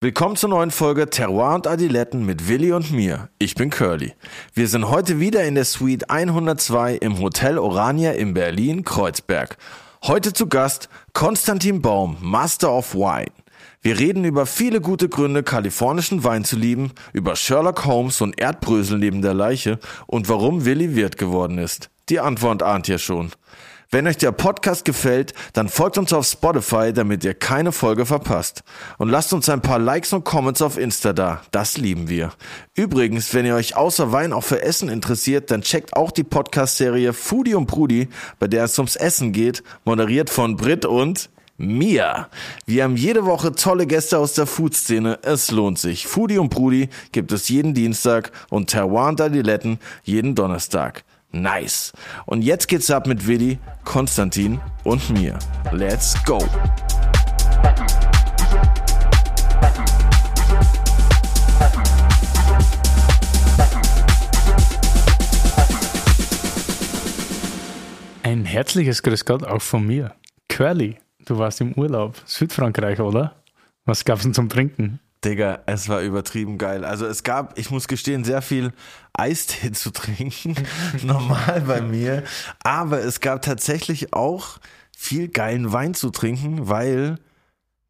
Willkommen zur neuen Folge Terroir und Adiletten mit Willi und mir. Ich bin Curly. Wir sind heute wieder in der Suite 102 im Hotel Orania in Berlin-Kreuzberg. Heute zu Gast Konstantin Baum, Master of Wine. Wir reden über viele gute Gründe, kalifornischen Wein zu lieben, über Sherlock Holmes und Erdbrösel neben der Leiche und warum Willi Wirt geworden ist. Die Antwort ahnt ihr schon. Wenn euch der Podcast gefällt, dann folgt uns auf Spotify, damit ihr keine Folge verpasst. Und lasst uns ein paar Likes und Comments auf Insta da. Das lieben wir. Übrigens, wenn ihr euch außer Wein auch für Essen interessiert, dann checkt auch die Podcast-Serie Foodie und Prudi, bei der es ums Essen geht, moderiert von Brit und Mia. Wir haben jede Woche tolle Gäste aus der Food-Szene. Es lohnt sich. Foodie und Brudi gibt es jeden Dienstag und Terroir und Adiletten jeden Donnerstag. Nice. Und jetzt geht's ab mit Willi, Konstantin und mir. Let's go. Ein herzliches Grüß Gott auch von mir. Curly, du warst im Urlaub. Südfrankreich, oder? Was gab's denn zum Trinken? Digga, es war übertrieben geil. Also es gab, ich muss gestehen, sehr viel Eistee zu trinken. Normal bei mir. Aber es gab tatsächlich auch viel geilen Wein zu trinken, weil,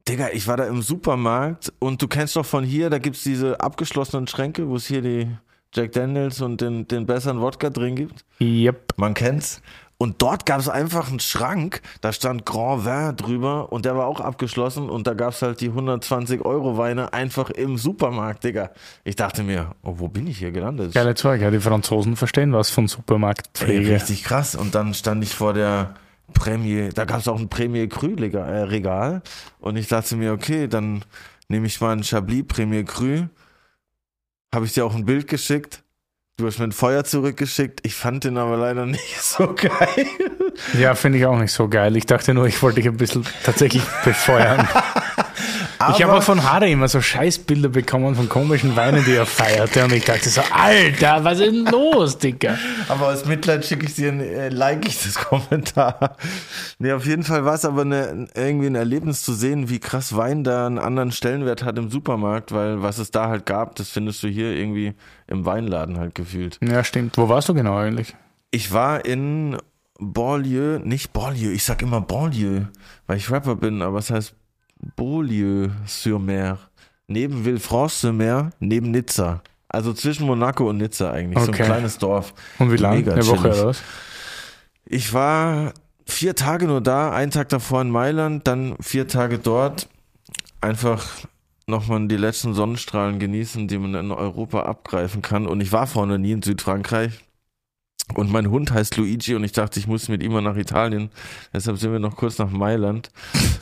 Digga, ich war da im Supermarkt und du kennst doch von hier, da gibt's diese abgeschlossenen Schränke, wo es hier die Jack Daniels und den, den besseren Wodka drin gibt. Yep. Man kennt's. Und dort gab es einfach einen Schrank, da stand Grand Vin drüber und der war auch abgeschlossen und da gab es halt die 120 Euro Weine einfach im Supermarkt, Digga. Ich dachte mir, oh, wo bin ich hier gelandet? Geile Zeug, ja, die Franzosen verstehen was von Ey, Supermarktpflege. richtig krass. Und dann stand ich vor der Premier, da gab es auch ein Premier Cru äh, Regal und ich dachte mir, okay, dann nehme ich mal ein Chablis Premier Cru. Habe ich dir auch ein Bild geschickt. Du hast mir ein Feuer zurückgeschickt. Ich fand den aber leider nicht so geil. Ja, finde ich auch nicht so geil. Ich dachte nur, ich wollte dich ein bisschen tatsächlich befeuern. ich habe auch von Hare immer so Scheißbilder bekommen von komischen Weinen, die er feierte. Und ich dachte so, Alter, was ist denn los, Dicker? Aber aus Mitleid schicke ich dir, ein, äh, like ich das Kommentar. Nee, auf jeden Fall war es aber eine, irgendwie ein Erlebnis zu sehen, wie krass Wein da einen anderen Stellenwert hat im Supermarkt, weil was es da halt gab, das findest du hier irgendwie im Weinladen halt gefühlt. Ja, stimmt. Wo warst du genau eigentlich? Ich war in Banlieue, nicht Banlieue, ich sag immer Banlieue, weil ich Rapper bin, aber es heißt Beaulieu-sur-Mer. Neben Villefranche-sur-Mer, neben Nizza. Also zwischen Monaco und Nizza eigentlich, so ein Okay. kleines Dorf. Und wie lange? Mega Eine Woche oder was? Ich war vier Tage nur da, einen Tag davor in Mailand, dann vier Tage dort. Einfach nochmal die letzten Sonnenstrahlen genießen, die man in Europa abgreifen kann. Und ich war vorne nie in Südfrankreich. Und mein Hund heißt Luigi und ich dachte, ich muss mit ihm mal nach Italien. Deshalb sind wir noch kurz nach Mailand.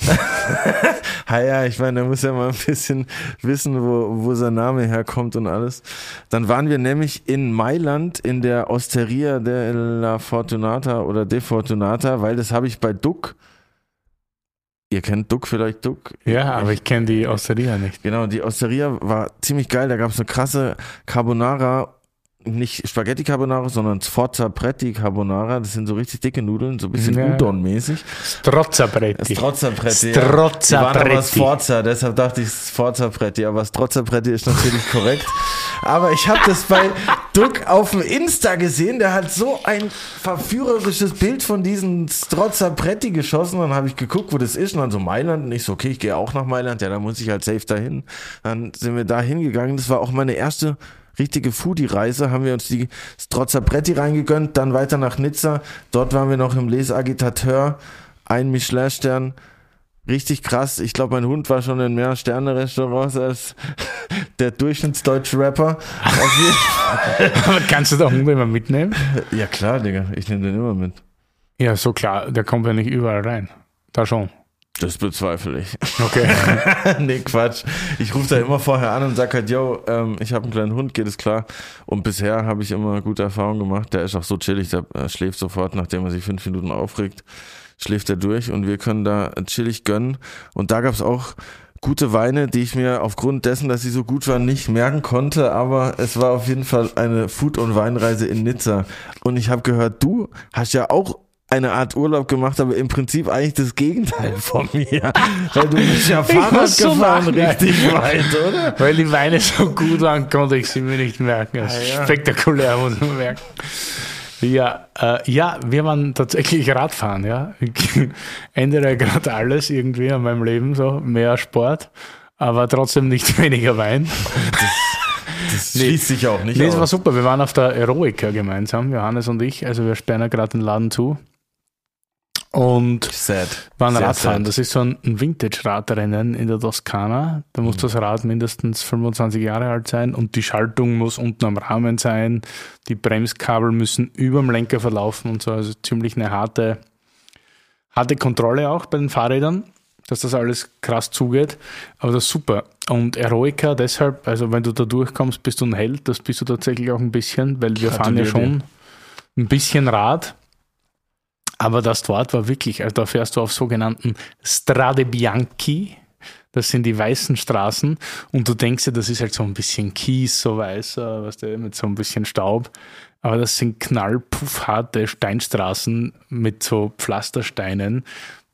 ha ja, ich meine, er muss ja mal ein bisschen wissen, wo, wo sein Name herkommt und alles. Dann waren wir nämlich in Mailand in der Osteria della Fortunata oder De Fortunata, weil das habe ich bei Duck. Ihr kennt Duck vielleicht Duck? Ja, aber ich kenne die Osteria nicht. Genau, die Osteria war ziemlich geil. Da gab es eine krasse Carbonara, nicht Spaghetti Carbonara, sondern Sforza Pretti Carbonara. Das sind so richtig dicke Nudeln, so ein bisschen Ja. Udon-mäßig. Strozzapretti. Strozza Pretti. Strozza Die waren aber Pretti. Sforza, deshalb dachte ich Sforza Pretti. Aber Strozza Pretti ist natürlich korrekt. Aber ich habe das bei Duck auf dem Insta gesehen. Der hat so ein verführerisches Bild von diesen Strozza Pretti geschossen. Dann habe ich geguckt, wo das ist. Und dann so Mailand. Und ich so, okay, ich gehe auch nach Mailand. Ja, dann muss ich halt safe dahin. Dann sind wir da hingegangen. Das war auch meine erste richtige Foodie-Reise. Haben wir uns die Strozza Pretti reingegönnt. Dann weiter nach Nizza. Dort waren wir noch im Les Agitateur. Ein Michelin-Stern. Richtig krass. Ich glaube, mein Hund war schon in mehr Sterne-Restaurants als der durchschnittsdeutsche Rapper. Aber kannst du da Hunde immer mitnehmen? Ja klar, Digga, ich nehme den immer mit. Ja, so klar, der kommt ja nicht überall rein. Da schon. Das bezweifle ich. Okay. nee, Quatsch. Ich rufe da immer vorher an und sag halt, yo, ähm, ich habe einen kleinen Hund, geht es klar. Und bisher habe ich immer gute Erfahrungen gemacht. Der ist auch so chillig, der schläft sofort, nachdem er sich fünf Minuten aufregt, schläft er durch und wir können da chillig gönnen. Und da gab's auch gute Weine, die ich mir aufgrund dessen, dass sie so gut waren, nicht merken konnte, aber es war auf jeden Fall eine Food- und Weinreise in Nizza. Und ich habe gehört, du hast ja auch eine Art Urlaub gemacht, aber im Prinzip eigentlich das Gegenteil von mir. Weil du bist ja Fahrrad gefahren richtig weit, oder? Weil die Weine so gut waren, konnte ich sie mir nicht merken. Ah, ja. spektakulär, muss man merken. Ja, äh, ja, wir waren tatsächlich Radfahren, ja. Ich ändere gerade alles irgendwie an meinem Leben, so mehr Sport, aber trotzdem nicht weniger Wein. Das, das nee, schließt sich auch nicht. Nee, es war super. Wir waren auf der Eroica gemeinsam, Johannes und ich. Also wir sperren ja gerade den Laden zu und Sad. waren Sehr Radfahren. Das ist so ein Vintage-Radrennen in der Toskana. Da muss mhm. das Rad mindestens 25 Jahre alt sein und die Schaltung muss unten am Rahmen sein. Die Bremskabel müssen über dem Lenker verlaufen und so. Also ziemlich eine harte, harte Kontrolle auch bei den Fahrrädern, dass das alles krass zugeht. Aber das ist super. Und Eroica deshalb, also wenn du da durchkommst, bist du ein Held. Das bist du tatsächlich auch ein bisschen, weil wir fahren ja schon ein bisschen Rad aber das dort war wirklich, also da fährst du auf sogenannten Strade Bianchi. Das sind die weißen Straßen und du denkst ja, das ist halt so ein bisschen Kies, so weiß, weißt du, mit so ein bisschen Staub. Aber das sind knallpuffharte Steinstraßen mit so Pflastersteinen,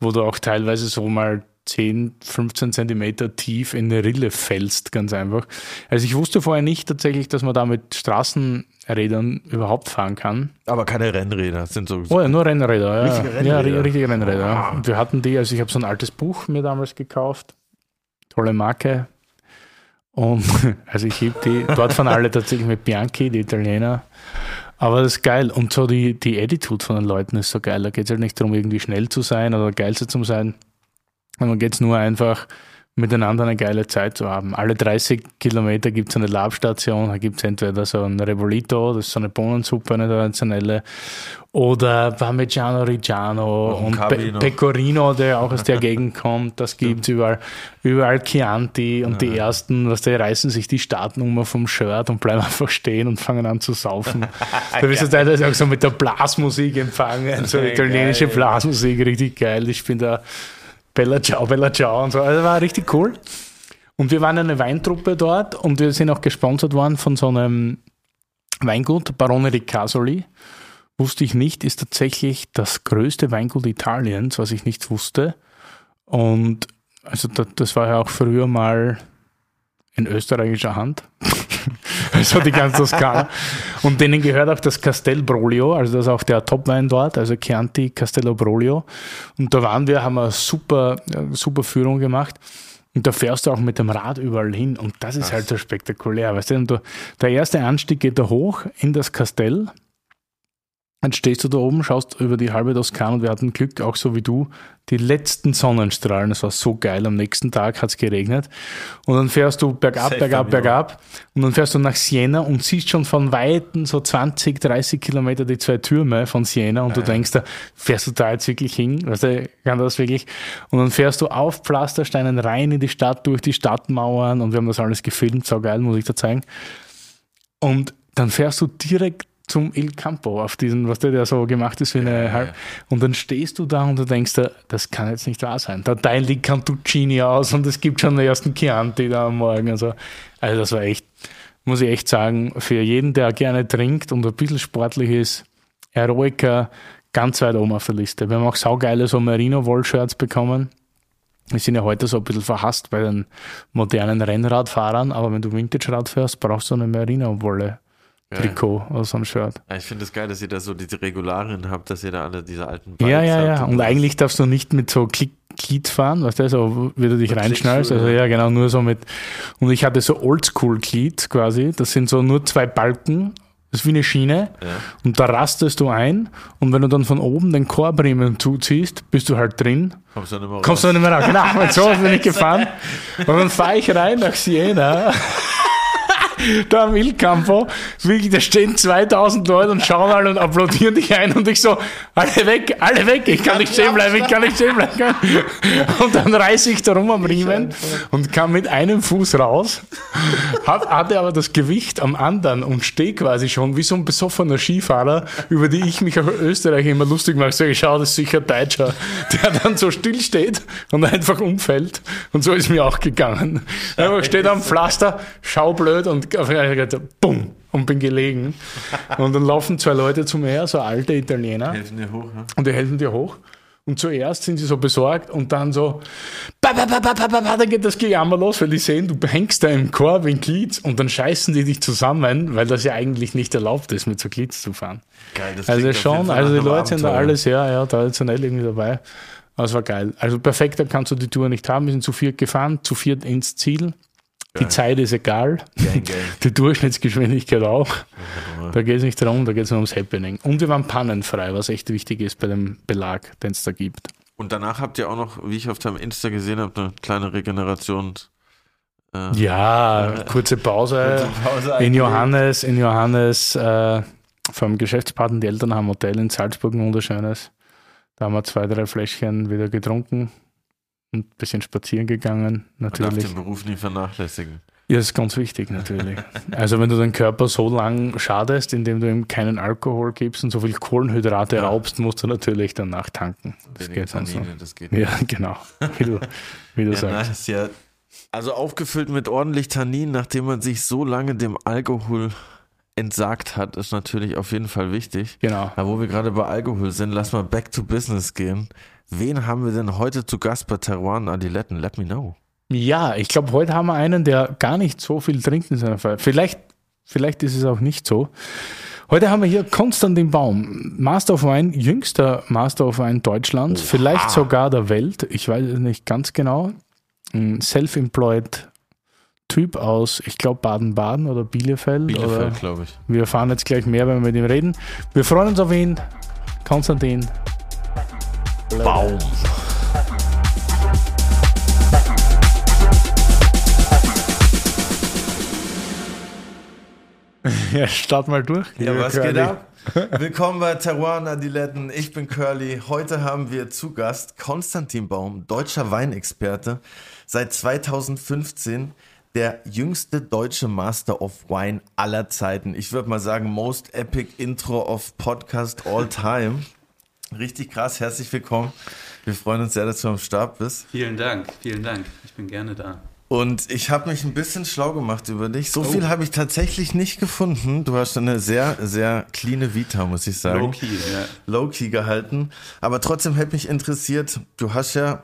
wo du auch teilweise so mal 10, 15 Zentimeter tief in eine Rille fällst, ganz einfach. Also ich wusste vorher nicht tatsächlich, dass man da mit Straßenrädern überhaupt fahren kann. Aber keine Rennräder, sind so. Oh ja, nur Rennräder, ja. Richtige Rennräder. Ja, richtige Rennräder. Oh. Und wir hatten die, also ich habe so ein altes Buch mir damals gekauft. Tolle Marke. Und also ich heb die, dort fahren alle tatsächlich mit Bianchi, die Italiener. Aber das ist geil. Und so die, die Attitude von den Leuten ist so geil. Da geht es halt nicht darum, irgendwie schnell zu sein oder geilste zu sein dann geht es nur einfach, miteinander eine geile Zeit zu haben. Alle 30 Kilometer gibt es eine Labstation, da gibt es entweder so ein Revolito, das ist so eine Bohnensuppe, eine traditionelle, oder Parmigiano Reggiano und, und Pe Pecorino, der auch aus der Gegend kommt, das gibt es überall. Überall Chianti und ja. die ersten, was die reißen sich die Startnummer vom Shirt und bleiben einfach stehen und fangen an zu saufen. da wirst du teilweise auch so mit der Blasmusik empfangen, so italienische Blasmusik, richtig geil. Ich bin da Bella Ciao, Bella Ciao und so. Also war richtig cool. Und wir waren eine Weintruppe dort und wir sind auch gesponsert worden von so einem Weingut, Barone di Casoli. Wusste ich nicht, ist tatsächlich das größte Weingut Italiens, was ich nicht wusste. Und also das war ja auch früher mal in österreichischer Hand. also die ganze Toskana. Und denen gehört auch das Castel Brolio, also das ist auch der Topwein dort, also Chianti Castello Brolio. Und da waren wir, haben eine super, super Führung gemacht. Und da fährst du auch mit dem Rad überall hin. Und das ist Was? halt so spektakulär. Weißt du, der erste Anstieg geht da hoch in das Kastell. Dann stehst du da oben, schaust über die halbe Toskana und wir hatten Glück, auch so wie du, die letzten Sonnenstrahlen. Es war so geil. Am nächsten Tag hat es geregnet. Und dann fährst du bergab, Safe bergab, bergab. Und dann fährst du nach Siena und siehst schon von Weitem so 20, 30 Kilometer die zwei Türme von Siena. Und ja. du denkst, da fährst du da jetzt wirklich hin? Weißt du, kann das wirklich? Und dann fährst du auf Pflastersteinen rein in die Stadt, durch die Stadtmauern. Und wir haben das alles gefilmt. So geil, muss ich dir zeigen. Und dann fährst du direkt zum Il Campo, auf diesen, was der, so gemacht ist wie eine ja, halb. Und dann stehst du da und du denkst, das kann jetzt nicht wahr sein. Da teilen die Cantuccini aus und es gibt schon den ersten Chianti da am Morgen. Also, also das war echt, muss ich echt sagen, für jeden, der gerne trinkt und ein bisschen sportlich ist, Heroica ganz weit oben auf der Liste. Wir haben auch saugeile so Merino-Woll-Shirts bekommen. Wir sind ja heute so ein bisschen verhasst bei den modernen Rennradfahrern, aber wenn du Vintage-Rad fährst, brauchst du eine Merino-Wolle. Trikot oder so ein Shirt. Ja, ich finde es das geil, dass ihr da so diese Regularien habt, dass ihr da alle diese alten Bikes Ja, ja, ja. Und, und eigentlich darfst du nicht mit so Klick Glied fahren, weißt du, so wie du dich reinschnallst. Also ja, genau, nur so mit. Und ich hatte so Oldschool-Glied quasi. Das sind so nur zwei Balken. Das ist wie eine Schiene. Ja. Und da rastest du ein. Und wenn du dann von oben den Chorbriemen zuziehst, bist du halt drin. Kommst du nicht mehr raus. Kommst du nicht mehr raus. Genau, und so bin ich gefahren. Und dann fahre ich rein nach Siena da am Il Campo, wirklich, da stehen 2000 Leute und schauen alle und applaudieren dich ein und ich so, alle weg, alle weg, ich kann nicht stehen bleiben, ich kann nicht stehen bleiben. Und dann reiße ich da rum am Riemen und kam mit einem Fuß raus, hatte aber das Gewicht am anderen und stehe quasi schon wie so ein besoffener Skifahrer, über die ich mich auch in Österreich immer lustig mache. So, ich schaue, das ist sicher Deutscher, der dann so still steht und einfach umfällt. Und so ist mir auch gegangen. Er steht am Pflaster, schaublöd und auf einmal bumm, und bin gelegen. Und dann laufen zwei Leute zu mir her, so alte Italiener. Helfen dir hoch, ja? Und die helfen dir hoch. Und zuerst sind sie so besorgt und dann so, ba, ba, ba, ba, ba, ba, dann geht das Gejammer los, weil die sehen, du hängst da im Korb in Glied und dann scheißen die dich zusammen, weil das ja eigentlich nicht erlaubt ist, mit so Glieds zu fahren. Geil, das Also schon, also die Leute sind da Abenteuer. alle sehr ja, traditionell irgendwie dabei. Es war geil. Also perfekter kannst du die Tour nicht haben. Wir sind zu viert gefahren, zu viert ins Ziel. Die Geil. Zeit ist egal. Gang, gang. Die Durchschnittsgeschwindigkeit auch. Da geht es nicht darum, da geht es nur ums Happening. Und wir waren pannenfrei, was echt wichtig ist bei dem Belag, den es da gibt. Und danach habt ihr auch noch, wie ich auf deinem Insta gesehen habe, eine kleine Regeneration. Äh, Ja, kurze Pause. Pause In. Johannes, in Johannes, äh, vom Geschäftspartner, die Eltern haben ein Hotel in Salzburg, ein wunderschönes. Da haben wir zwei, drei Fläschchen wieder getrunken ein bisschen spazieren gegangen, Man darf natürlich. den Beruf nie vernachlässigen. Ja, das ist ganz wichtig, natürlich. Also, wenn du deinen Körper so lang schadest, indem du ihm keinen Alkohol gibst und so viel Kohlenhydrate Ja. raubst, musst du natürlich danach tanken. Das geht dann so. Das geht Ja, genau. Wie du, wie du Ja, sagst. nice, ja. Also aufgefüllt mit ordentlich Tannin, nachdem man sich so lange dem Alkohol entsagt hat, ist natürlich auf jeden Fall wichtig. Genau. Aber wo wir gerade bei Alkohol sind, lass mal back to business gehen. Wen haben wir denn heute zu Gast bei und Adiletten? Let me know. Ja, ich glaube, heute haben wir einen, der gar nicht so viel trinkt in seiner Feier. Vielleicht, vielleicht ist es auch nicht so. Heute haben wir hier Konstantin Baum, Master of Wine, jüngster Master of Wine Deutschlands, vielleicht sogar der Welt. Ich weiß es nicht ganz genau. Ein self-employed Typ aus, ich glaube, Baden-Baden oder Bielefeld. Bielefeld, glaube ich. wir erfahren jetzt gleich mehr, wenn wir mit ihm reden. Wir freuen uns auf ihn. Konstantin Baum. Ja, start mal durch. Ja, was Curly. geht ab? Willkommen bei Terroir Adiletten. Ich bin Curly. Heute haben wir zu Gast Konstantin Baum, deutscher Weinexperte. Seit 2015 der jüngste deutsche Master of Wine aller Zeiten. Ich würde mal sagen, most epic Intro of Podcast all time. Richtig krass. Herzlich willkommen. Wir freuen uns sehr, dass du am Start bist. Vielen Dank, vielen Dank. Ich bin gerne da. Und ich habe mich ein bisschen schlau gemacht über dich. So viel habe ich tatsächlich nicht gefunden. Du hast eine sehr, sehr cleane Vita, muss ich sagen. Low-key, ja. Low-key gehalten. Aber trotzdem hätte mich interessiert, du hast ja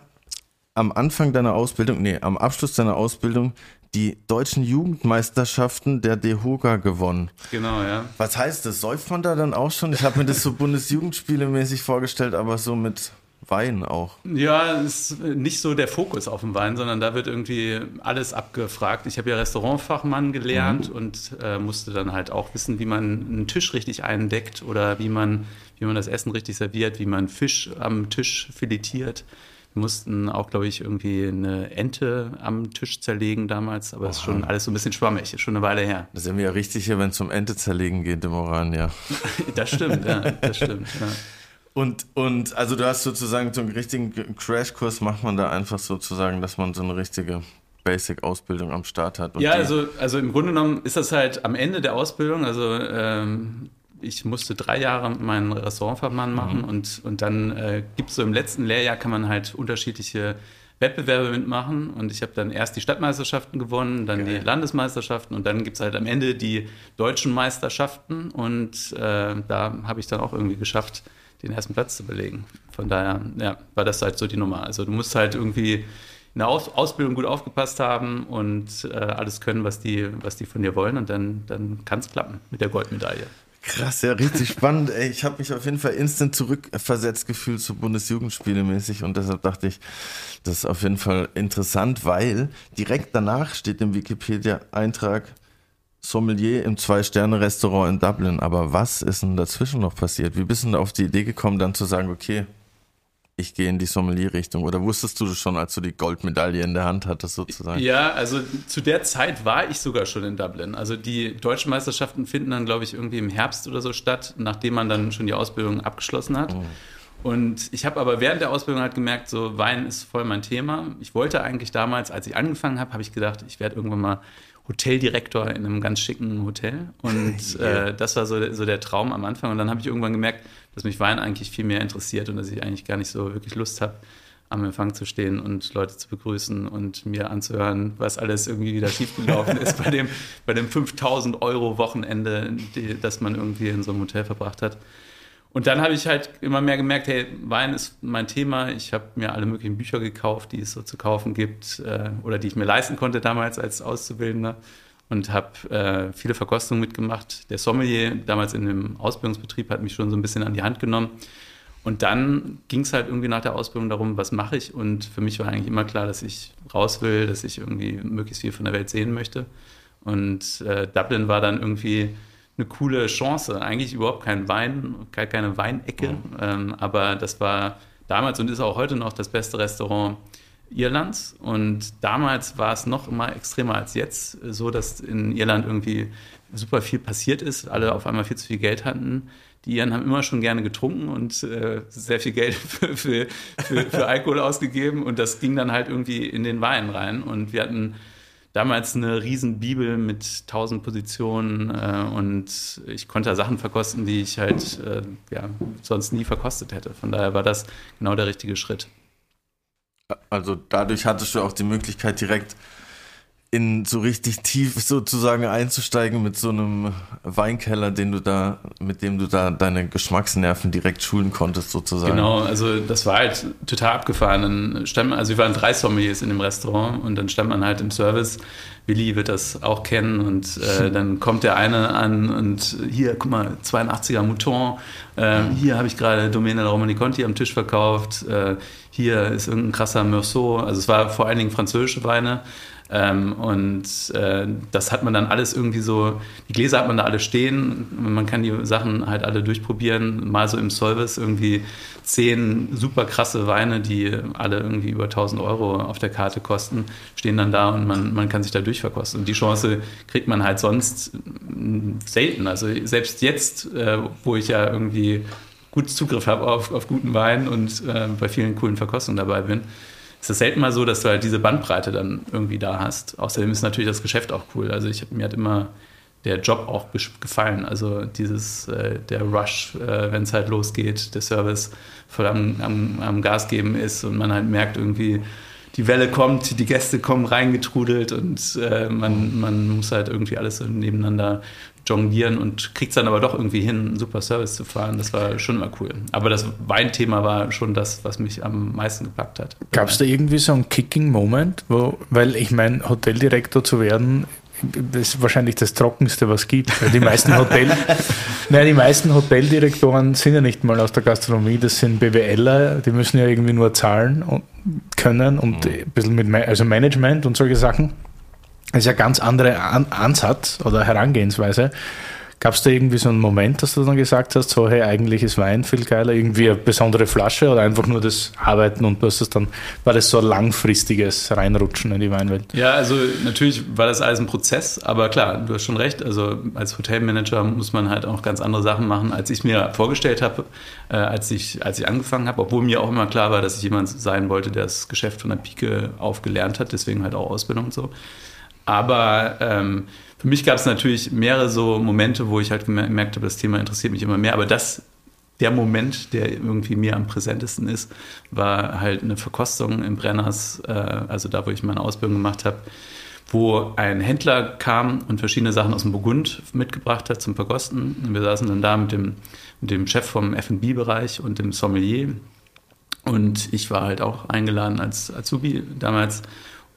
am Anfang deiner Ausbildung, nee, am Abschluss deiner Ausbildung die deutschen Jugendmeisterschaften der DEHOGA gewonnen. Genau, ja. Was heißt das? Säuft man da dann auch schon? Ich habe mir das so Bundesjugendspiele mäßig vorgestellt, aber so mit Wein auch. Ja, es ist nicht so der Fokus auf dem Wein, sondern da wird irgendwie alles abgefragt. Ich habe ja Restaurantfachmann gelernt und äh, musste dann halt auch wissen, wie man einen Tisch richtig eindeckt oder wie man, wie man das Essen richtig serviert, wie man Fisch am Tisch filetiert. Mussten auch, glaube ich, irgendwie eine Ente am Tisch zerlegen damals, aber es ist schon alles so ein bisschen schwammig, ist schon eine Weile her. Da sind wir ja richtig hier, wenn es um Ente zerlegen geht im Oran, ja. Das stimmt, ja, das stimmt. Ja. Und, und also du hast sozusagen so einen richtigen Crashkurs, macht man da einfach sozusagen, dass man so eine richtige Basic-Ausbildung am Start hat. Ja, also, also im Grunde genommen ist das halt am Ende der Ausbildung. Also ähm, ich musste drei Jahre meinen Restaurantfachmann machen und, und dann äh, gibt es so im letzten Lehrjahr kann man halt unterschiedliche Wettbewerbe mitmachen und ich habe dann erst die Stadtmeisterschaften gewonnen, dann die Landesmeisterschaften und dann gibt es halt am Ende die deutschen Meisterschaften und äh, da habe ich dann auch irgendwie geschafft, den ersten Platz zu belegen. Von daher ja, war das halt so die Nummer. Also du musst halt irgendwie in der Aus Ausbildung gut aufgepasst haben und äh, alles können, was die, was die von dir wollen und dann, dann kann es klappen mit der Goldmedaille. Krass, ja, richtig spannend. Ey, ich habe mich auf jeden Fall instant zurückversetzt gefühlt zu Bundesjugendspiele mäßig und deshalb dachte ich, das ist auf jeden Fall interessant, weil direkt danach steht im Wikipedia-Eintrag Sommelier im Zwei-Sterne-Restaurant in Dublin. Aber was ist denn dazwischen noch passiert? Wie bist du denn auf die Idee gekommen, dann zu sagen, okay, ich gehe in die Sommelier-Richtung? Oder wusstest du schon, als du die Goldmedaille in der Hand hattest, sozusagen? Ja, also zu der Zeit war ich sogar schon in Dublin. Also die deutschen Meisterschaften finden dann, glaube ich, irgendwie im Herbst oder so statt, nachdem man dann schon die Ausbildung abgeschlossen hat. Und ich habe aber während der Ausbildung halt gemerkt, so Wein ist voll mein Thema. Ich wollte eigentlich damals, als ich angefangen habe, habe ich gedacht, ich werde irgendwann mal Hoteldirektor in einem ganz schicken Hotel. Und äh, das war so, so der Traum am Anfang. Und dann habe ich irgendwann gemerkt, dass mich Wein eigentlich viel mehr interessiert und dass ich eigentlich gar nicht so wirklich Lust habe, am Empfang zu stehen und Leute zu begrüßen und mir anzuhören, was alles irgendwie wieder schiefgelaufen ist bei dem, bei dem 5000 Euro Wochenende, die, das man irgendwie in so einem Hotel verbracht hat. Und dann habe ich halt immer mehr gemerkt, hey, Wein ist mein Thema. Ich habe mir alle möglichen Bücher gekauft, die es so zu kaufen gibt äh, oder die ich mir leisten konnte damals als Auszubildender und habe äh, viele Verkostungen mitgemacht. Der Sommelier damals in dem Ausbildungsbetrieb hat mich schon so ein bisschen an die Hand genommen und dann ging es halt irgendwie nach der Ausbildung darum, was mache ich. Und für mich war eigentlich immer klar, dass ich raus will, dass ich irgendwie möglichst viel von der Welt sehen möchte. Und äh, Dublin war dann irgendwie eine coole Chance. Eigentlich überhaupt kein Wein, keine Weinecke. Mhm. Ähm, aber das war damals und ist auch heute noch das beste Restaurant Irlands. Und damals war es noch immer extremer als jetzt, so dass in Irland irgendwie super viel passiert ist, alle auf einmal viel zu viel Geld hatten die Iren haben immer schon gerne getrunken und äh, sehr viel Geld für, für, für, für, Alkohol ausgegeben und das ging dann halt irgendwie in den Wein rein und wir hatten damals eine riesen Bibel mit tausend Positionen äh, und ich konnte da Sachen verkosten, die ich halt äh, ja, sonst nie verkostet hätte. Von daher war das genau der richtige Schritt. Also dadurch hattest du auch die Möglichkeit direkt in so richtig tief sozusagen einzusteigen mit so einem Weinkeller, den du da, mit dem du da deine Geschmacksnerven direkt schulen konntest sozusagen. Genau, also das war halt total abgefahren. Dann stand man, also wir waren drei Sommeliers in dem Restaurant und dann stand man halt im Service. Willi wird das auch kennen und äh, dann kommt der eine an und hier, guck mal, 82er Mouton, äh, hier habe ich gerade Domaine Romani Conti am Tisch verkauft, äh, hier ist irgendein krasser Meursault, also es war vor allen Dingen französische Weine ähm, und äh, das hat man dann alles irgendwie so, die Gläser hat man da alle stehen, man kann die Sachen halt alle durchprobieren, mal so im Service irgendwie zehn super krasse Weine, die alle irgendwie über 1000 Euro auf der Karte kosten, stehen dann da und man, man kann sich da durchverkosten. Und die Chance kriegt man halt sonst selten. Also selbst jetzt, äh, wo ich ja irgendwie gut Zugriff habe auf, auf guten Wein und äh, bei vielen coolen Verkostungen dabei bin, es ist selten mal so, dass du halt diese Bandbreite dann irgendwie da hast. Außerdem ist natürlich das Geschäft auch cool. Also ich, mir hat immer der Job auch gefallen. Also dieses, äh, der Rush, äh, wenn es halt losgeht, der Service voll am, am, am Gas geben ist und man halt merkt irgendwie, die Welle kommt, die Gäste kommen reingetrudelt und äh, man, man muss halt irgendwie alles nebeneinander jonglieren und kriegt es dann aber doch irgendwie hin, einen super Service zu fahren. Das war schon immer cool. Aber das Weinthema war schon das, was mich am meisten gepackt hat. Gab es da irgendwie so einen Kicking-Moment, wo, weil ich meine, Hoteldirektor zu werden, ist wahrscheinlich das Trockenste, was es gibt. Die meisten Hotel, naja, die meisten Hoteldirektoren sind ja nicht mal aus der Gastronomie, das sind BWLer, die müssen ja irgendwie nur zahlen und können und mhm. ein bisschen mit also Management und solche Sachen. Das ist ja ganz andere An Ansatz oder Herangehensweise. Gab es da irgendwie so einen Moment, dass du dann gesagt hast, so hey, eigentlich ist Wein viel geiler, irgendwie eine besondere Flasche oder einfach nur das Arbeiten und du hast es dann, war das so ein langfristiges Reinrutschen in die Weinwelt? Ja, also natürlich war das alles ein Prozess, aber klar, du hast schon recht, also als Hotelmanager muss man halt auch ganz andere Sachen machen, als ich mir vorgestellt habe, äh, als, ich, als ich angefangen habe, obwohl mir auch immer klar war, dass ich jemand sein wollte, der das Geschäft von der Pike aufgelernt hat, deswegen halt auch Ausbildung und so. Aber ähm, für mich gab es natürlich mehrere so Momente, wo ich halt gemerkt habe, das Thema interessiert mich immer mehr. Aber das, der Moment, der irgendwie mir am präsentesten ist, war halt eine Verkostung im Brenners, äh, also da, wo ich meine Ausbildung gemacht habe, wo ein Händler kam und verschiedene Sachen aus dem Burgund mitgebracht hat zum Verkosten. Und wir saßen dann da mit dem, mit dem Chef vom F&B-Bereich und dem Sommelier. Und ich war halt auch eingeladen als Azubi damals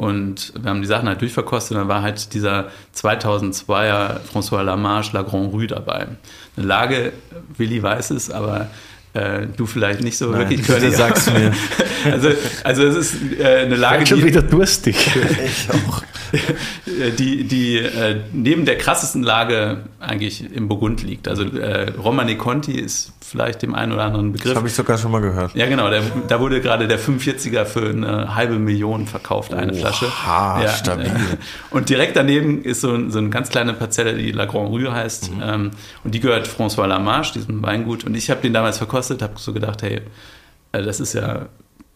und wir haben die Sachen halt durchverkostet und dann war halt dieser 2002er François Lamarche La Grand Rue dabei. Eine Lage, Willi weiß es, aber äh, du vielleicht nicht so Nein, wirklich. Curly sagst mir. also, also es ist äh, eine Lage, ich bin schon wieder durstig. ich auch. die, die äh, neben der krassesten Lage eigentlich im Burgund liegt. Also äh, Romane Conti ist vielleicht dem einen oder anderen Begriff. Das habe ich sogar schon mal gehört. Ja, genau. Der, da wurde gerade der 45er für eine halbe Million verkauft, eine Oha, Flasche. Ja, stabil. Und direkt daneben ist so, so eine ganz kleine Parzelle, die La Grande Rue heißt. Mhm. Ähm, und die gehört François Lamarche, diesem Weingut. Und ich habe den damals verkostet, habe so gedacht, hey, äh, das ist ja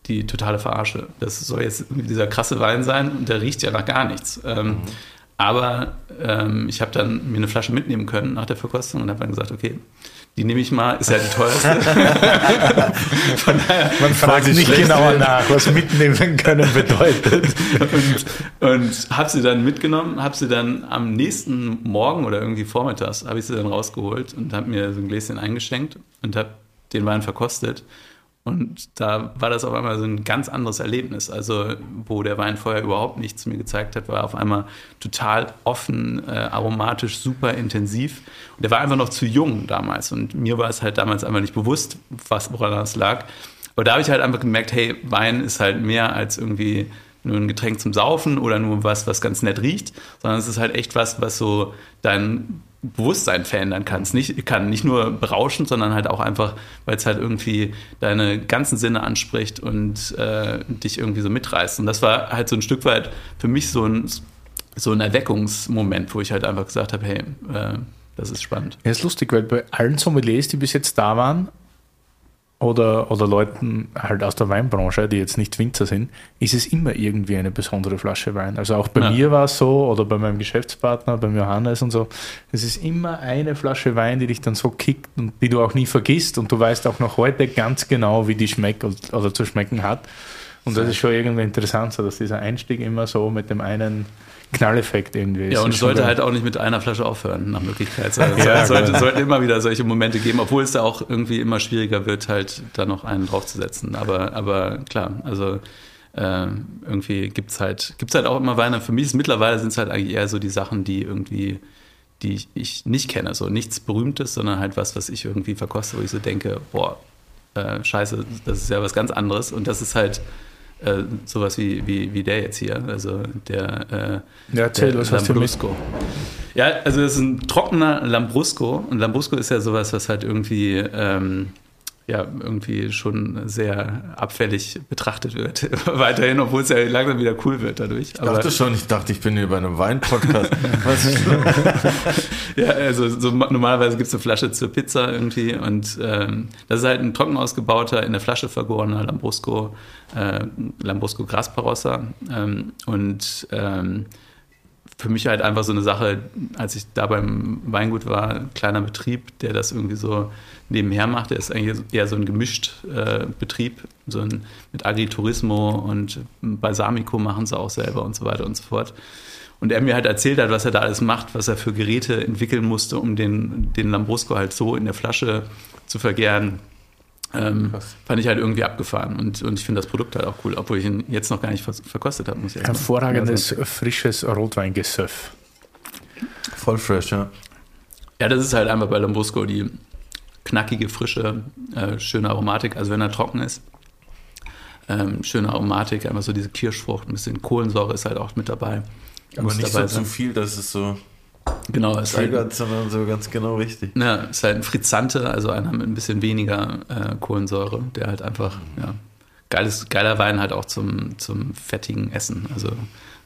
die totale Verarsche. Das soll jetzt dieser krasse Wein sein und der riecht ja nach gar nichts. Ähm, mhm. aber ähm, ich habe dann mir eine Flasche mitnehmen können nach der Verkostung und habe dann gesagt, okay, die nehme ich mal, ist ja die teuerste. Von daher Man fragt nicht genauer nach, was mitnehmen können bedeutet. und, und habe sie dann mitgenommen, habe sie dann am nächsten Morgen oder irgendwie vormittags, habe ich sie dann rausgeholt und habe mir so ein Gläschen eingeschenkt und habe den Wein verkostet. Und da war das auf einmal so ein ganz anderes Erlebnis. Also, wo der Wein vorher überhaupt nichts mir gezeigt hat, war auf einmal total offen, äh, aromatisch, super intensiv. Und der war einfach noch zu jung damals. Und mir war es halt damals einfach nicht bewusst, was, woran das lag. Aber da habe ich halt einfach gemerkt, hey, Wein ist halt mehr als irgendwie nur ein Getränk zum Saufen oder nur was, was ganz nett riecht, sondern es ist halt echt was, was so dein Bewusstsein verändern kannst. Nicht, kann nicht nur berauschend, sondern halt auch einfach, weil es halt irgendwie deine ganzen Sinne anspricht und äh, dich irgendwie so mitreißt. Und das war halt so ein Stück weit für mich so ein, so ein Erweckungsmoment, wo ich halt einfach gesagt habe, hey, äh, das ist spannend. Ja, ist lustig, weil bei allen Sommeliers, die bis jetzt da waren, oder, oder Leuten halt aus der Weinbranche, die jetzt nicht Winzer sind, ist es immer irgendwie eine besondere Flasche Wein. Also auch bei ja. mir war es so oder bei meinem Geschäftspartner, beim Johannes und so. Es ist immer eine Flasche Wein, die dich dann so kickt und die du auch nie vergisst und du weißt auch noch heute ganz genau, wie die schmeckt oder zu schmecken hat. Und das ist schon irgendwie interessant, so dass dieser Einstieg immer so mit dem einen Knalleffekt irgendwie. Ja, und es sollte halt auch nicht mit einer Flasche aufhören, nach Möglichkeit. Also ja, es sollte, sollten immer wieder solche Momente geben, obwohl es da auch irgendwie immer schwieriger wird, halt da noch einen draufzusetzen. Aber, aber klar, also äh, irgendwie gibt es halt, gibt's halt auch immer Weine. Für mich ist mittlerweile sind es halt eigentlich eher so die Sachen, die irgendwie die ich nicht kenne. So nichts Berühmtes, sondern halt was, was ich irgendwie verkoste, wo ich so denke, boah, äh, scheiße, das ist ja was ganz anderes. Und das ist halt äh, sowas wie, wie, wie der jetzt hier, also der, äh, ja, erzähl, der was Lambrusco. Ja, also das ist ein trockener Lambrusco und Lambrusco ist ja sowas, was halt irgendwie ähm, ja irgendwie schon sehr abfällig betrachtet wird. Weiterhin, obwohl es ja langsam wieder cool wird dadurch. Ich dachte schon, ich dachte, ich bin hier bei einem Wein-Podcast. ja, also so, normalerweise gibt es eine Flasche zur Pizza irgendwie und ähm, das ist halt ein trocken ausgebauter, in der Flasche vergorener Lambrusco, äh, Lambrusco Grasparossa ähm, und ähm, für mich halt einfach so eine Sache, als ich da beim Weingut war, kleiner Betrieb, der das irgendwie so nebenher macht. Der ist eigentlich eher so ein gemischt äh, Betrieb, so ein, mit Agriturismo und Balsamico machen sie auch selber und so weiter und so fort. Und er mir halt erzählt hat, was er da alles macht, was er für Geräte entwickeln musste, um den, den Lambrusco halt so in der Flasche zu vergären. Ähm, fand ich halt irgendwie abgefahren und, und ich finde das Produkt halt auch cool, obwohl ich ihn jetzt noch gar nicht verkostet habe. Muss ich Hervorragendes, ja, frisches Rotweingesöff. Voll fresh, ja. Ja, das ist halt einfach bei Lambrusco die knackige, frische, äh, schöne Aromatik, also wenn er trocken ist. Ähm, schöne Aromatik, einfach so diese Kirschfrucht, ein bisschen Kohlensäure ist halt auch mit dabei. Aber nicht so sein. zu viel, dass es so genau, ist triggert, halt, sondern so ganz genau richtig. Ja, ist halt ein Frizzante, also einer mit ein bisschen weniger äh, Kohlensäure, der halt einfach, ja, geiles, geiler Wein halt auch zum, zum fettigen Essen. Also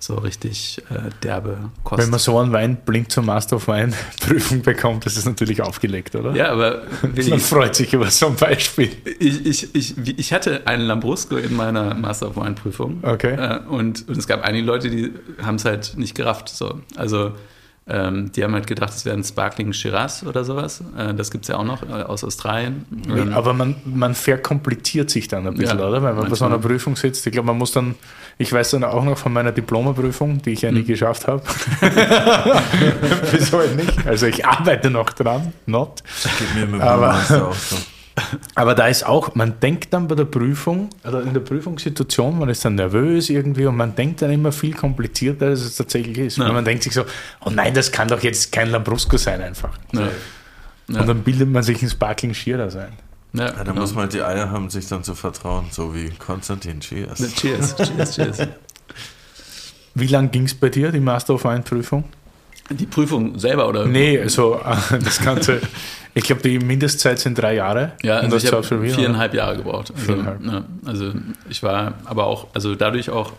so richtig äh, derbe Kost. Wenn man so einen Wein blind zur Master of Wine Prüfung bekommt, das ist natürlich aufgelegt, oder? Ja, aber man freut sich über so ein Beispiel. Ich, ich, ich, ich hatte einen Lambrusco in meiner Master of Wine Prüfung. Okay. Äh, und, und es gab einige Leute, die haben es halt nicht gerafft. So. Also ähm, die haben halt gedacht, es wäre ein Sparkling Shiraz oder sowas. Äh, das gibt es ja auch noch äh, aus Australien. Ähm, aber man, man verkompliziert sich dann ein bisschen, ja, oder? Wenn man bei so einer Prüfung sitzt. Ich glaube, man muss dann, ich weiß dann auch noch von meiner Diplomaprüfung, die ich ja nie hm. geschafft habe. Wieso nicht? Also ich arbeite noch dran, not. Das geht mir mit aber, auch so. Aber da ist auch, man denkt dann bei der Prüfung, oder in der Prüfungssituation, man ist dann nervös irgendwie und man denkt dann immer viel komplizierter, als es tatsächlich ist. Ja. Und man denkt sich so, oh nein, das kann doch jetzt kein Lambrusco sein einfach. Ja. Ja. Und dann bildet man sich ein Sparkling Shearer sein. Ja, ja, da muss man halt die Eier haben, sich dann zu vertrauen, so wie Konstantin. Cheers. Cheers, cheers, cheers. Wie lang ging es bei dir, die Master of Wine Prüfung? Die Prüfung selber, oder? Nee, so das Ganze. Ich glaube, die Mindestzeit sind drei Jahre. Ja, also ich habe viereinhalb Jahre gebraucht. Also, viereinhalb. Ja, also ich war aber auch, also dadurch auch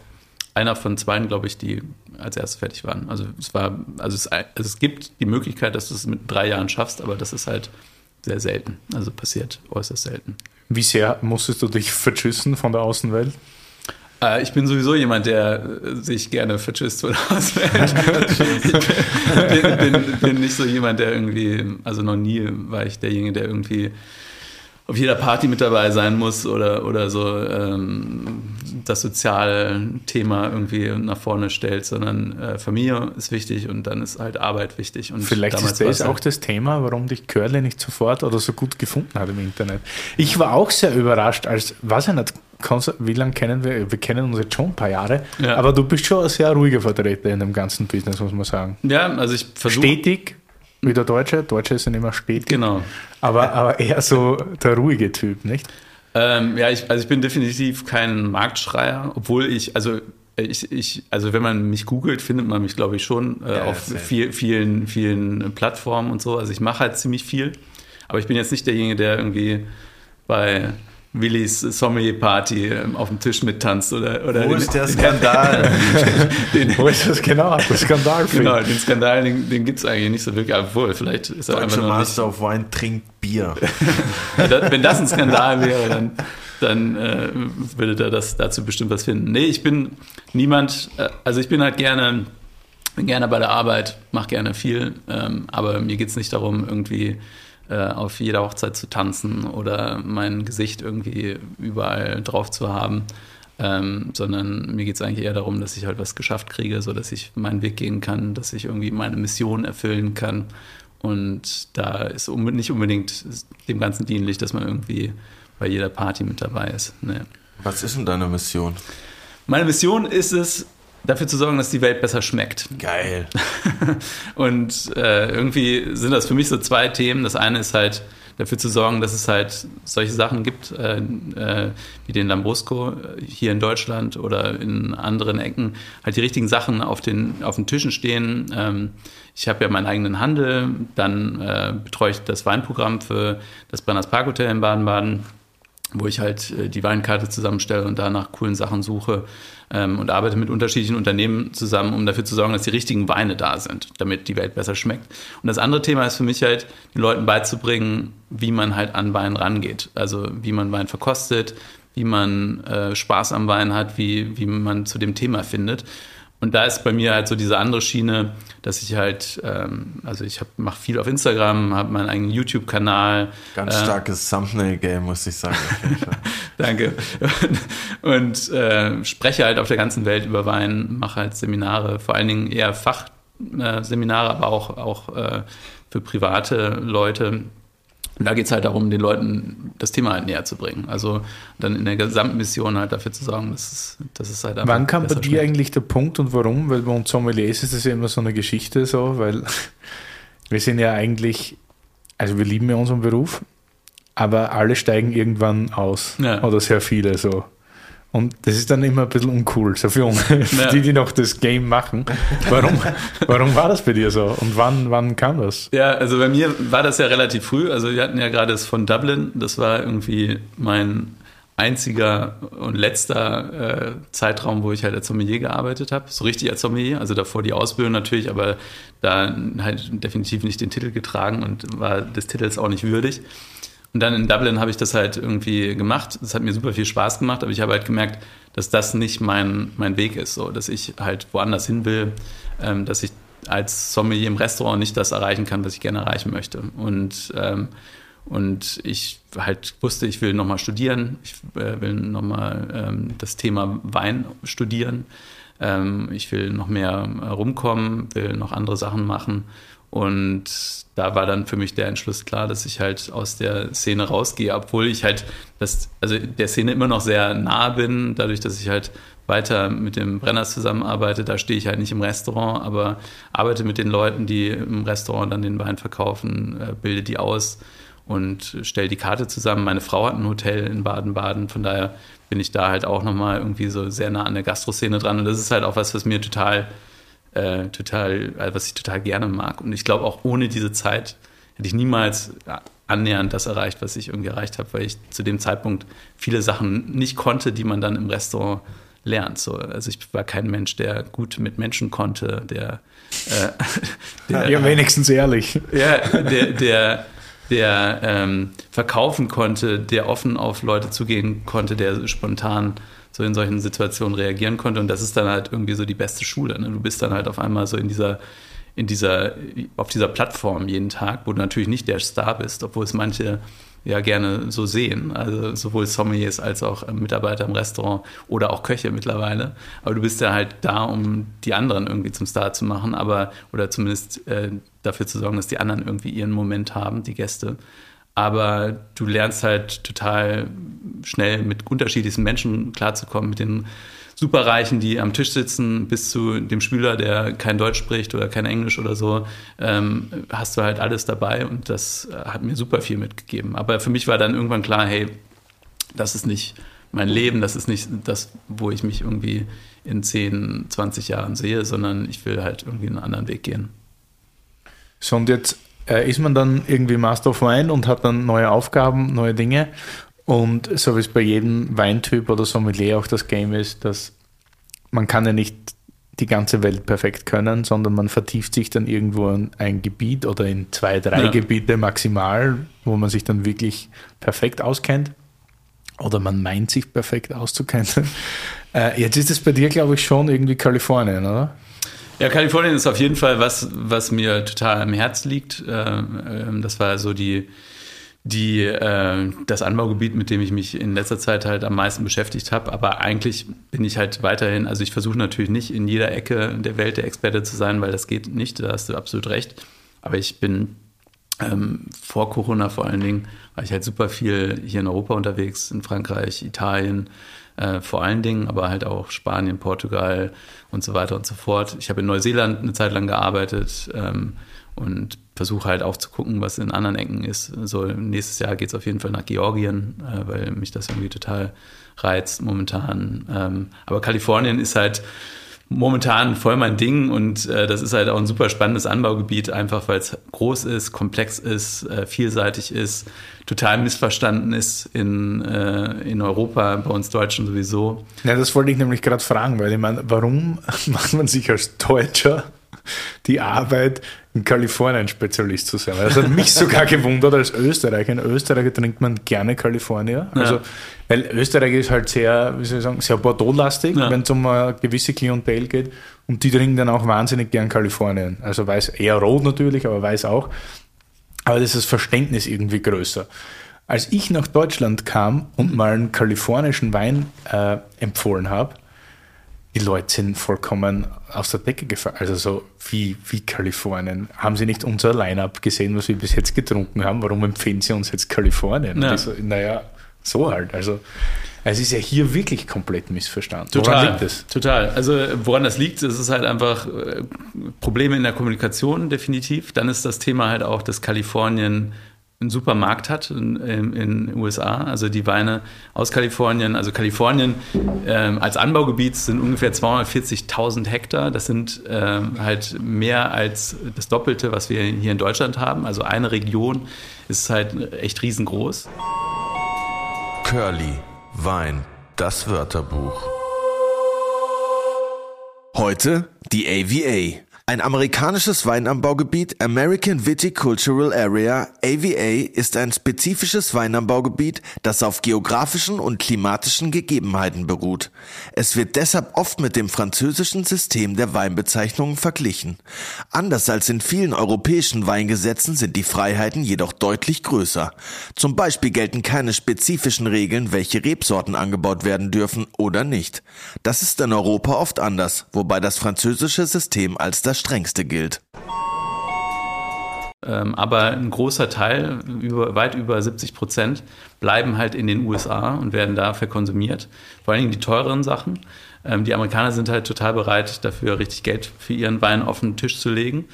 einer von zwei, glaube ich, die als erstes fertig waren. Also es war, also es, also es gibt die Möglichkeit, dass du es mit drei Jahren schaffst, aber das ist halt sehr selten. Also passiert äußerst selten. Wie sehr musstest du dich verschüssen von der Außenwelt? Äh, ich bin sowieso jemand, der äh, sich gerne vertschüsst oder auswählt. ich bin, bin, bin, nicht so jemand, der irgendwie, also noch nie war ich derjenige, der irgendwie auf jeder Party mit dabei sein muss oder, oder so ähm, das soziale Thema irgendwie nach vorne stellt, sondern äh, Familie ist wichtig und dann ist halt Arbeit wichtig. Und Vielleicht ist das auch das Thema, warum dich Curly nicht sofort oder so gut gefunden hat im Internet. Ich war auch sehr überrascht, als, weiß ich nicht, wie lange kennen wir? Wir kennen uns jetzt schon ein paar Jahre, ja. aber du bist schon ein sehr ruhiger Vertreter in dem ganzen Business, muss man sagen. Ja, also ich versuche. Stetig, wie der Deutsche. Deutsche sind immer stetig. Genau. Aber, aber eher so der ruhige Typ, nicht? Ähm, ja, ich, also ich bin definitiv kein Marktschreier, obwohl ich, also ich, ich, also wenn man mich googelt, findet man mich, glaube ich, schon äh, ja, auf viel, vielen, vielen Plattformen und so. Also ich mache halt ziemlich viel. Aber ich bin jetzt nicht derjenige, der irgendwie bei Willis Sommelier-Party ähm, auf dem Tisch mittanzt. Oder, oder Wo den, ist der Skandal? den, Wo ist das genau? Der Skandal Genau, den Skandal, den, den gibt es eigentlich nicht so wirklich. Obwohl, vielleicht ist er Deutsche einfach Master of Wine trinkt Bier. Wenn das ein Skandal wäre, dann, dann äh, würde er das dazu bestimmt was finden. Nee, ich bin niemand, äh, also ich bin halt gerne, bin gerne bei der Arbeit, mache gerne viel, ähm, aber mir geht es nicht darum, irgendwie äh, auf jeder Hochzeit zu tanzen oder mein Gesicht irgendwie überall drauf zu haben. Ähm, sondern mir geht es eigentlich eher darum, dass ich halt was geschafft kriege, so dass ich meinen Weg gehen kann, dass ich irgendwie meine Mission erfüllen kann. Und da ist nicht unbedingt dem Ganzen dienlich, dass man irgendwie bei jeder Party mit dabei ist. Nee. Was ist denn deine Mission? Meine Mission ist es, dafür zu sorgen, dass die Welt besser schmeckt. Geil. und äh, irgendwie sind das für mich so zwei Themen. Das eine ist halt dafür zu sorgen, dass es halt solche Sachen gibt, äh, äh, wie den Lambrusco hier in Deutschland oder in anderen Ecken, halt die richtigen Sachen auf den, auf den Tischen stehen. Ähm, ich habe ja meinen eigenen Handel, dann äh, betreue ich das Weinprogramm für das Brenners Parkhotel in Baden-Baden wo ich halt äh, die Weinkarte zusammenstelle und da nach coolen Sachen suche ähm, und arbeite mit unterschiedlichen Unternehmen zusammen, um dafür zu sorgen, dass die richtigen Weine da sind, damit die Welt besser schmeckt. Und das andere Thema ist für mich halt, den Leuten beizubringen, wie man halt an Wein rangeht. Also wie man Wein verkostet, wie man äh, Spaß am Wein hat, wie, wie man zu dem Thema findet. Und da ist bei mir halt so diese andere Schiene, dass ich halt, ähm, also ich mache viel auf Instagram, habe meinen eigenen YouTube-Kanal. Ganz äh, starkes Thumbnail-Game, muss ich sagen. Danke. Und, und äh, spreche halt auf der ganzen Welt über Wein, mache halt Seminare, vor allen Dingen eher Fachseminare, aber auch, auch äh, für private Leute und da geht es halt darum, den Leuten das Thema halt näher zu bringen. Also dann in der gesamten Mission halt dafür zu sorgen, dass es, dass es halt einfach. Wann kam bei dir eigentlich der Punkt und warum? Weil bei uns Sommeliers ist das ja immer so eine Geschichte so, weil wir sind ja eigentlich, also wir lieben ja unseren Beruf, aber alle steigen irgendwann aus. Ja. Oder sehr viele so. Und das ist dann immer ein bisschen uncool, so für, für ja. die, die noch das Game machen. Warum, warum war das bei dir so? Und wann, wann kam das? Ja, also bei mir war das ja relativ früh. Also wir hatten ja gerade das von Dublin. Das war irgendwie mein einziger und letzter äh, Zeitraum, wo ich halt als Sommelier gearbeitet habe. So richtig als Sommelier. Also davor die Ausbildung natürlich, aber da halt definitiv nicht den Titel getragen und war des Titels auch nicht würdig. Und dann in Dublin habe ich das halt irgendwie gemacht. Das hat mir super viel Spaß gemacht, aber ich habe halt gemerkt, dass das nicht mein, mein Weg ist, so dass ich halt woanders hin will, ähm, dass ich als Sommelier im Restaurant nicht das erreichen kann, was ich gerne erreichen möchte. Und, ähm, und ich halt wusste, ich will nochmal studieren, ich äh, will nochmal ähm, das Thema Wein studieren, ähm, ich will noch mehr rumkommen, will noch andere Sachen machen und da war dann für mich der Entschluss klar, dass ich halt aus der Szene rausgehe, obwohl ich halt das, also der Szene immer noch sehr nah bin, dadurch, dass ich halt weiter mit dem Brenners zusammenarbeite. Da stehe ich halt nicht im Restaurant, aber arbeite mit den Leuten, die im Restaurant dann den Wein verkaufen, äh, bilde die aus und stelle die Karte zusammen. Meine Frau hat ein Hotel in Baden-Baden, von daher bin ich da halt auch nochmal irgendwie so sehr nah an der Gastroszene dran. Und das ist halt auch was, was mir total äh, total, also was ich total gerne mag. Und ich glaube, auch ohne diese Zeit hätte ich niemals annähernd das erreicht, was ich irgendwie erreicht habe, weil ich zu dem Zeitpunkt viele Sachen nicht konnte, die man dann im Restaurant lernt. So, also ich war kein Mensch, der gut mit Menschen konnte, der, äh, der ja, wenigstens ehrlich. Ja, der, der, der ähm, verkaufen konnte, der offen auf Leute zugehen konnte, der spontan so in solchen Situationen reagieren konnte. Und das ist dann halt irgendwie so die beste Schule. Ne? Du bist dann halt auf einmal so in dieser, in dieser, auf dieser Plattform jeden Tag, wo du natürlich nicht der Star bist, obwohl es manche ja gerne so sehen. Also sowohl Sommeliers als auch äh, Mitarbeiter im Restaurant oder auch Köche mittlerweile. Aber du bist ja halt da, um die anderen irgendwie zum Star zu machen, aber oder zumindest äh, dafür zu sorgen, dass die anderen irgendwie ihren Moment haben, die Gäste. Aber du lernst halt total schnell mit unterschiedlichsten Menschen klarzukommen, mit den Superreichen, die am Tisch sitzen, bis zu dem Spüler, der kein Deutsch spricht oder kein Englisch oder so, ähm, hast du halt alles dabei und das hat mir super viel mitgegeben. Aber für mich war dann irgendwann klar, hey, das ist nicht mein Leben, das ist nicht das, wo ich mich irgendwie in 10, 20 Jahren sehe, sondern ich will halt irgendwie einen anderen Weg gehen. So, und jetzt äh, ist man dann irgendwie Master of Wine und hat dann neue Aufgaben, neue Dinge. Und so wie es bei jedem Weintyp oder Sommelier auch das Game ist, dass man kann ja nicht die ganze Welt perfekt können, sondern man vertieft sich dann irgendwo in ein Gebiet oder in zwei, drei ja. Gebiete maximal, wo man sich dann wirklich perfekt auskennt. Oder man meint sich perfekt auszukennen. Äh, jetzt ist es bei dir, glaube ich, schon irgendwie Kalifornien, oder? Ja, Kalifornien ist auf jeden Fall was, was mir total am Herz liegt. Ähm, ähm, das war so die, die, äh, das Anbaugebiet, mit dem ich mich in letzter Zeit halt am meisten beschäftigt habe. Aber eigentlich bin ich halt weiterhin, also ich versuche natürlich nicht in jeder Ecke der Welt der Experte zu sein, weil das geht nicht, da hast du absolut recht. Aber ich bin ähm, vor Corona vor allen Dingen, war ich halt super viel hier in Europa unterwegs, in Frankreich, Italien, äh, vor allen Dingen, aber halt auch Spanien, Portugal und so weiter und so fort. Ich habe in Neuseeland eine Zeit lang gearbeitet. Ähm, und versuche halt auch zu gucken, was in anderen Ecken ist. So nächstes Jahr geht es auf jeden Fall nach Georgien, äh, weil mich das irgendwie total reizt momentan. Ähm, aber Kalifornien ist halt momentan voll mein Ding und äh, das ist halt auch ein super spannendes Anbaugebiet, einfach weil es groß ist, komplex ist, äh, vielseitig ist, total missverstanden ist in, äh, in Europa, bei uns Deutschen sowieso. Ja, das wollte ich nämlich gerade fragen, weil ich meine, warum macht man sich als Deutscher die Arbeit, in Kalifornien Spezialist zu sein. Das hat mich sogar gewundert als Österreicher. In Österreich trinkt man gerne Kalifornier. Also, ja. weil Österreich ist halt sehr, wie soll ich sagen, sehr Bordeaux-lastig, ja. wenn es um eine gewisse Klientel geht. Und die trinken dann auch wahnsinnig gern Kalifornien. Also weiß eher rot natürlich, aber weiß auch. Aber das ist das Verständnis irgendwie größer. Als ich nach Deutschland kam und mal einen kalifornischen Wein äh, empfohlen habe, die Leute sind vollkommen aus der Decke gefallen. Also so wie, wie Kalifornien. Haben sie nicht unser Line-Up gesehen, was wir bis jetzt getrunken haben? Warum empfehlen sie uns jetzt Kalifornien? Ja. So, naja, so halt. Also es ist ja hier wirklich komplett missverstanden. Total. Woran liegt das? Total. Also woran das liegt, ist es halt einfach äh, Probleme in der Kommunikation definitiv. Dann ist das Thema halt auch, dass Kalifornien einen Supermarkt hat in, in, in, den USA. Also die Weine aus Kalifornien. Also Kalifornien ähm, als Anbaugebiet sind ungefähr 240.000 Hektar. Das sind ähm, halt mehr als das Doppelte, was wir hier in Deutschland haben. Also eine Region ist halt echt riesengroß. Curly, Wein, das Wörterbuch. Heute die AVA. Ein amerikanisches Weinanbaugebiet, American Viticultural Area, AVA, ist ein spezifisches Weinanbaugebiet, das auf geografischen und klimatischen Gegebenheiten beruht. Es wird deshalb oft mit dem französischen System der Weinbezeichnungen verglichen. Anders als in vielen europäischen Weingesetzen sind die Freiheiten jedoch deutlich größer. Zum Beispiel gelten keine spezifischen Regeln, welche Rebsorten angebaut werden dürfen oder nicht. Das ist in Europa oft anders, wobei das französische System als das strengste gilt. Ähm, aber ein großer Teil, über, weit über 70 Prozent, bleiben halt in den USA und werden da verkonsumiert. Vor allen Dingen die teureren Sachen. Ähm, die Amerikaner sind halt total bereit, dafür richtig Geld für ihren Wein auf den Tisch zu legen.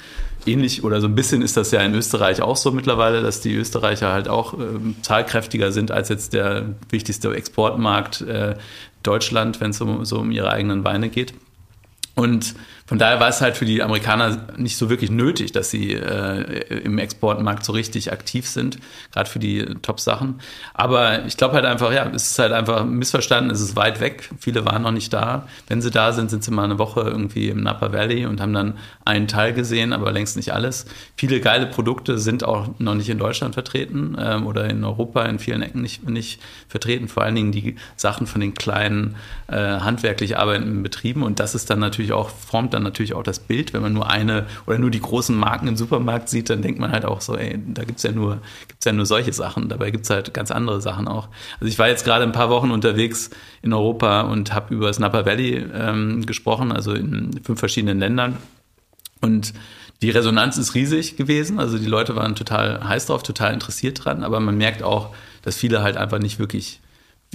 Ähnlich oder so ein bisschen ist das ja in Österreich auch so mittlerweile, dass die Österreicher halt auch ähm, zahlkräftiger sind als jetzt der wichtigste Exportmarkt äh, Deutschland, wenn es um, so um ihre eigenen Weine geht. Und von daher war es halt für die Amerikaner nicht so wirklich nötig, dass sie äh, im Exportmarkt so richtig aktiv sind, gerade für die Top-Sachen. Aber ich glaube halt einfach, ja, es ist halt einfach missverstanden, es ist weit weg. Viele waren noch nicht da. Wenn sie da sind, sind sie mal eine Woche irgendwie im Napa Valley und haben dann einen Teil gesehen, aber längst nicht alles. Viele geile Produkte sind auch noch nicht in Deutschland vertreten ähm, oder in Europa in vielen Ecken nicht, nicht vertreten. Vor allen Dingen die Sachen von den kleinen äh, handwerklich arbeitenden Betrieben. Und das ist dann natürlich auch, formt dann natürlich auch das Bild. Wenn man nur eine oder nur die großen Marken im Supermarkt sieht, dann denkt man halt auch so, ey, da gibt's ja nur, ja nur solche Sachen. Dabei gibt's halt ganz andere Sachen auch. Also ich war jetzt gerade ein paar Wochen unterwegs in Europa und habe über das Napa Valley ähm, gesprochen, also in fünf verschiedenen Ländern. Und die Resonanz ist riesig gewesen. Also die Leute waren total heiß drauf, total interessiert dran. Aber man merkt auch, dass viele halt einfach nicht wirklich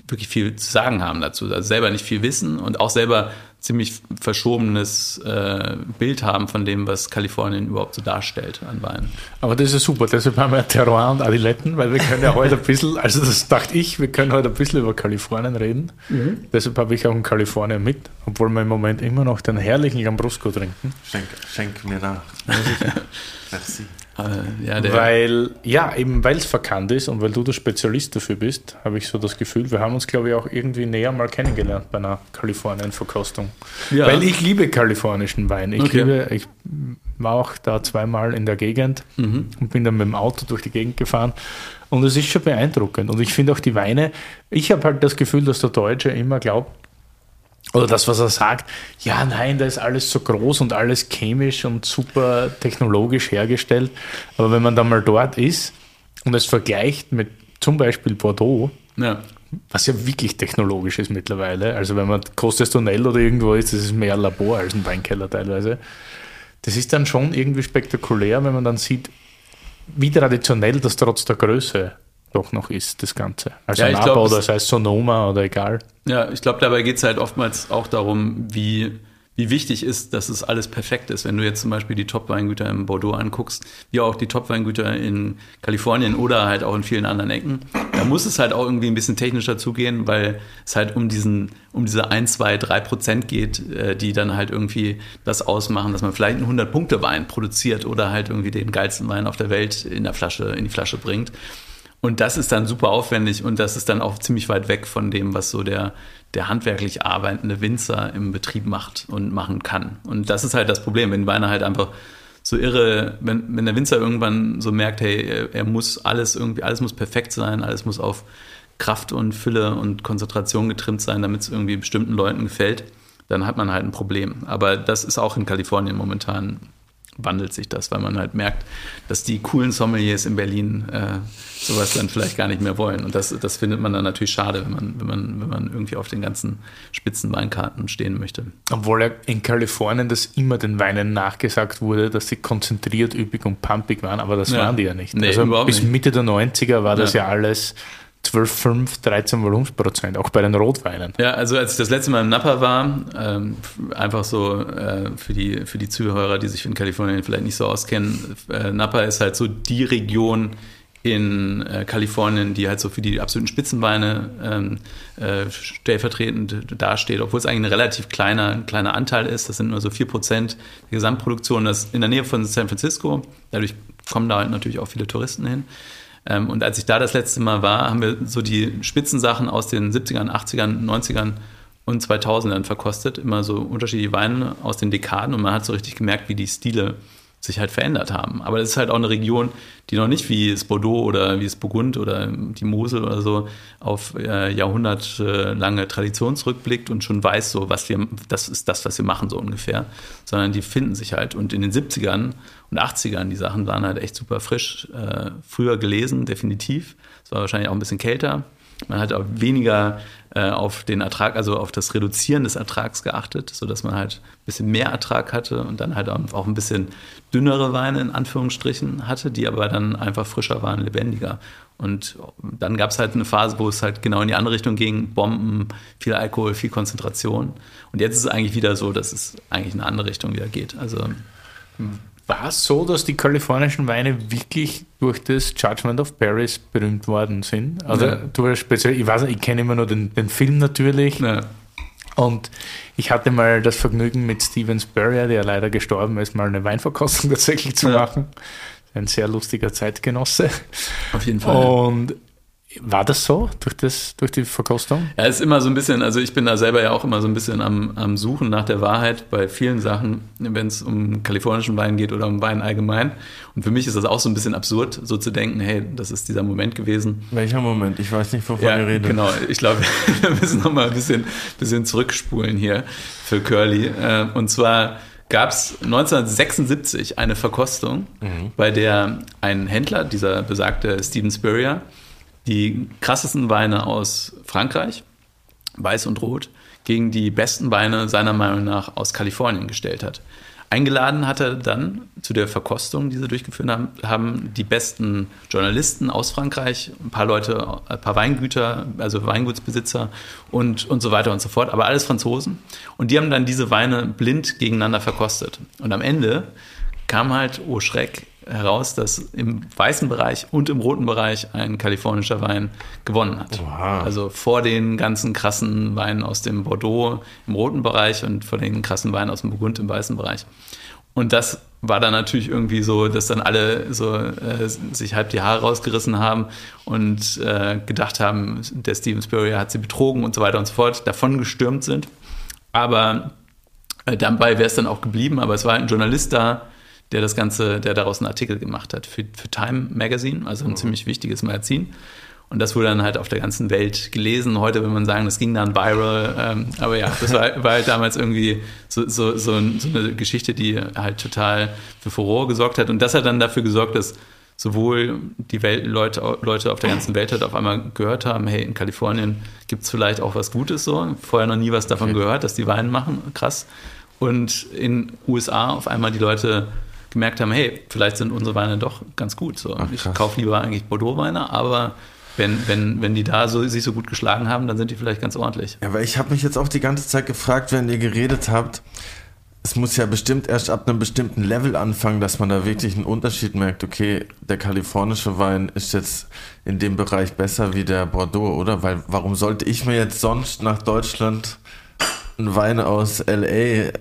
wirklich viel zu sagen haben dazu, also selber nicht viel wissen und auch selber ziemlich verschobenes äh, Bild haben von dem, was Kalifornien überhaupt so darstellt an Wein. Aber das ist super, deshalb haben wir Terroir und Adiletten, weil wir können ja heute ein bisschen, also das dachte ich, wir können heute ein bisschen über Kalifornien reden. Mhm. Deshalb habe ich auch einen Kalifornien mit, obwohl wir im Moment immer noch den herrlichen Lambrusco trinken. Schenk, schenk mir nach. Merci. Äh, ja, weil, ja, eben weil es verkannt ist und weil du der Spezialist dafür bist, habe ich so das Gefühl, wir haben uns, glaube ich, auch irgendwie näher mal kennengelernt bei einer Kalifornien-Verkostung. Ja. Weil ich liebe kalifornischen Wein. Ich okay. liebe, ich war auch da zweimal in der Gegend mhm. und bin dann mit dem Auto durch die Gegend gefahren. Und es ist schon beeindruckend. Und ich finde auch die Weine, ich habe halt das Gefühl, dass der Deutsche immer glaubt, oder das, was er sagt, ja, nein, da ist alles so groß und alles chemisch und super technologisch hergestellt. Aber wenn man dann mal dort ist und es vergleicht mit zum Beispiel Bordeaux, ja. was ja wirklich technologisch ist mittlerweile, also wenn man Costes Tonell oder irgendwo ist, das ist mehr Labor als ein Weinkeller teilweise. Das ist dann schon irgendwie spektakulär, wenn man dann sieht, wie traditionell das trotz der Größe doch noch ist, das Ganze. Also ja, ein Abbau, das heißt Sonoma oder egal. Ja, ich glaube, dabei geht es halt oftmals auch darum, wie, wie wichtig ist, dass es alles perfekt ist. Wenn du jetzt zum Beispiel die Top-Weingüter in Bordeaux anguckst, wie auch die Top-Weingüter in Kalifornien oder halt auch in vielen anderen Ecken, da muss es halt auch irgendwie ein bisschen technischer zugehen, weil es halt um diesen, um diese 1, 2, 3 Prozent geht, äh, die dann halt irgendwie das ausmachen, dass man vielleicht einen 100-Punkte-Wein produziert oder halt irgendwie den geilsten Wein auf der Welt in der Flasche, in die Flasche bringt. Und das ist dann super aufwendig und das ist dann auch ziemlich weit weg von dem, was so der, der handwerklich arbeitende Winzer im Betrieb macht und machen kann. Und das ist halt das Problem, wenn Weine halt einfach so irre, wenn, wenn der Winzer irgendwann so merkt, hey, er, muss alles irgendwie, alles muss perfekt sein, alles muss auf Kraft und Fülle und Konzentration getrimmt sein, damit es irgendwie bestimmten Leuten gefällt, dann hat man halt ein Problem. Aber das ist auch in Kalifornien momentan wandelt sich das, weil man halt merkt, dass die coolen Sommeliers in Berlin äh, sowas dann vielleicht gar nicht mehr wollen. Und das, das findet man dann natürlich schade, wenn man, wenn, man, wenn man irgendwie auf den ganzen Spitzenweinkarten stehen möchte. Obwohl ja in Kalifornien das immer den Weinen nachgesagt wurde, dass sie konzentriert, üppig und pumpig waren, aber das ja. waren die ja nicht. Nee, also bis Mitte der 90er war das ja, ja alles 12, 5, 13 Volumensprozent, auch bei den Rotweinen. Ja, also als ich das letzte Mal im Napa war, ähm, einfach so äh, für, die, für die Zuhörer, die sich in Kalifornien vielleicht nicht so auskennen, äh, Napa ist halt so die Region in äh, Kalifornien, die halt so für die absoluten Spitzenweine ähm, äh, stellvertretend dasteht, obwohl es eigentlich ein relativ kleiner, kleiner Anteil ist. Das sind nur so 4% der Gesamtproduktion. Das in der Nähe von San Francisco. Dadurch kommen da halt natürlich auch viele Touristen hin. Ähm, und als ich da das letzte Mal war, haben wir so die Spitzensachen aus den 70ern, 80ern, 90ern und 2000ern verkostet. Immer so unterschiedliche Weine aus den Dekaden und man hat so richtig gemerkt, wie die Stile sich halt verändert haben. Aber das ist halt auch eine Region, die noch nicht wie es Bordeaux oder wie es Burgund oder die Mosel oder so auf äh, jahrhundertelange Tradition zurückblickt und schon weiß, so was wir, das ist das, was wir machen, so ungefähr. Sondern die finden sich halt. Und in den 70ern und 80ern, die Sachen waren halt echt super frisch. Äh, früher gelesen, definitiv. Es war wahrscheinlich auch ein bisschen kälter. Man hat auch weniger äh, auf den Ertrag, also auf das Reduzieren des Ertrags geachtet, sodass man halt ein bisschen mehr Ertrag hatte und dann halt auch ein bisschen dünnere Weine in Anführungsstrichen hatte, die aber dann einfach frischer waren, lebendiger. Und dann gab es halt eine Phase, wo es halt genau in die andere Richtung ging, Bomben, viel Alkohol, viel Konzentration. Und jetzt ist es eigentlich wieder so, dass es eigentlich in eine andere Richtung wieder geht. Also war es so, dass die kalifornischen Weine wirklich durch das Judgment of Paris berühmt worden sind? Also ja. du speziell, ich weiß nicht, ich kenne immer nur den, den Film natürlich. Ja. Und ich hatte mal das Vergnügen mit Steven Spurrier, der leider gestorben ist, mal eine Weinverkostung tatsächlich zu ja. machen. Ein sehr lustiger Zeitgenosse. Auf jeden Fall. Und war das so durch, das, durch die Verkostung? Ja, es ist immer so ein bisschen, also ich bin da selber ja auch immer so ein bisschen am, am Suchen nach der Wahrheit bei vielen Sachen, wenn es um kalifornischen Wein geht oder um Wein allgemein. Und für mich ist das auch so ein bisschen absurd, so zu denken, hey, das ist dieser Moment gewesen. Welcher Moment? Ich weiß nicht, wovon ja, ihr redet. Genau, ich glaube, wir müssen noch mal ein bisschen, bisschen zurückspulen hier für Curly. Äh, und zwar gab es 1976 eine Verkostung, mhm. bei der ein Händler, dieser besagte Steven Spurrier, die krassesten Weine aus Frankreich, weiß und rot, gegen die besten Weine seiner Meinung nach aus Kalifornien gestellt hat. Eingeladen hat er dann zu der Verkostung, die sie durchgeführt haben, haben die besten Journalisten aus Frankreich, ein paar Leute, ein paar Weingüter, also Weingutsbesitzer und, und so weiter und so fort, aber alles Franzosen. Und die haben dann diese Weine blind gegeneinander verkostet. Und am Ende kam halt, oh Schreck, heraus, dass im weißen Bereich und im roten Bereich ein kalifornischer Wein gewonnen hat. Wow. Also vor den ganzen krassen Weinen aus dem Bordeaux im roten Bereich und vor den krassen Weinen aus dem Burgund im weißen Bereich. Und das war dann natürlich irgendwie so, dass dann alle so äh, sich halb die Haare rausgerissen haben und äh, gedacht haben, der Steven Spurrier hat sie betrogen und so weiter und so fort, davon gestürmt sind. Aber äh, dabei wäre es dann auch geblieben, aber es war ein Journalist da, der das Ganze, der daraus einen Artikel gemacht hat für, für Time Magazine, also ein mhm. ziemlich wichtiges Magazin. Und das wurde dann halt auf der ganzen Welt gelesen. Heute würde man sagen, das ging dann viral. Ähm, aber ja, das war, war, halt damals irgendwie so, so, so, so, eine Geschichte, die halt total für Furore gesorgt hat. Und das hat dann dafür gesorgt, dass sowohl die Welt, Leute, Leute auf der ganzen Welt halt auf einmal gehört haben, hey, in Kalifornien gibt es vielleicht auch was Gutes so. Vorher noch nie was davon okay. gehört, dass die Wein machen. Krass. Und in USA auf einmal die Leute gemerkt haben, hey, vielleicht sind unsere Weine doch ganz gut. So. Ach, ich kaufe lieber eigentlich Bordeaux-Weine, aber wenn, wenn, wenn die da so, sich so gut geschlagen haben, dann sind die vielleicht ganz ordentlich. Ja, weil ich habe mich jetzt auch die ganze Zeit gefragt, wenn ihr geredet habt, es muss ja bestimmt erst ab einem bestimmten Level anfangen, dass man da wirklich einen Unterschied merkt. Okay, der kalifornische Wein ist jetzt in dem Bereich besser wie der Bordeaux, oder? Weil warum sollte ich mir jetzt sonst nach Deutschland einen Wein aus LA äh,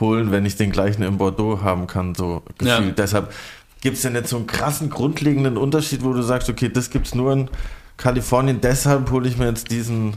holen, wenn ich den gleichen in Bordeaux haben kann, so gefühlt. Ja. Deshalb gibt es denn jetzt so einen krassen grundlegenden Unterschied, wo du sagst, okay, das gibt es nur in Kalifornien, deshalb hole ich mir jetzt diesen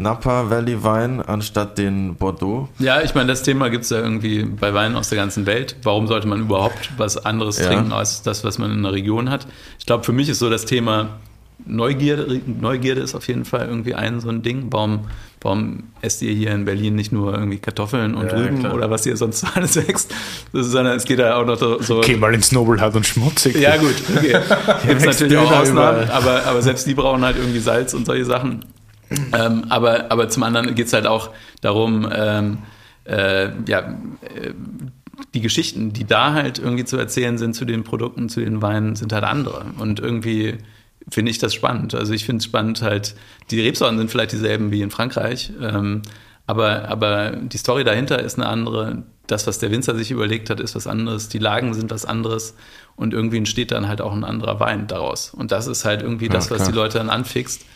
Napa Valley Wein anstatt den Bordeaux. Ja, ich meine, das Thema gibt es ja irgendwie bei Weinen aus der ganzen Welt. Warum sollte man überhaupt was anderes ja. trinken als das, was man in der Region hat? Ich glaube, für mich ist so das Thema Neugierde, Neugierde ist auf jeden Fall irgendwie ein so ein Ding. Warum, warum esst ihr hier in Berlin nicht nur irgendwie Kartoffeln und ja, Rüben klar. oder was ihr sonst alles wächst, sondern es geht ja auch noch so. Okay, mal ins Nobelhart und schmutzig. Ja, gut, okay. Gibt es natürlich auch Ausnahmen, aber, aber selbst die brauchen halt irgendwie Salz und solche Sachen. Ähm, aber, aber zum anderen geht es halt auch darum, ähm, äh, ja, äh, die Geschichten, die da halt irgendwie zu erzählen sind zu den Produkten, zu den Weinen, sind halt andere. Und irgendwie finde ich das spannend. Also ich finde es spannend halt, die Rebsorten sind vielleicht dieselben wie in Frankreich, ähm, aber, aber die Story dahinter ist eine andere. Das, was der Winzer sich überlegt hat, ist was anderes. Die Lagen sind was anderes. Und irgendwie entsteht dann halt auch ein anderer Wein daraus. Und das ist halt irgendwie das, was die Leute dann anfixt.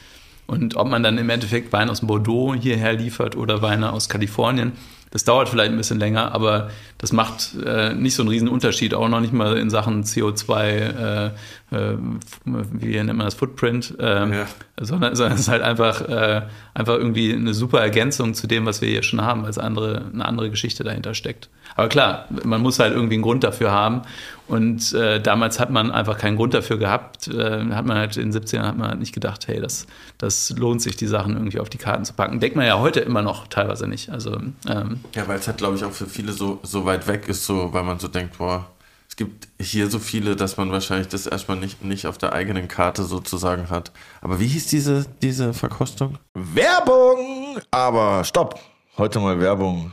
Und ob man dann im Endeffekt Wein aus Bordeaux hierher liefert oder Weine aus Kalifornien, das dauert vielleicht ein bisschen länger, aber das macht äh, nicht so einen riesen Unterschied, auch noch nicht mal in Sachen CO2, äh, äh, wie nennt man das, Footprint, ähm, ja. sondern, sondern, es ist halt einfach, äh, einfach irgendwie eine super Ergänzung zu dem, was wir hier schon haben, weil es andere, eine andere Geschichte dahinter steckt. Aber klar, man muss halt irgendwie einen Grund dafür haben. Und äh, damals hat man einfach keinen Grund dafür gehabt. Äh, hat man halt in den 70ern hat man halt nicht gedacht, hey, das, das lohnt sich, die Sachen irgendwie auf die Karten zu packen. Denkt man ja heute immer noch teilweise nicht. Also, ähm, ja, weil es halt, glaube ich, auch für viele so, so weit weg ist, so, weil man so denkt, boah, es gibt hier so viele, dass man wahrscheinlich das erstmal nicht, nicht auf der eigenen Karte sozusagen hat. Aber wie hieß diese, diese Verkostung? Werbung! Aber stopp! Heute mal Werbung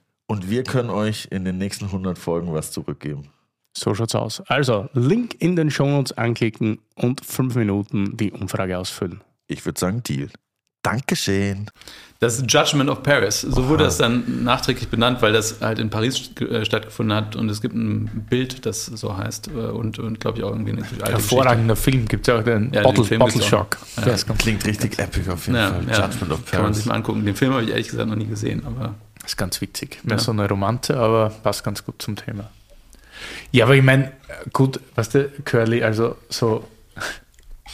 und wir können euch in den nächsten 100 Folgen was zurückgeben. So schaut's aus. Also, Link in den Shownotes anklicken und fünf Minuten die Umfrage ausfüllen. Ich würde sagen, Deal. Dankeschön. Das Judgment of Paris. So wurde das dann nachträglich benannt, weil das halt in Paris äh, stattgefunden hat und es gibt ein Bild, das so heißt äh, und, und glaube ich auch irgendwie eine alte Hervorragender Geschichte. Film. Gibt es auch den ja, Bottle, den Bottle Shock. Ja. Das klingt richtig epic auf jeden ja, Fall. Judgment of Paris. Kann man sich mal angucken. Den Film habe ich ehrlich gesagt noch nie gesehen, aber. Das ist ganz witzig. Mehr so eine Romante, aber passt ganz gut zum Thema. Ja, aber ich meine, gut, weißt du, Curly, also so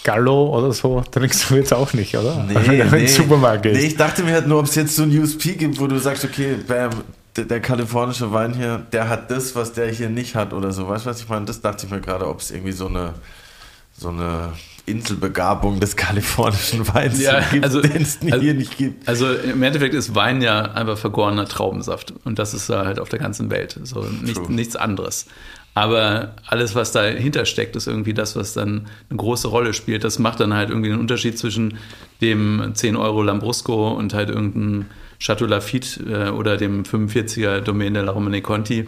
Gallo oder so trinkst du jetzt auch nicht, oder? Nee, Wenn nee. Supermarkt Nee, ich dachte mir halt nur, ob es jetzt so ein USP gibt, wo du sagst, okay, bam, der, der, kalifornische Wein hier, der hat das, was der hier nicht hat oder so. Weißt du, was ich meine? Das dachte ich mir gerade, ob es irgendwie so eine, so eine Inselbegabung des kalifornischen Weins ja, gibt, also, den es also, hier nicht gibt. Also im Endeffekt ist Wein ja einfach vergorener Traubensaft. Und das ist halt auf der ganzen Welt. So nicht, nichts anderes. Aber alles, was dahinter steckt, ist irgendwie das, was dann eine große Rolle spielt. Das macht dann halt irgendwie den Unterschied zwischen dem 10 Euro Lambrusco und halt irgendeinem Chateau Lafitte äh, oder dem 45er Domain de la Romane Conti.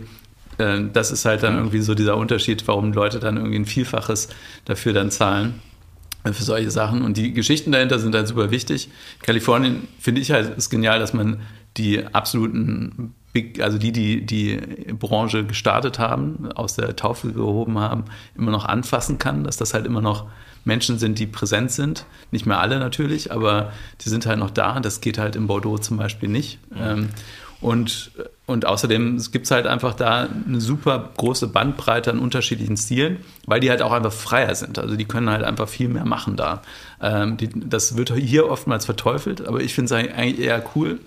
Äh, das ist halt dann irgendwie so dieser Unterschied, warum Leute dann irgendwie ein Vielfaches dafür dann zahlen für solche Sachen. Und die Geschichten dahinter sind halt super wichtig. Kalifornien finde ich halt ist genial, dass man die absoluten Big, also die, die die Branche gestartet haben, aus der Taufe gehoben haben, immer noch anfassen kann, dass das halt immer noch Menschen sind, die präsent sind. Nicht mehr alle natürlich, aber die sind halt noch da. Das geht halt in Bordeaux zum Beispiel nicht. Mhm. Und, und außerdem gibt es halt einfach da eine super große Bandbreite an unterschiedlichen Stilen, weil die halt auch einfach freier sind. Also die können halt einfach viel mehr machen da. Ähm, die, das wird hier oftmals verteufelt, aber ich finde es eigentlich eher cool,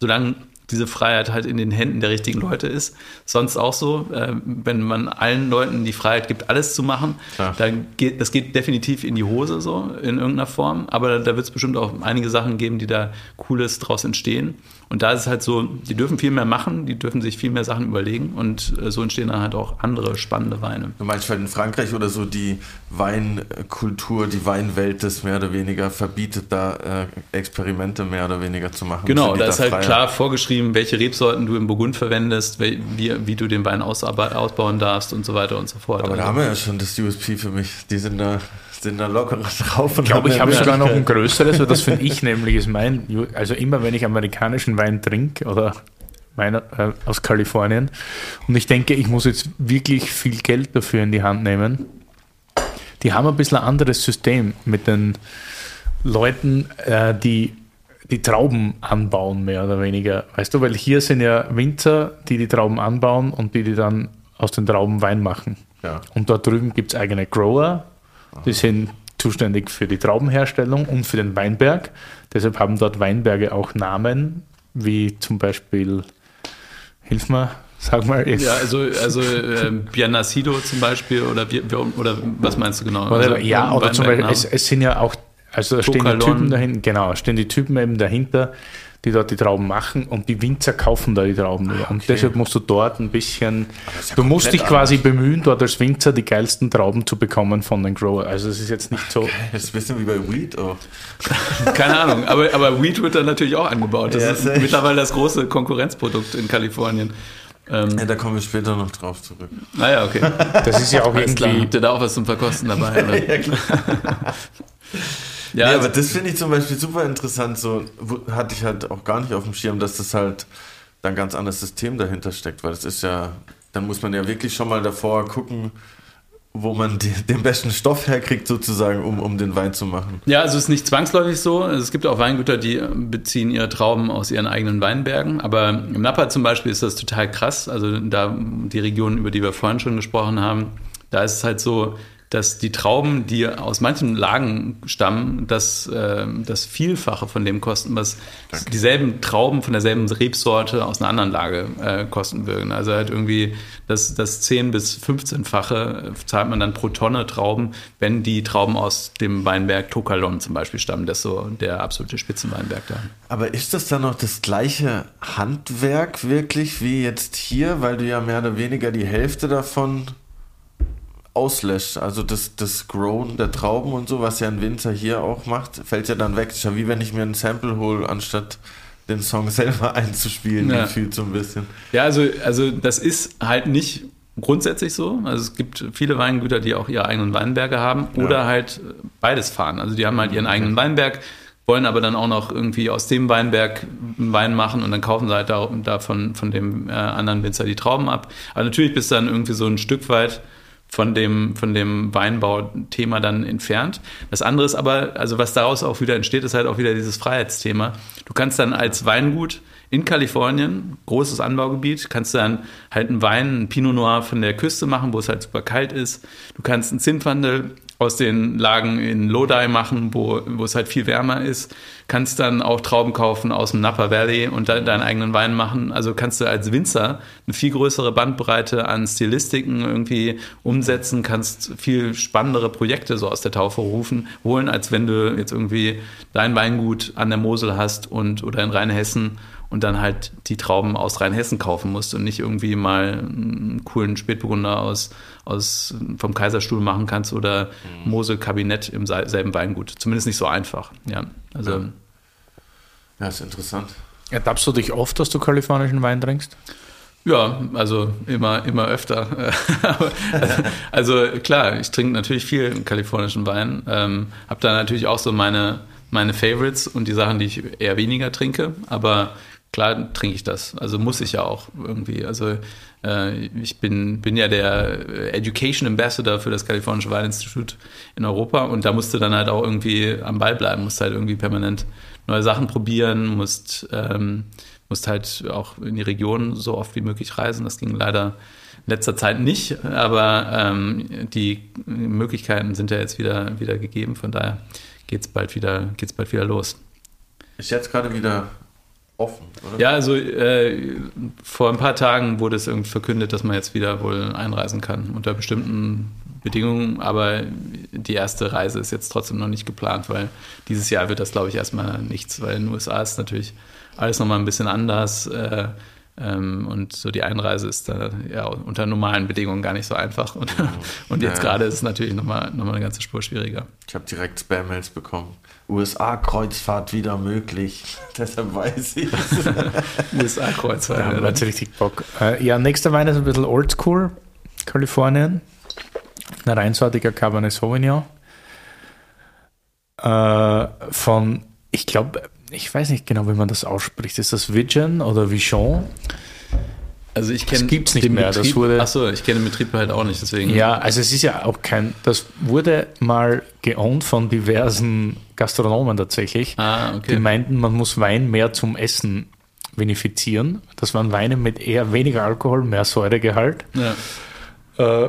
solange diese Freiheit halt in den Händen der richtigen Leute ist. Sonst auch so, äh, wenn man allen Leuten die Freiheit gibt, alles zu machen, ja. dann geht das geht definitiv in die Hose so in irgendeiner Form. Aber da wird es bestimmt auch einige Sachen geben, die da Cooles draus entstehen. Und da ist es halt so, die dürfen viel mehr machen, die dürfen sich viel mehr Sachen überlegen und äh, so entstehen dann halt auch andere spannende Weine. Du meinst halt in Frankreich oder so die Weinkultur, die Weinwelt das mehr oder weniger verbietet, da äh, Experimente mehr oder weniger zu machen? Genau, da ist halt klar vorgeschrieben, welche Rebsorten du im Burgund verwendest, wie, wie du den Wein ausbauen darfst und so weiter und so fort. Aber da haben wir ja schon das USP für mich. Die sind da sind da locker drauf. ich glaube, ich habe sogar noch ein größeres, das finde ich nämlich, ist mein, also immer wenn ich amerikanischen Wein trinke oder Wein äh, aus Kalifornien und ich denke, ich muss jetzt wirklich viel Geld dafür in die Hand nehmen, die haben ein bisschen ein anderes System mit den Leuten, äh, die die Trauben anbauen, mehr oder weniger. Weißt du, weil hier sind ja Winzer, die die Trauben anbauen und die die dann aus den Trauben Wein machen. Ja. Und dort drüben gibt es eigene Grower, die sind zuständig für die Traubenherstellung und für den Weinberg. Deshalb haben dort Weinberge auch Namen, wie zum Beispiel, hilf mir, sag mal. Ja, also, also äh, Bianacido zum Beispiel oder, oder was meinst du genau? Oder, also, ja, oder zum Beispiel, es, es, sind ja auch, also da stehen die Typen dahinter, genau, stehen die Typen eben dahinter, die dort die Trauben machen und die Winzer kaufen da die Trauben nur. Okay. Und deshalb musst du dort ein bisschen, ja du musst dich quasi anders. bemühen, dort als Winzer die geilsten Trauben zu bekommen von den Grower. Also es ist jetzt nicht so. Okay. Das ist ein bisschen wie bei Weed. Oh. Keine Ahnung, aber, aber Weed wird da natürlich auch angebaut. Das ja, ist mittlerweile das große Konkurrenzprodukt in Kalifornien. Ähm, ja, da kommen wir später noch drauf zurück. Naja, ah okay. Das ist ja auch irgendwie. Habt ihr da auch was zum Verkosten dabei? Ja, klar. Ja, nee, also aber das finde ich zum Beispiel super interessant. So hatte ich halt auch gar nicht auf dem Schirm, dass das halt dann ganz anderes System dahinter steckt, weil das ist ja, dann muss man ja wirklich schon mal davor gucken, wo man die, den besten Stoff herkriegt, sozusagen, um, um den Wein zu machen. Ja, also es ist nicht zwangsläufig so. Es gibt auch Weingüter, die beziehen ihre Trauben aus ihren eigenen Weinbergen. Aber im Napa zum Beispiel ist das total krass. Also da die Region, über die wir vorhin schon gesprochen haben, da ist es halt so, dass die Trauben, die aus manchen Lagen stammen, das, äh, das Vielfache von dem kosten, was Danke. dieselben Trauben von derselben Rebsorte aus einer anderen Lage äh, kosten würden. Also halt irgendwie das, das 10 bis 15-fache zahlt man dann pro Tonne Trauben, wenn die Trauben aus dem Weinberg Tokalon zum Beispiel stammen. Das ist so der absolute Spitzenweinberg da. Aber ist das dann noch das gleiche Handwerk wirklich wie jetzt hier, weil du ja mehr oder weniger die Hälfte davon auslöscht. Also das, das Grown der Trauben und so, was ja ein Winzer hier auch macht, fällt ja dann weg. ist ja wie wenn ich mir ein Sample hole, anstatt den Song selber einzuspielen, ja. gefühlt so ein bisschen. Ja, also, also das ist halt nicht grundsätzlich so. Also es gibt viele Weingüter, die auch ihre eigenen Weinberge haben oder ja. halt beides fahren. Also die haben halt ihren eigenen Weinberg, wollen aber dann auch noch irgendwie aus dem Weinberg Wein machen und dann kaufen sie halt da, da von, von dem äh, anderen Winzer die Trauben ab. Aber natürlich bist du dann irgendwie so ein Stück weit von dem, von dem Weinbauthema dann entfernt. Das andere ist aber, also was daraus auch wieder entsteht, ist halt auch wieder dieses Freiheitsthema. Du kannst dann als Weingut in Kalifornien, großes Anbaugebiet, kannst du dann halt einen Wein, einen Pinot Noir von der Küste machen, wo es halt super kalt ist. Du kannst einen Zinfandel aus den Lagen in Lodi machen, wo, wo es halt viel wärmer ist. Kannst dann auch Trauben kaufen aus dem Napa Valley und de deinen eigenen Wein machen. Also kannst du als Winzer eine viel größere Bandbreite an Stilistiken irgendwie umsetzen, kannst viel spannendere Projekte so aus der Taufe rufen, holen, als wenn du jetzt irgendwie dein Weingut an der Mosel hast und oder in Rheinhessen und dann halt die Trauben aus Rheinhessen kaufen musst und nicht irgendwie mal einen coolen Spätburgunder aus, aus vom Kaiserstuhl machen kannst oder mhm. Mosel-Kabinett im selben Weingut. Zumindest nicht so einfach. Ja, also. Ja, ja ist interessant. Ertappst du dich oft, dass du kalifornischen Wein trinkst? Ja, also immer, immer öfter. also klar, ich trinke natürlich viel kalifornischen Wein. Ähm, habe da natürlich auch so meine, meine Favorites und die Sachen, die ich eher weniger trinke. Aber klar trinke ich das. Also muss ich ja auch irgendwie. Also äh, ich bin, bin ja der Education Ambassador für das Kalifornische Weininstitut in Europa und da musst du dann halt auch irgendwie am Ball bleiben, musst halt irgendwie permanent neue Sachen probieren, musst, ähm, musst halt auch in die Region so oft wie möglich reisen. Das ging leider in letzter Zeit nicht, aber ähm, die Möglichkeiten sind ja jetzt wieder, wieder gegeben, von daher geht es bald, wieder, geht's bald wieder los. Ist jetzt gerade wieder offen, oder? Ja, also äh, vor ein paar Tagen wurde es irgendwie verkündet, dass man jetzt wieder wohl einreisen kann unter bestimmten Bedingungen, aber die erste Reise ist jetzt trotzdem noch nicht geplant, weil dieses Jahr wird das, glaube ich, erstmal nichts, weil in den USA ist natürlich alles nochmal ein bisschen anders. Äh, ähm, und so die Einreise ist da ja unter normalen Bedingungen gar nicht so einfach. Und, mhm. und jetzt ja. gerade ist es natürlich nochmal noch mal eine ganze Spur schwieriger. Ich habe direkt Spam-Mails bekommen. USA-Kreuzfahrt wieder möglich. Deshalb weiß ich USA-Kreuzfahrt. Da haben wir natürlich richtig Bock. Äh, ja, nächster Wein ist ein bisschen oldschool. Kalifornien. Ein reinsortiger Cabernet Sauvignon. Äh, von, ich glaube, ich weiß nicht genau, wie man das ausspricht. Ist das Vision oder Vision? Also ich kenne. Das gibt es nicht mehr. Betrieb, das wurde, achso, ich kenne den Betrieb halt auch nicht, deswegen. Ja, also es ist ja auch kein. Das wurde mal geowned von diversen Gastronomen tatsächlich. Ah, okay. Die meinten, man muss Wein mehr zum Essen vinifizieren. Das waren Weine mit eher weniger Alkohol, mehr Säuregehalt. Ja. Äh,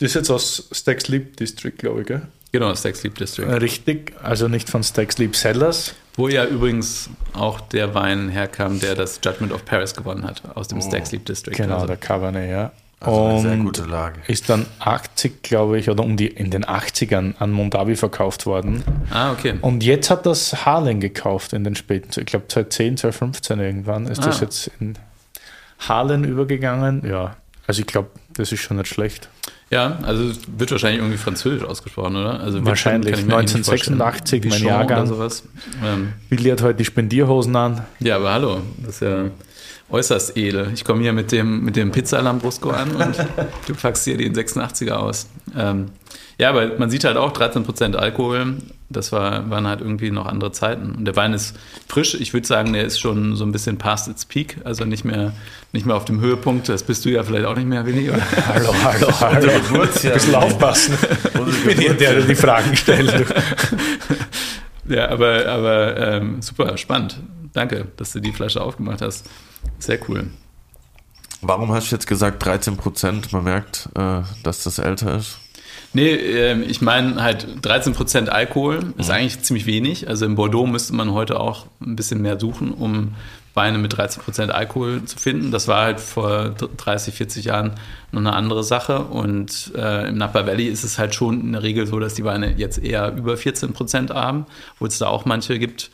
das ist jetzt aus Stack Sleep District, glaube ich, gell? Genau, Stack Sleep District. Richtig, also nicht von Stack Sleep Sellers. Wo ja übrigens auch der Wein herkam, der das Judgment of Paris gewonnen hat, aus dem oh, Stack Sleep District. Genau, also. der Cabernet, ja. Also eine sehr gute Lage. Ist dann 80, glaube ich, oder um die in den 80ern an Mondavi verkauft worden. Ah, okay. Und jetzt hat das Harlan gekauft in den späten, ich glaube 2010, 2015 irgendwann ist ah. das jetzt in Harlan übergegangen. Ja, also ich glaube, das ist schon nicht schlecht. Ja, also wird wahrscheinlich irgendwie französisch ausgesprochen, oder? Also wahrscheinlich. 1986, mein Jahrgang. Oder sowas. Ähm. Willi hat heute die Spendierhosen an. Ja, aber hallo, das ist ja äußerst edel. Ich komme hier mit dem, mit dem Pizza Lambrusco an und du packst hier den 86er aus. Ähm, ja, aber man sieht halt auch 13% Alkohol. Das war, waren halt irgendwie noch andere Zeiten. Und der Wein ist frisch. Ich würde sagen, der ist schon so ein bisschen past its peak. Also nicht mehr, nicht mehr auf dem Höhepunkt. Das bist du ja vielleicht auch nicht mehr, Willi, oder? Hallo, hallo, hallo. Ein bisschen aufpassen. Ich bin hier der, der die Fragen stellt. ja, aber, aber ähm, super spannend. Danke, dass du die Flasche aufgemacht hast. Sehr cool. Warum hast du jetzt gesagt 13 Prozent? Man merkt, äh, dass das älter ist. Nee, äh, ich meine halt 13% Alkohol ist mhm. eigentlich ziemlich wenig. Also in Bordeaux müsste man heute auch ein bisschen mehr suchen, um Weine mit 13% Alkohol zu finden. Das war halt vor 30, 40 Jahren noch eine andere Sache. Und äh, im Napa Valley ist es halt schon in der Regel so, dass die Weine jetzt eher über 14% haben, wo es da auch manche gibt,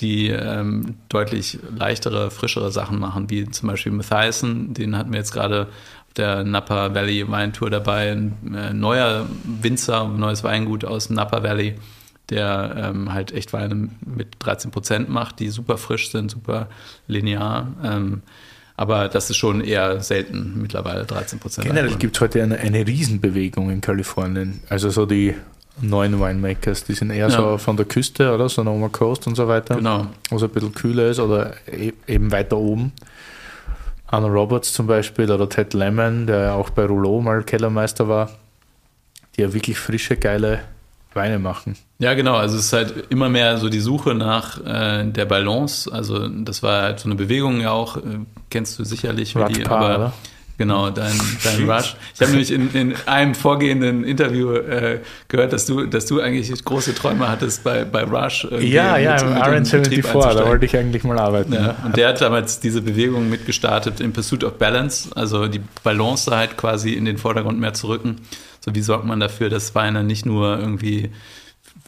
die ähm, deutlich leichtere, frischere Sachen machen, wie zum Beispiel Mathiasen, den hatten wir jetzt gerade der Napa Valley Weintour dabei, ein äh, neuer Winzer, ein neues Weingut aus Napa Valley, der ähm, halt echt Weine mit 13 Prozent macht, die super frisch sind, super linear. Ähm, aber das ist schon eher selten mittlerweile, 13 Prozent. Generell gibt es heute eine, eine Riesenbewegung in Kalifornien. Also so die neuen Winemakers, die sind eher ja. so von der Küste, oder? Sonoma Coast und so weiter. Genau. Wo es ein bisschen kühler ist oder e-, eben weiter oben. Anna Roberts zum Beispiel oder Ted Lemon, der ja auch bei Rouleau mal Kellermeister war, die ja wirklich frische, geile Weine machen. Ja, genau. Also es ist halt immer mehr so die Suche nach äh, der Balance. Also das war halt so eine Bewegung ja auch, äh, kennst du sicherlich, wie die, aber oder? Genau, dein, dein Rush. Ich habe nämlich in, in einem vorgehenden Interview äh, gehört, dass du, dass du eigentlich große Träume hattest bei, bei Rush. Ja, ja, im RN74, da wollte ich eigentlich mal arbeiten. Ja, und der hat damals diese Bewegung mitgestartet in Pursuit of Balance, also die Balance halt quasi in den Vordergrund mehr zu rücken. So wie sorgt man dafür, dass Weine nicht nur irgendwie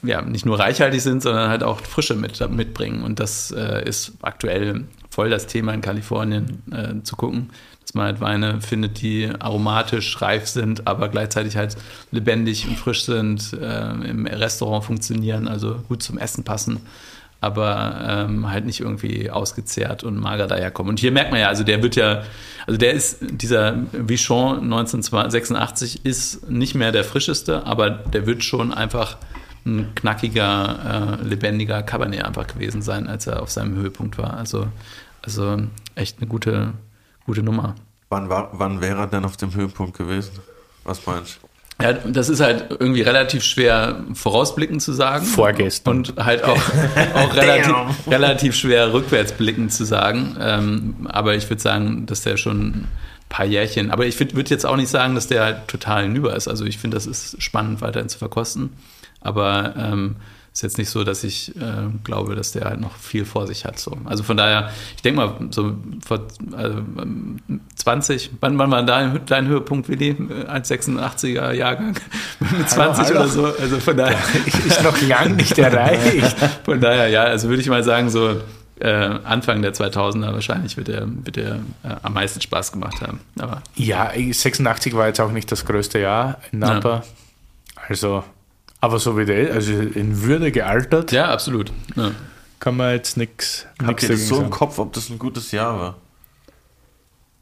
ja, nicht nur reichhaltig sind, sondern halt auch Frische mit, mitbringen. Und das äh, ist aktuell voll das Thema in Kalifornien äh, zu gucken dass man halt Weine findet, die aromatisch reif sind, aber gleichzeitig halt lebendig und frisch sind, äh, im Restaurant funktionieren, also gut zum Essen passen, aber ähm, halt nicht irgendwie ausgezehrt und mager daherkommen. Und hier merkt man ja, also der wird ja, also der ist, dieser Vichon 1986 ist nicht mehr der frischeste, aber der wird schon einfach ein knackiger, äh, lebendiger Cabernet einfach gewesen sein, als er auf seinem Höhepunkt war. Also, also echt eine gute, gute Nummer. Wann, war, wann wäre er denn auf dem Höhepunkt gewesen? Was meinst du? Ja, das ist halt irgendwie relativ schwer vorausblickend zu sagen. Vorgestern. Und halt auch, auch relativ, relativ schwer rückwärtsblickend zu sagen. Ähm, aber ich würde sagen, dass der schon ein paar Jährchen. Aber ich würde jetzt auch nicht sagen, dass der halt total hinüber ist. Also ich finde, das ist spannend weiterhin zu verkosten. Aber ähm, ist jetzt nicht so, dass ich äh, glaube, dass der halt noch viel vor sich hat. So. Also von daher, ich denke mal, so vor also, 20, wann, wann war dein, dein Höhepunkt, Willi? Als 86er Jahrgang mit 20 hallo, hallo. oder so. Also von daher. ist noch lang nicht erreicht. von daher, ja, also würde ich mal sagen, so äh, Anfang der 2000er wahrscheinlich wird er, wird er äh, am meisten Spaß gemacht haben. Aber, ja, 86 war jetzt auch nicht das größte Jahr in Napa. Ja. Also aber so wie der, also in Würde gealtert. Ja, absolut. Ja. Kann man jetzt nichts Habt ihr so sagen. im Kopf, ob das ein gutes Jahr war?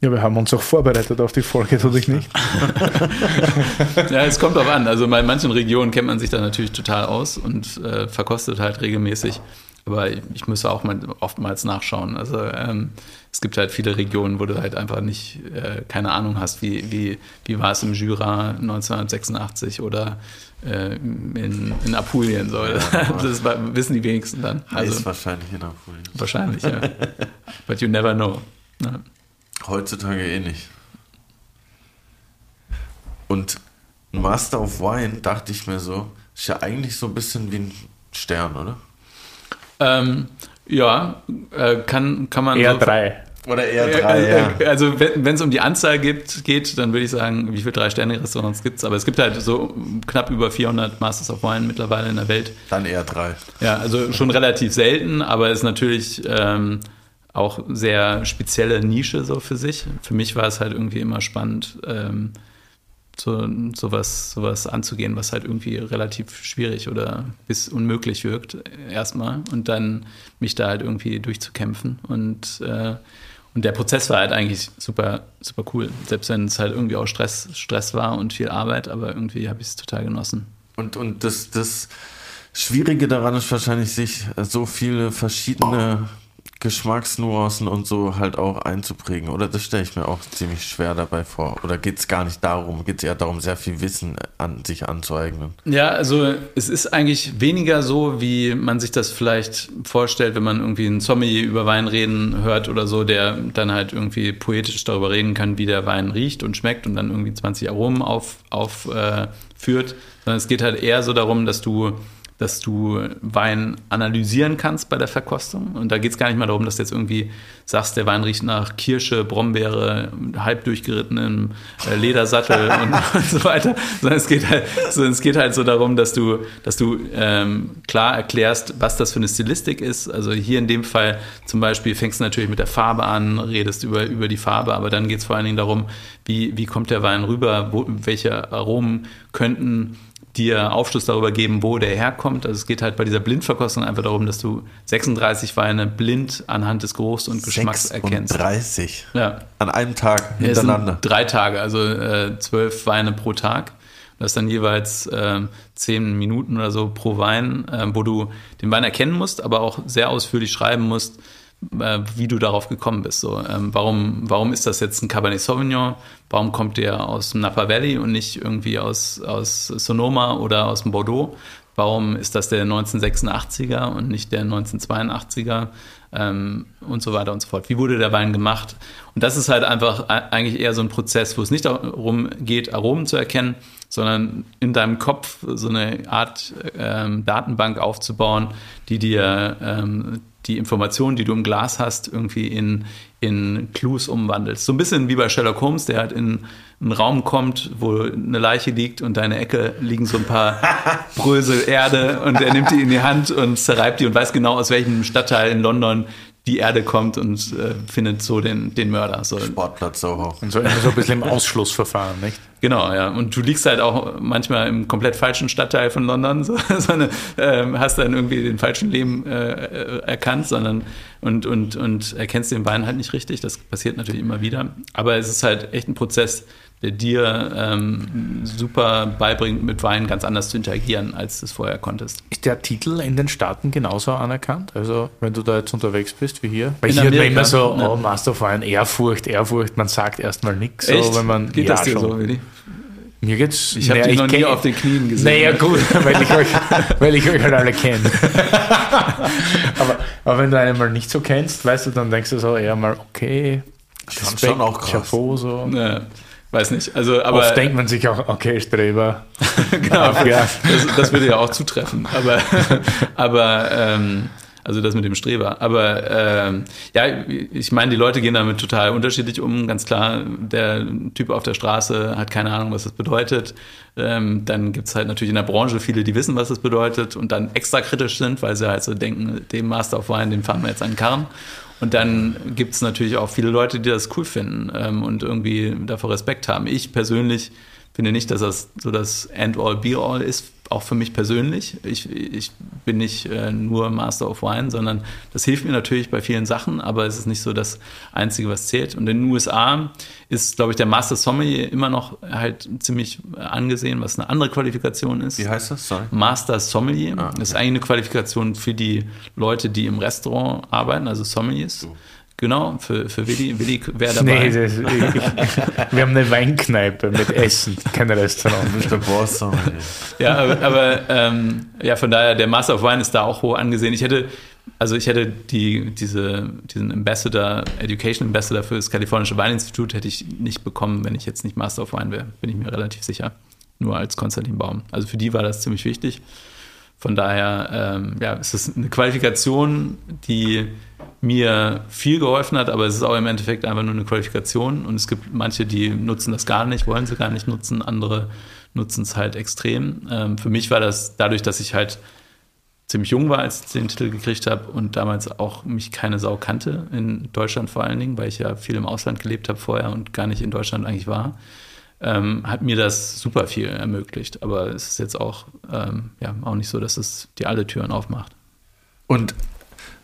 Ja, wir haben uns auch vorbereitet auf die Folge, tue ich nicht. ja, es kommt auch an. Also in manchen Regionen kennt man sich da natürlich total aus und äh, verkostet halt regelmäßig. Aber ich müsste auch mal oftmals nachschauen. Also ähm, es gibt halt viele Regionen, wo du halt einfach nicht äh, keine Ahnung hast, wie, wie, wie war es im Jura 1986 oder äh, in, in Apulien. So. Das wissen die wenigsten dann. Also, heißt wahrscheinlich in Apulien. Wahrscheinlich, ja. But you never know. Ja. Heutzutage eh nicht. Und Master of Wine, dachte ich mir so, ist ja eigentlich so ein bisschen wie ein Stern, oder? Ähm, ja, äh, kann, kann man. Eher so drei. Oder eher drei, äh, ja. Also wenn es um die Anzahl gibt, geht, dann würde ich sagen, wie viele Drei-Sterne-Restaurants gibt es? Aber es gibt halt so knapp über 400 Masters of Wine mittlerweile in der Welt. Dann eher drei. Ja, also schon relativ selten, aber ist natürlich ähm, auch sehr spezielle Nische so für sich. Für mich war es halt irgendwie immer spannend, ähm, so, sowas, sowas anzugehen, was halt irgendwie relativ schwierig oder bis unmöglich wirkt, erstmal. Und dann mich da halt irgendwie durchzukämpfen. Und, äh, und der Prozess war halt eigentlich super, super cool. Selbst wenn es halt irgendwie auch Stress, Stress war und viel Arbeit, aber irgendwie habe ich es total genossen. Und, und das, das Schwierige daran ist wahrscheinlich, sich so viele verschiedene Geschmacksnuancen und so halt auch einzuprägen. Oder das stelle ich mir auch ziemlich schwer dabei vor. Oder geht es gar nicht darum? Geht es eher darum, sehr viel Wissen an sich anzueignen? Ja, also es ist eigentlich weniger so, wie man sich das vielleicht vorstellt, wenn man irgendwie einen Zombie über Wein reden hört oder so, der dann halt irgendwie poetisch darüber reden kann, wie der Wein riecht und schmeckt und dann irgendwie 20 Aromen aufführt. Auf, äh, Sondern es geht halt eher so darum, dass du dass du Wein analysieren kannst bei der Verkostung. Und da geht es gar nicht mal darum, dass du jetzt irgendwie sagst, der Wein riecht nach Kirsche, Brombeere, halb durchgerittenem äh, Ledersattel und, und, so weiter. Sondern es geht halt, so, es geht halt so darum, dass du, dass du ähm, klar erklärst, was das für eine Stilistik ist. Also hier in dem Fall zum Beispiel fängst du natürlich mit der Farbe an, redest über, über die Farbe, aber dann geht es vor allen Dingen darum, wie, wie kommt der Wein rüber, wo, welche Aromen könnten dir Aufschluss darüber geben, wo der herkommt. Also es geht halt bei dieser Blindverkostung einfach darum, dass du 36 Weine blind anhand des Geruchs und Geschmacks erkennst. 36. Ja. An einem Tag Ja, hintereinander. sind drei Tage, also äh, zwölf Weine pro Tag. Das ist dann jeweils äh, zehn Minuten oder so pro Wein, äh, wo du den Wein erkennen musst, aber auch sehr ausführlich schreiben musst, äh, wie du darauf gekommen bist. So, ähm, warum, warum ist das jetzt ein Cabernet Sauvignon? Warum kommt der aus dem Napa Valley und nicht irgendwie aus, aus Sonoma oder aus dem Bordeaux? Warum ist das der 1986er und nicht der 1982er? Ähm, und so weiter und so fort. Wie wurde der Wein gemacht? Und das ist halt einfach eigentlich eher so ein Prozess, wo es nicht darum geht, Aromen zu erkennen, sondern in deinem Kopf so eine Art ähm, Datenbank aufzubauen, die dir ähm, die Informationen, die du im Glas hast, irgendwie in, in Clues umwandelst. So ein bisschen wie bei Sherlock Holmes, der halt in einen Raum kommt, wo eine Leiche liegt und deine Ecke liegen so ein paar Brösel Erde und er nimmt die in die Hand und zerreibt die und weiß genau, aus welchem Stadtteil in London die Erde kommt und äh, findet so den, den Mörder. So. Sportplatz Soho. Und so, so ein bisschen im Ausschlussverfahren, nicht? Genau, ja. Und du liegst halt auch manchmal im komplett falschen Stadtteil von London, so, sondern ähm, hast dann irgendwie den falschen Leben äh, erkannt, sondern und, und, und erkennst den Wein halt nicht richtig. Das passiert natürlich immer wieder. Aber es ist halt echt ein Prozess, der dir ähm, super beibringt, mit Wein ganz anders zu interagieren, als du es vorher konntest. Ist der Titel in den Staaten genauso anerkannt? Also, wenn du da jetzt unterwegs bist wie hier? Weil In hier Amerika, immer so, ne. oh, Master of Wine, Ehrfurcht, Ehrfurcht, man sagt erstmal nichts. So, wenn man, Geht ja, das dir schon. so, Willi? Mir geht's. Ich habe naja, dich noch nie auf den Knien gesehen. Naja, gut, weil ich euch, weil ich euch halt alle kenne. aber, aber wenn du einen mal nicht so kennst, weißt du, dann denkst du so eher mal, okay, Schon- schon auch krass. Chapeau, so. Ja, weiß nicht. Also, aber Oft denkt man sich auch, okay, Streber. genau, das, das würde ja auch zutreffen. Aber, aber ähm, also das mit dem Streber. Aber ähm, ja, ich meine, die Leute gehen damit total unterschiedlich um. Ganz klar, der Typ auf der Straße hat keine Ahnung, was das bedeutet. Ähm, dann gibt's halt natürlich in der Branche viele, die wissen, was das bedeutet und dann extra kritisch sind, weil sie halt so denken, dem Master of Wine, den fahren wir jetzt an den Karren. Und dann gibt's natürlich auch viele Leute, die das cool finden ähm, und irgendwie davor Respekt haben. Ich persönlich finde nicht, dass das so das End-all, Be-all ist, auch für mich persönlich. Ich, ich bin nicht äh, nur Master of Wine, sondern das hilft mir natürlich bei vielen Sachen, aber es ist nicht so das Einzige, was zählt. Und in den USA ist, glaube ich, der Master Sommelier immer noch halt ziemlich angesehen, was eine andere Qualifikation ist. Wie heißt das? Sorry. Master Sommelier. Ah, okay. Das ist eigentlich eine Qualifikation für die Leute, die im Restaurant arbeiten, also Sommeliers. Genau, für, für Willi. Willi wäre dabei. Nee, das, ich, wir haben eine Weinkneipe mit Essen, kein Restaurant. Der Boss. Ja, aber, aber ähm, ja, von daher, der Master of Wine ist da auch hoch angesehen. Ich hätte, also ich hätte die, diese, diesen Ambassador, Education Ambassador für das Kalifornische Weininstitut hätte ich nicht bekommen, wenn ich jetzt nicht Master of Wine wäre, bin ich mir relativ sicher. Nur als Konstantin Baum. Also für die war das ziemlich wichtig. Von daher, ähm, ja, es ist eine Qualifikation, die mir viel geholfen hat, aber es ist auch im Endeffekt einfach nur eine Qualifikation. Und es gibt manche, die nutzen das gar nicht, wollen sie gar nicht nutzen, andere nutzen es halt extrem. Ähm, für mich war das dadurch, dass ich halt ziemlich jung war, als ich den Titel gekriegt habe und damals auch mich keine Sau kannte, in Deutschland vor allen Dingen, weil ich ja viel im Ausland gelebt habe vorher und gar nicht in Deutschland eigentlich war, ähm, hat mir das super viel ermöglicht. Aber es ist jetzt auch, ähm, ja, auch nicht so, dass es dir alle Türen aufmacht. Und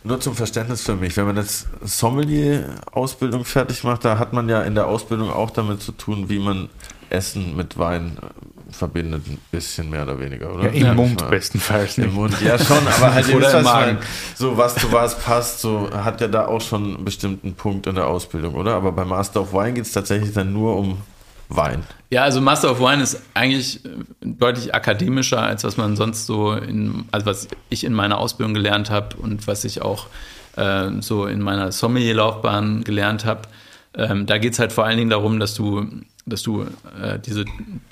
nur zum Verständnis für mich, wenn man jetzt Sommelier-Ausbildung fertig macht, da hat man ja in der Ausbildung auch damit zu tun, wie man Essen mit Wein äh, verbindet, ein bisschen mehr oder weniger, oder? Ja, Im Ja. Mund bestenfalls Im nicht. Mund, ja schon, aber halt Oder im Magen. So was zu was passt, so hat ja da auch schon einen bestimmten Punkt in der Ausbildung, oder? Aber bei Master of Wine geht es tatsächlich dann nur um Wein. Ja, also Master of Wine ist eigentlich äh, deutlich akademischer, als was man sonst so in, also was ich in meiner Ausbildung gelernt habe und was ich auch äh, so in meiner Sommelier-Laufbahn gelernt habe. Ähm, da geht es halt vor allen Dingen darum, dass du, dass du äh, diese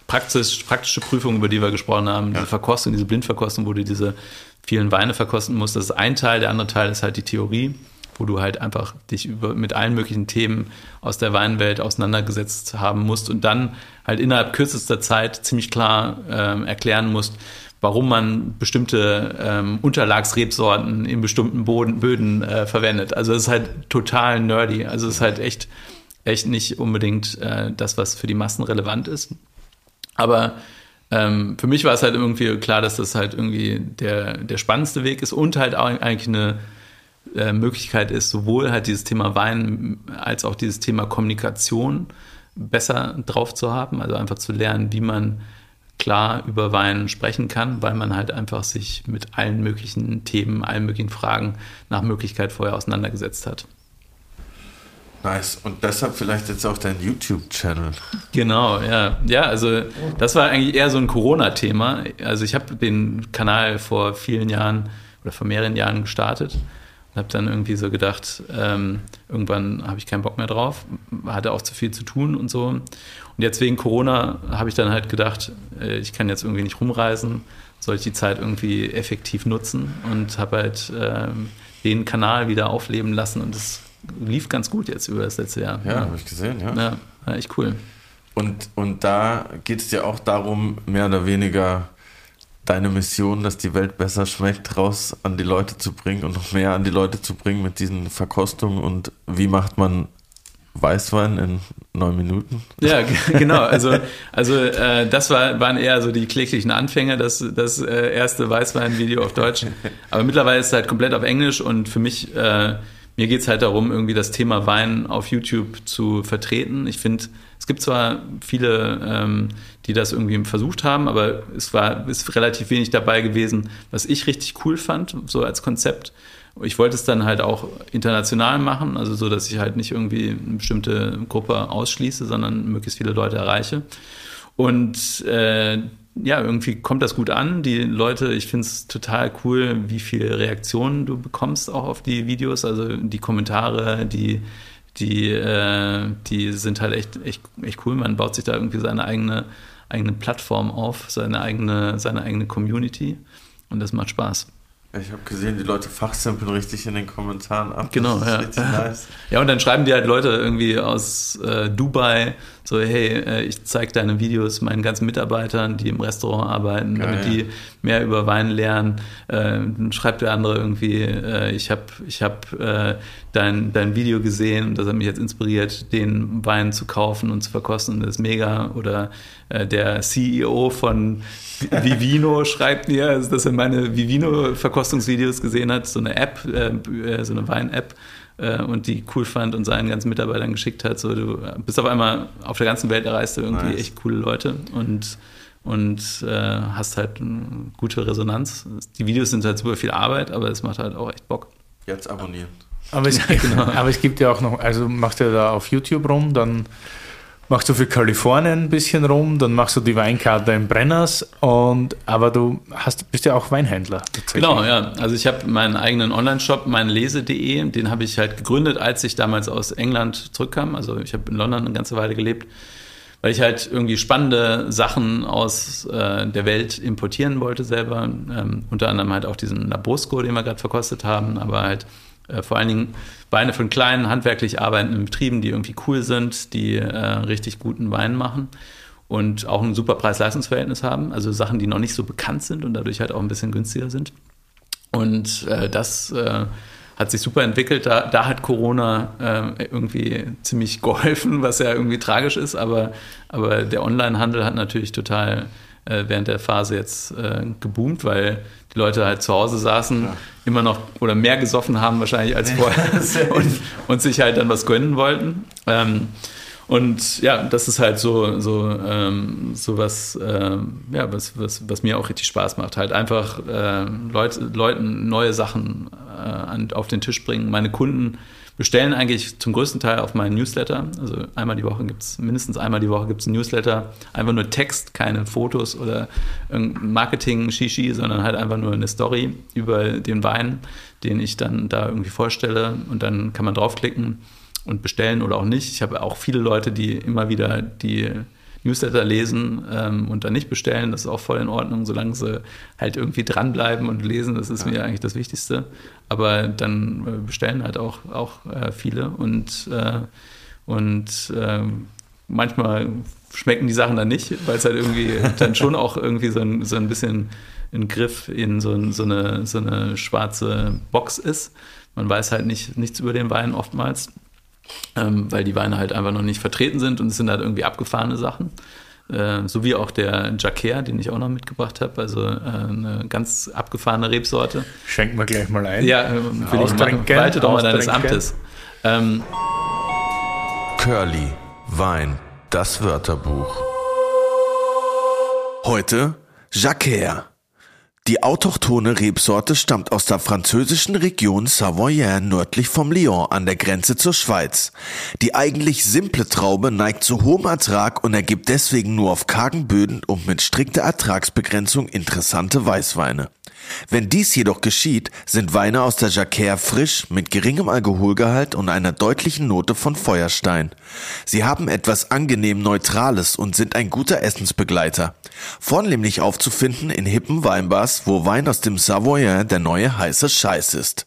Praxis, praktische Prüfung, über die wir gesprochen haben, diese Verkostung, diese Blindverkostung, wo du diese vielen Weine verkosten musst, das ist ein Teil. Der andere Teil ist halt die Theorie, wo du halt einfach dich über, mit allen möglichen Themen aus der Weinwelt auseinandergesetzt haben musst und dann halt innerhalb kürzester Zeit ziemlich klar ähm, erklären musst, warum man bestimmte ähm, Unterlagsrebsorten in bestimmten Boden, Böden äh, verwendet. Also es ist halt total nerdy. Also es ist halt echt, echt nicht unbedingt äh, das, was für die Massen relevant ist. Aber ähm, für mich war es halt irgendwie klar, dass das halt irgendwie der, der spannendste Weg ist und halt auch eigentlich eine äh, Möglichkeit ist, sowohl halt dieses Thema Wein als auch dieses Thema Kommunikation besser drauf zu haben, also einfach zu lernen, wie man klar über Wein sprechen kann, weil man halt einfach sich mit allen möglichen Themen, allen möglichen Fragen nach Möglichkeit vorher auseinandergesetzt hat. Nice. Und deshalb vielleicht jetzt auch dein YouTube-Channel. Genau, ja. Ja, also das war eigentlich eher so ein Corona-Thema. Also ich habe den Kanal vor vielen Jahren oder vor mehreren Jahren gestartet und habe dann irgendwie so gedacht, ähm, irgendwann habe ich keinen Bock mehr drauf, hatte auch zu viel zu tun und so. Und jetzt wegen Corona habe ich dann halt gedacht, äh, ich kann jetzt irgendwie nicht rumreisen, soll ich die Zeit irgendwie effektiv nutzen und habe halt ähm, den Kanal wieder aufleben lassen und das lief ganz gut jetzt über das letzte Jahr. Ja, ja. habe ich gesehen, ja. Ja, war echt cool. Und, und da geht es dir auch darum, mehr oder weniger deine Mission, dass die Welt besser schmeckt, raus an die Leute zu bringen und noch mehr an die Leute zu bringen mit diesen Verkostungen und wie macht man Weißwein in neun Minuten? Ja, genau. Also, also äh, das war, waren eher so die kläglichen Anfänge, das, das äh, erste Weißwein-Video auf Deutsch. Aber mittlerweile ist es halt komplett auf Englisch und für mich äh, mir geht es halt darum, irgendwie das Thema Wein auf YouTube zu vertreten. Ich finde, es gibt zwar viele, ähm, die das irgendwie versucht haben, aber es war ist relativ wenig dabei gewesen, was ich richtig cool fand, so als Konzept. Ich wollte es dann halt auch international machen, also so, dass ich halt nicht irgendwie eine bestimmte Gruppe ausschließe, sondern möglichst viele Leute erreiche. Und äh, ja, irgendwie kommt das gut an. Die Leute, ich finde es total cool, wie viele Reaktionen du bekommst auch auf die Videos. Also die Kommentare, die, die, äh, die sind halt echt, echt, echt cool. Man baut sich da irgendwie seine eigene, eigene Plattform auf, seine eigene, seine eigene Community. Und das macht Spaß. Ich habe gesehen, die Leute fachsimpeln richtig in den Kommentaren ab. Genau, ja. Nice. Ja, und dann schreiben die halt Leute irgendwie aus äh, Dubai so, hey, äh, ich zeige deine Videos meinen ganzen Mitarbeitern, die im Restaurant arbeiten, Geil, damit die mehr über Wein lernen. Äh, dann schreibt der andere irgendwie, äh, ich habe ich hab, äh, dein, dein Video gesehen und das hat mich jetzt inspiriert, den Wein zu kaufen und zu verkosten. Das ist mega. Oder äh, der CEO von Vivino schreibt mir, dass er meine Vivino-Verkostungsvideos gesehen hat, so eine App, äh, so eine Wein-App äh, und die cool fand und seinen ganzen Mitarbeitern geschickt hat. So, du bist auf einmal auf der ganzen Welt erreichst du irgendwie nice. echt coole Leute und und äh, hast halt eine gute Resonanz. Die Videos sind halt super viel Arbeit, aber es macht halt auch echt Bock. Jetzt abonnieren. Aber es, ja, genau. aber es gibt ja auch noch, also macht ihr da auf YouTube rum, dann machst du für Kalifornien ein bisschen rum, dann machst du die Weinkarte in Brenners und aber du hast, bist ja auch Weinhändler. Genau, ja. Also ich habe meinen eigenen Online-Shop, meinlese.de, den habe ich halt gegründet, als ich damals aus England zurückkam. Also ich habe in London eine ganze Weile gelebt, weil ich halt irgendwie spannende Sachen aus äh, der Welt importieren wollte selber. Ähm, unter anderem halt auch diesen Labosco, den wir gerade verkostet haben, aber halt vor allen Dingen Weine von kleinen, handwerklich arbeitenden Betrieben, die irgendwie cool sind, die äh, richtig guten Wein machen und auch ein super Preis-Leistungs-Verhältnis haben. Also Sachen, die noch nicht so bekannt sind und dadurch halt auch ein bisschen günstiger sind. Und äh, das äh, hat sich super entwickelt. Da, da hat Corona äh, irgendwie ziemlich geholfen, was ja irgendwie tragisch ist, aber, aber der Onlinehandel hat natürlich total äh, während der Phase jetzt äh, geboomt, weil die Leute halt zu Hause saßen, ja. immer noch oder mehr gesoffen haben wahrscheinlich als vorher und, und, sich halt dann was gönnen wollten. Ähm, und ja, das ist halt so, so, ähm, so was, ähm, ja, was, was, was mir auch richtig Spaß macht. Halt einfach äh, Leute, Leuten neue Sachen äh, an, auf den Tisch bringen. Meine Kunden bestellen eigentlich zum größten Teil auf meinen Newsletter. Also einmal die Woche gibt es, mindestens einmal die Woche gibt es einen Newsletter. Einfach nur Text, keine Fotos oder Marketing-Shishi, sondern halt einfach nur eine Story über den Wein, den ich dann da irgendwie vorstelle. Und dann kann man draufklicken und bestellen oder auch nicht. Ich habe auch viele Leute, die immer wieder die Newsletter lesen ähm, und dann nicht bestellen. Das ist auch voll in Ordnung, solange sie halt irgendwie dranbleiben und lesen. Das ist ja. mir eigentlich das Wichtigste. Aber dann äh, bestellen halt auch, auch äh, viele und, äh, und ähm, manchmal schmecken die Sachen dann nicht, weil es halt irgendwie dann schon auch irgendwie so ein, so ein bisschen ein Griff in so, so, eine, so eine schwarze Box ist. Man weiß halt nicht, nichts über den Wein oftmals ähm, weil die Weine halt einfach noch nicht vertreten sind und es sind halt irgendwie abgefahrene Sachen. Äh, so wie auch der Jacquer, den ich auch noch mitgebracht habe. Also äh, eine ganz abgefahrene Rebsorte. Schenken wir gleich mal ein. Ja, äh, will ich machen. Walte doch mal deines Amtes. Ähm, Curly, Wein, das Wörterbuch. Heute Jacquer. Die autochthone Rebsorte stammt aus der französischen Region Savoyen nördlich vom Lyon an der Grenze zur Schweiz. Die eigentlich simple Traube neigt zu hohem Ertrag und ergibt deswegen nur auf kargen Böden und mit strikter Ertragsbegrenzung interessante Weißweine. Wenn dies jedoch geschieht, sind Weine aus der Jacquère frisch, mit geringem Alkoholgehalt und einer deutlichen Note von Feuerstein. Sie haben etwas angenehm Neutrales und sind ein guter Essensbegleiter. Vornehmlich aufzufinden in hippen Weinbars, wo Wein aus dem Savoyen der neue heiße Scheiß ist.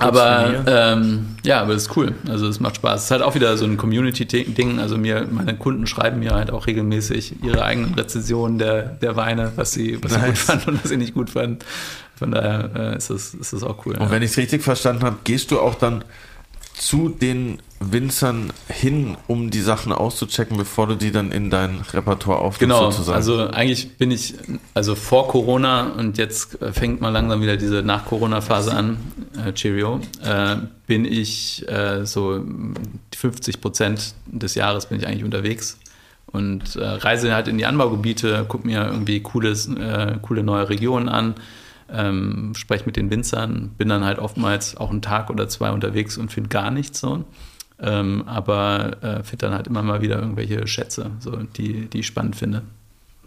Aber ähm, ja, aber das ist cool. Also es macht Spaß. Es ist halt auch wieder so ein Community-Ding. Also mir, meine Kunden schreiben mir halt auch regelmäßig ihre eigenen Rezensionen der, der Weine, was sie, was nice. sie gut fanden und was sie nicht gut fanden. Von daher äh, ist, das, ist das auch cool. Und ja. wenn ich es richtig verstanden habe, gehst du auch dann zu den Winzern hin, um die Sachen auszuchecken, bevor du die dann in dein Repertoire aufnimmst? Genau, sozusagen. also eigentlich bin ich, also vor Corona und jetzt fängt mal langsam wieder diese Nach-Corona-Phase an, äh, Cheerio, äh, bin ich äh, so 50 Prozent des Jahres bin ich eigentlich unterwegs und äh, reise halt in die Anbaugebiete, gucke mir irgendwie cooles, äh, coole neue Regionen an, ähm, spreche mit den Winzern, bin dann halt oftmals auch einen Tag oder zwei unterwegs und finde gar nichts so. Ähm, aber äh, finde dann halt immer mal wieder irgendwelche Schätze, so, die, die ich spannend finde.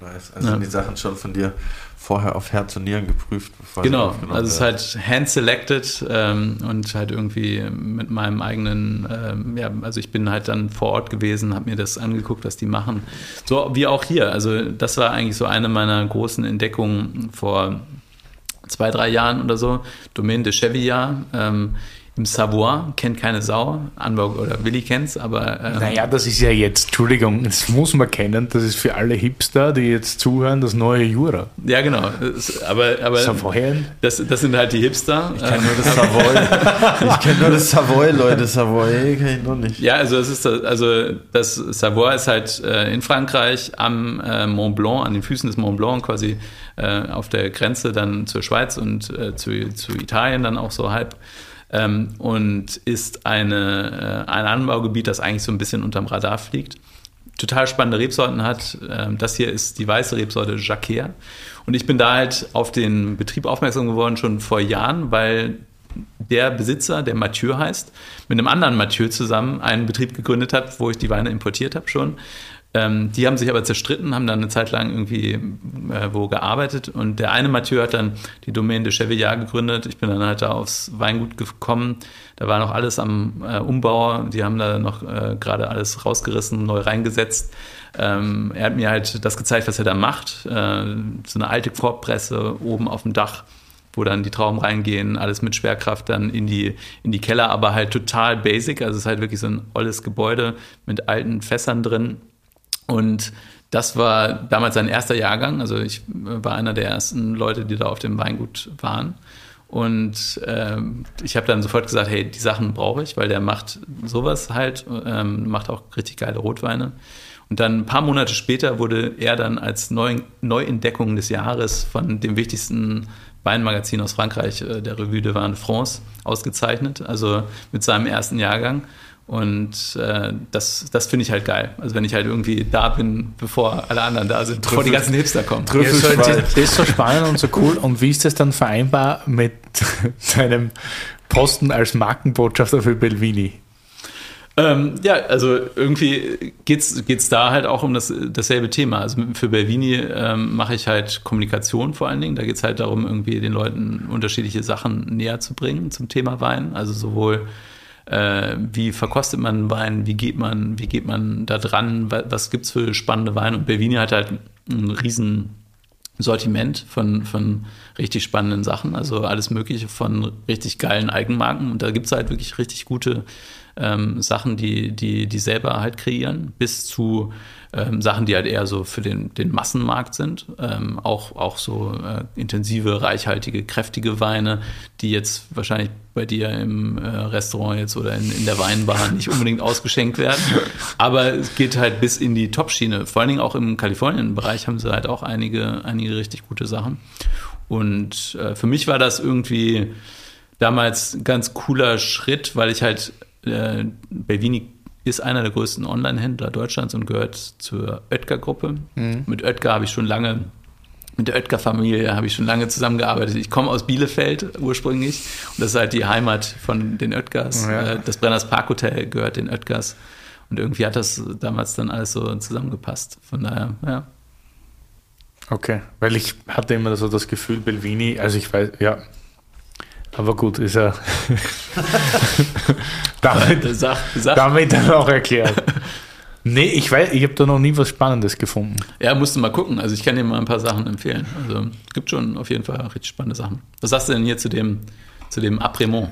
Nice. Also ja. die Sachen schon von dir vorher auf Herz und Nieren geprüft. genau, also es ist halt hand-selected ähm, und halt irgendwie mit meinem eigenen, ähm, ja, also ich bin halt dann vor Ort gewesen, habe mir das angeguckt, was die machen. So wie auch hier. Also das war eigentlich so eine meiner großen Entdeckungen vor zwei, drei Jahren oder so, Domaine de Chevillard. Ähm, im Savoie, kennt keine Sau. Anbau oder Willi kennt's, aber. Ähm, naja, das ist ja jetzt, Entschuldigung, das muss man kennen, das ist für alle Hipster, die jetzt zuhören, das neue Jura. Ja, genau. Aber, aber Savoyen? Das, das sind halt die Hipster. Ich kenne nur das Savoy. ich kenne nur das Savoy, Leute. Savoy kenne ich noch nicht. Ja, also das ist das, also das Savoy ist halt äh, in Frankreich am äh, Mont Blanc, an den Füßen des Mont Blanc quasi äh, auf der Grenze dann zur Schweiz und äh, zu, zu Italien dann auch so halb ähm, und ist eine, äh, ein Anbaugebiet, das eigentlich so ein bisschen unterm Radar fliegt. Total spannende Rebsorten hat. Ähm, das hier ist die weiße Rebsorte Jacquer. Und ich bin da halt auf den Betrieb aufmerksam geworden schon vor Jahren, weil der Besitzer, der Mathieu heißt, mit einem anderen Mathieu zusammen einen Betrieb gegründet hat, wo ich die Weine importiert habe schon. Ähm, die haben sich aber zerstritten, haben dann eine Zeit lang irgendwie äh, wo gearbeitet und der eine Mathieu hat dann die Domaine de Chevillard gegründet. Ich bin dann halt da aufs Weingut gekommen. Da war noch alles am äh, Umbau. Die haben da noch äh, gerade alles rausgerissen, neu reingesetzt. Ähm, er hat mir halt das gezeigt, was er da macht. Äh, so eine alte Korbpresse oben auf dem Dach wo dann die Trauben reingehen, alles mit Schwerkraft dann in die, in die Keller, aber halt total basic. Also es ist halt wirklich so ein olles Gebäude mit alten Fässern drin und das war damals sein erster Jahrgang. Also ich war einer der ersten Leute, die da auf dem Weingut waren. Und ähm, ich habe dann sofort gesagt, hey, die Sachen brauche ich, weil der macht sowas halt, ähm, macht auch richtig geile Rotweine. Und dann ein paar Monate später wurde er dann als Neu Neuentdeckung des Jahres von dem wichtigsten Weinmagazin aus Frankreich, äh, der Revue de Vin de France, ausgezeichnet, also mit seinem ersten Jahrgang. Und äh, das, das finde ich halt geil. Also wenn ich halt irgendwie da bin, bevor alle anderen da sind, bevor die ganzen Hipster kommen. Ja, so, das ist so spannend und so cool. Und wie ist das dann vereinbar mit deinem Posten als Markenbotschafter für Belvini? Ähm, ja, also irgendwie geht es da halt auch um das, dasselbe Thema. Also für Belvini ähm, mache ich halt Kommunikation vor allen Dingen. Da geht es halt darum, irgendwie den Leuten unterschiedliche Sachen näher zu bringen zum Thema Wein. Also sowohl äh, wie verkostet man Wein, wie geht man, wie geht man da dran, was gibt es für spannende Weine. Und Belvini hat halt ein riesen Sortiment von, von richtig spannenden Sachen, also alles Mögliche von richtig geilen Eigenmarken. Und da gibt es halt wirklich richtig gute ähm, Sachen, die, die, die selber halt kreieren, bis zu ähm, Sachen, die halt eher so für den, den Massenmarkt sind. Ähm, auch, auch so äh, intensive, reichhaltige, kräftige Weine, die jetzt wahrscheinlich bei dir im äh, Restaurant jetzt oder in, in der Weinbar nicht unbedingt ausgeschenkt werden. Aber es geht halt bis in die Top-Schiene. Vor allen Dingen auch im Kalifornien-Bereich haben sie halt auch einige, einige richtig gute Sachen. Und äh, für mich war das irgendwie damals ein ganz cooler Schritt, weil ich halt äh, Belvini ist einer der größten Online-Händler Deutschlands und gehört zur Oetker-Gruppe. Mhm. Mit Oetker habe ich schon lange, mit der Oetker-Familie habe ich schon lange zusammengearbeitet. Ich komme aus Bielefeld ursprünglich und das ist halt die Heimat von den Oetkers. Ja. Äh, das Brenners Parkhotel gehört den Oetkers. Und irgendwie hat das damals dann alles so zusammengepasst. Von daher, ja. Okay, weil ich hatte immer so das Gefühl, Belvini, also ich weiß, ja, aber gut, ist er damit, sag, sag. damit dann auch erklärt. Nee, ich weiß, ich habe da noch nie was Spannendes gefunden. Ja, musst du mal gucken. Also ich kann dir mal ein paar Sachen empfehlen. Also es gibt schon auf jeden Fall richtig spannende Sachen. Was sagst du denn hier zu dem, zu dem Apremont?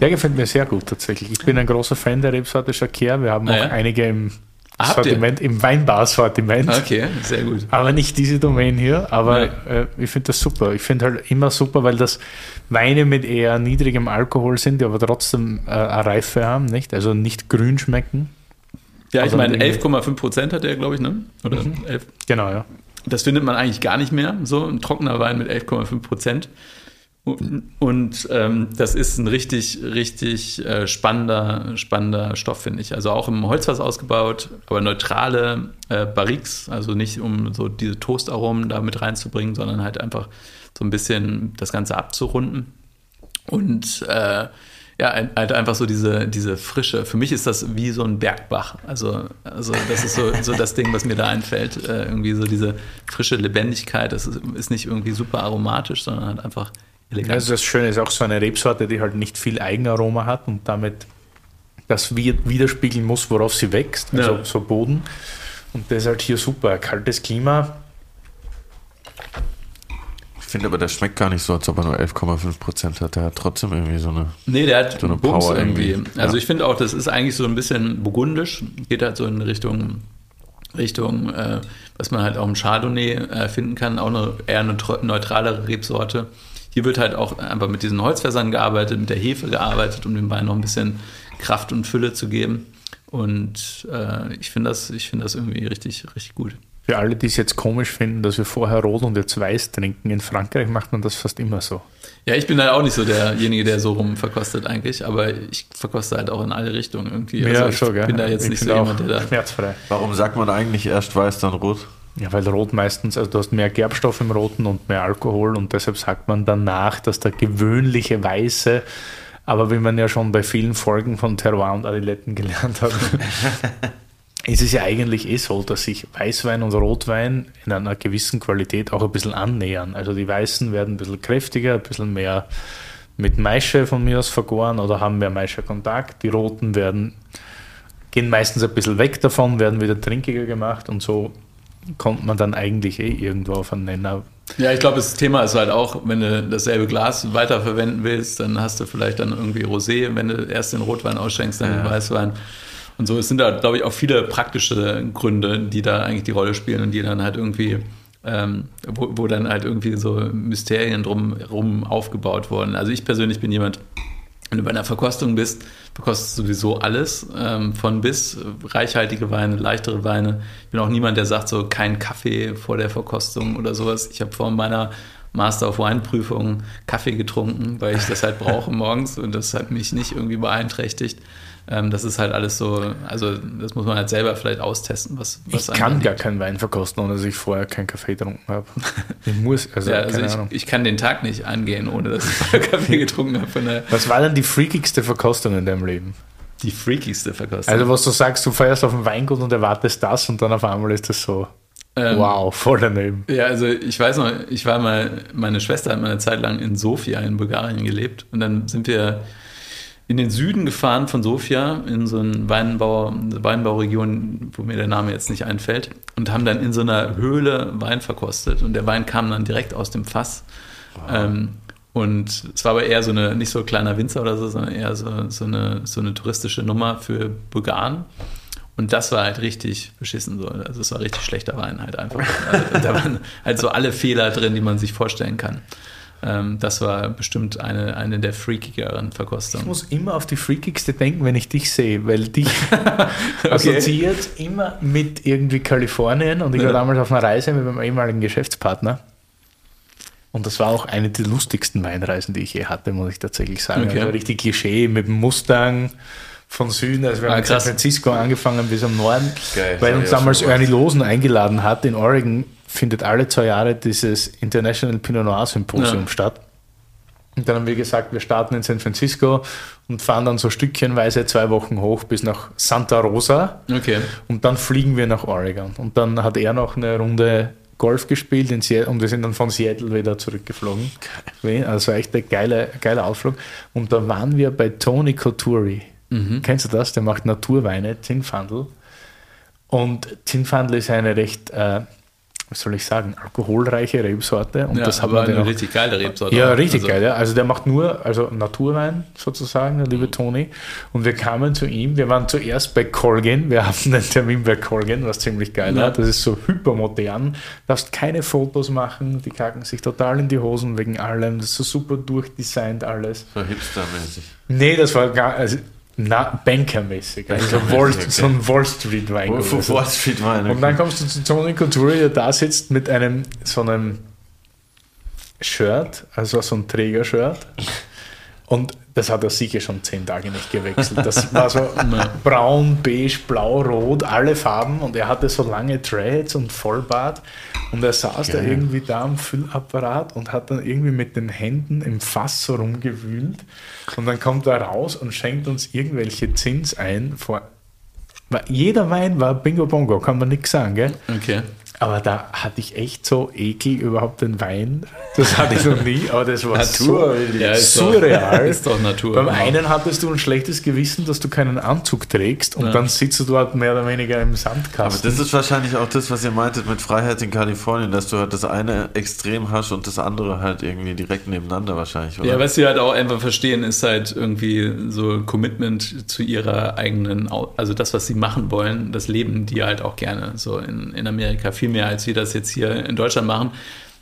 Der gefällt mir sehr gut tatsächlich. Ich bin ein großer Fan der Rebsorte Jacquer. Wir haben ah, auch ja? einige im Ah, Sortiment, im Weinbar-Sortiment. Okay, sehr gut. Aber nicht diese Domain hier, aber äh, ich finde das super. Ich finde halt immer super, weil das Weine mit eher niedrigem Alkohol sind, die aber trotzdem äh, eine Reife haben, nicht? Also nicht grün schmecken. Ja, ich meine, 11,5 Prozent hat er, glaube ich, ne? Oder mhm. 11? Genau, ja. Das findet man eigentlich gar nicht mehr, so ein trockener Wein mit 11,5 Prozent. Und ähm, das ist ein richtig, richtig äh, spannender, spannender Stoff, finde ich. Also auch im Holzfass ausgebaut, aber neutrale äh, Barriques, also nicht um so diese Toastaromen da mit reinzubringen, sondern halt einfach so ein bisschen das Ganze abzurunden. Und äh, ja, halt einfach so diese, diese Frische. Für mich ist das wie so ein Bergbach. Also, also das ist so, so das Ding, was mir da einfällt. Äh, irgendwie so diese frische Lebendigkeit. Das ist, ist nicht irgendwie super aromatisch, sondern halt einfach elegant. Also das Schöne ist auch so eine Rebsorte, die halt nicht viel Eigenaroma hat und damit das widerspiegeln muss, worauf sie wächst, also ja. so Boden. Und das ist halt hier super. Kaltes Klima. Ich finde aber, der schmeckt gar nicht so, als ob er nur 11,5 Prozent hat. Der hat trotzdem irgendwie so eine. Nee, der hat so eine Bums Power irgendwie. irgendwie. Also ja. ich finde auch, das ist eigentlich so ein bisschen burgundisch. Geht halt so in Richtung, Richtung, äh, was man halt auch im Chardonnay äh, finden kann. Auch eine eher eine neutralere Rebsorte. Hier wird halt auch einfach mit diesen Holzfässern gearbeitet, mit der Hefe gearbeitet, um dem Wein noch ein bisschen Kraft und Fülle zu geben. Und äh, ich finde das, find das irgendwie richtig, richtig gut. Für alle, die es jetzt komisch finden, dass wir vorher rot und jetzt weiß trinken, in Frankreich macht man das fast immer so. Ja, ich bin halt auch nicht so derjenige, der so rum verkostet eigentlich, aber ich verkoste halt auch in alle Richtungen irgendwie. Also ja, schon, ich bin da jetzt ich nicht so jemand, der da. Schmerzfrei. Warum sagt man eigentlich erst weiß, dann rot? Ja, weil Rot meistens, also du hast mehr Gerbstoff im Roten und mehr Alkohol und deshalb sagt man danach, dass der gewöhnliche Weiße, aber wie man ja schon bei vielen Folgen von Terroir und Adiletten gelernt hat, ist es ja eigentlich eh so, dass sich Weißwein und Rotwein in einer gewissen Qualität auch ein bisschen annähern. Also die Weißen werden ein bisschen kräftiger, ein bisschen mehr mit Maische von mir aus vergoren oder haben mehr Maische-Kontakt. Die Roten werden, gehen meistens ein bisschen weg davon, werden wieder trinkiger gemacht und so kommt man dann eigentlich eh irgendwo auf einen Nenner. Ja, ich glaube, das Thema ist halt auch, wenn du dasselbe Glas weiterverwenden willst, dann hast du vielleicht dann irgendwie Rosé, wenn du erst den Rotwein ausschenkst, dann ja. den Weißwein. Und so es sind da, glaube ich, auch viele praktische Gründe, die da eigentlich die Rolle spielen und die dann halt irgendwie, ähm, wo, wo, dann halt irgendwie so Mysterien drumherum aufgebaut wurden. Also ich persönlich bin jemand, wenn du bei einer Verkostung bist, verkostest du sowieso alles, ähm, von bis, reichhaltige Weine, leichtere Weine. Ich bin auch niemand, der sagt so, kein Kaffee vor der Verkostung oder sowas. Ich habe vor meiner Master of Wine Prüfung Kaffee getrunken, weil ich das halt brauche morgens und das hat mich nicht irgendwie beeinträchtigt. Ähm, das ist halt alles so, also das muss man halt selber vielleicht austesten, was, was Ich kann gar keinen Wein verkosten, ohne dass ich vorher keinen Kaffee getrunken habe. Ich muss, also, ja, also ich, ich, kann den Tag nicht angehen, ohne dass ich vorher Kaffee getrunken habe. was war denn die freakigste Verkostung in deinem Leben? Die freakigste Verkostung? Also was du sagst, du feierst auf dem Weingut und erwartest das und dann auf einmal ist das so... Ähm, wow, voll daneben. Ja, also ich weiß noch, ich war mal, meine Schwester hat mal eine Zeit lang in Sofia in Bulgarien gelebt und dann sind wir in den Süden gefahren von Sofia, in so eine Weinbau, Weinbauregion, wo mir der Name jetzt nicht einfällt, und haben dann in so einer Höhle Wein verkostet. Und der Wein kam dann direkt aus dem Fass. Wow. Ähm, Und es war aber eher so eine, nicht so ein kleiner Winzer oder so, sondern eher so, so, eine, so eine touristische Nummer für Bulgaren. Und das war halt richtig beschissen so. Also es war richtig schlechter Wein halt einfach. Also, da waren halt so alle Fehler drin, die man sich vorstellen kann. Ähm, das war bestimmt eine, eine der freakigeren Verkostungen. Ich muss immer auf die freakigste denken, wenn ich dich sehe, weil dich okay. assoziiert immer mit irgendwie Kalifornien und ich war damals auf einer Reise mit meinem ehemaligen Geschäftspartner. Und das war auch eine der lustigsten Weinreisen, die ich je hatte, muss ich tatsächlich sagen. Okay. Also richtig Klischee mit dem Mustang von Süden. Also wir haben ah, in San Francisco angefangen bis am Norden, Geil, weil uns damals Ernie Losen eingeladen hat in Oregon findet alle zwei Jahre dieses International Pinot Noir Symposium ja. statt. Und dann haben wir gesagt, wir starten in San Francisco und fahren dann so stückchenweise zwei Wochen hoch bis nach Santa Rosa. Okay. Und dann fliegen wir nach Oregon. Und dann hat er noch eine Runde Golf gespielt in Seattle und wir sind dann von Seattle wieder zurückgeflogen. Geil. Also echt ein geiler, geiler Ausflug. Und da waren wir bei Tony Couturi. Mhm. Kennst du das? Der macht Naturweine, Zinfandel. Und Zinfandel ist eine recht äh, was soll ich sagen, alkoholreiche Rebsorte. Und ja, das aber eine auch, richtig geile Rebsorte. Ja, richtig also. geil. Ja. Also der macht nur, also Naturwein sozusagen, der liebe mhm. Toni. Und wir kamen zu ihm, wir waren zuerst bei Colgan, wir hatten einen Termin bei Colgan, was ziemlich geil ja. war. Das ist so hypermodern, darfst keine Fotos machen, die kacken sich total in die Hosen wegen allem, das ist so super durchdesignt alles. So hipstermäßig. Nee, das war gar, also na, Bankermäßig, also Wall, okay. so ein Wall Street Wein. Wall Street Wein. Okay. Und dann kommst du zu Tony Couture, der da sitzt mit einem so einem Shirt, also so ein Trägershirt. Und das hat er sicher schon zehn Tage nicht gewechselt. Das war so braun, beige, blau, rot, alle Farben. Und er hatte so lange Dreads und Vollbart. Und er saß Geil. da irgendwie da am Füllapparat und hat dann irgendwie mit den Händen im Fass so rumgewühlt. Und dann kommt er raus und schenkt uns irgendwelche Zins ein. Vor jeder Wein war Bingo Bongo, kann man nichts sagen, gell? Okay. Aber da hatte ich echt so Ekel überhaupt den Wein. Das hatte ich noch nie, aber das war Natur, so ja, ist surreal. Doch, ist doch Natur. Beim genau. einen hattest du ein schlechtes Gewissen, dass du keinen Anzug trägst und ja. dann sitzt du dort mehr oder weniger im Sandkasten. Aber das ist wahrscheinlich auch das, was ihr meintet mit Freiheit in Kalifornien, dass du halt das eine extrem hast und das andere halt irgendwie direkt nebeneinander wahrscheinlich, oder? Ja, was sie halt auch einfach verstehen, ist halt irgendwie so ein Commitment zu ihrer eigenen, also das, was sie machen wollen, das leben die halt auch gerne so in, in Amerika. Viel mehr, als wir das jetzt hier in Deutschland machen.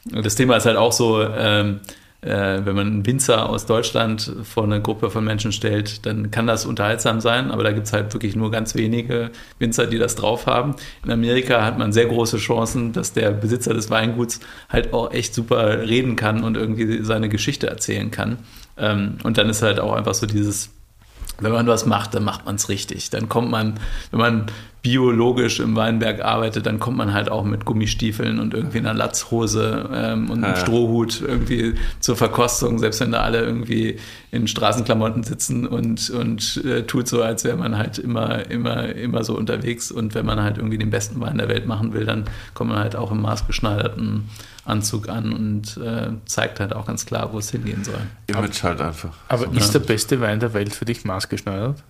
Das Thema ist halt auch so, ähm, äh, wenn man einen Winzer aus Deutschland vor eine Gruppe von Menschen stellt, dann kann das unterhaltsam sein, aber da gibt es halt wirklich nur ganz wenige Winzer, die das drauf haben. In Amerika hat man sehr große Chancen, dass der Besitzer des Weinguts halt auch echt super reden kann und irgendwie seine Geschichte erzählen kann. Ähm, und dann ist halt auch einfach so dieses wenn man was macht, dann macht man es richtig. Dann kommt man, wenn man biologisch im Weinberg arbeitet, dann kommt man halt auch mit Gummistiefeln und irgendwie einer Latzhose ähm, und einem ja. Strohhut irgendwie zur Verkostung, selbst wenn da alle irgendwie in Straßenklamotten sitzen und, und äh, tut so, als wäre man halt immer, immer, immer so unterwegs. Und wenn man halt irgendwie den besten Wein der Welt machen will, dann kommt man halt auch im maßgeschneiderten Anzug an und äh, zeigt halt auch ganz klar, wo es hingehen soll. Image halt einfach. Aber so, ist ja. der beste Wein der Welt für dich maßgeschneidert?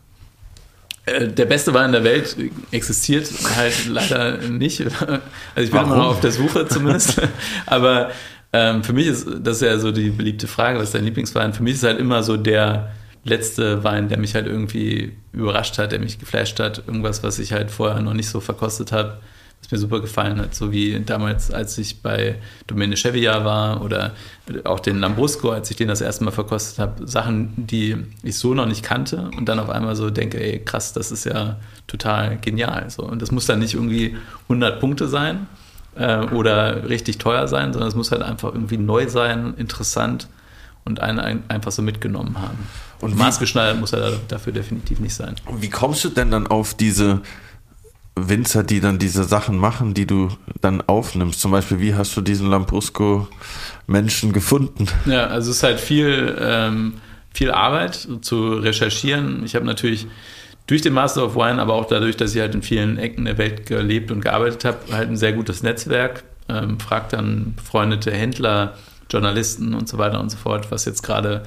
Äh, der beste Wein der Welt existiert halt leider nicht. Also ich bin Warum? immer noch auf der Suche zumindest. Aber ähm, für mich ist das ja so die beliebte Frage, was ist dein Lieblingswein? Für mich ist halt immer so der letzte Wein, der mich halt irgendwie überrascht hat, der mich geflasht hat. Irgendwas, was ich halt vorher noch nicht so verkostet habe was mir super gefallen hat. So wie damals, als ich bei Domaine Chevia war oder auch den Lambrusco, als ich den das erste Mal verkostet habe. Sachen, die ich so noch nicht kannte und dann auf einmal so denke, ey, krass, das ist ja total genial. So. Und das muss dann nicht irgendwie 100 Punkte sein äh, oder richtig teuer sein, sondern es muss halt einfach irgendwie neu sein, interessant und einen ein, einfach so mitgenommen haben. Und maßgeschneidert muss er dafür definitiv nicht sein. Wie kommst du denn dann auf diese Winzer, die dann diese Sachen machen, die du dann aufnimmst? Zum Beispiel, wie hast du diesen Lambrusco-Menschen gefunden? Ja, also es ist halt viel, ähm, viel Arbeit zu recherchieren. Ich habe natürlich durch den Master of Wine, aber auch dadurch, dass ich halt in vielen Ecken der Welt gelebt und gearbeitet habe, halt ein sehr gutes Netzwerk. Ähm, frag dann befreundete Händler, Journalisten und so weiter und so fort, was jetzt gerade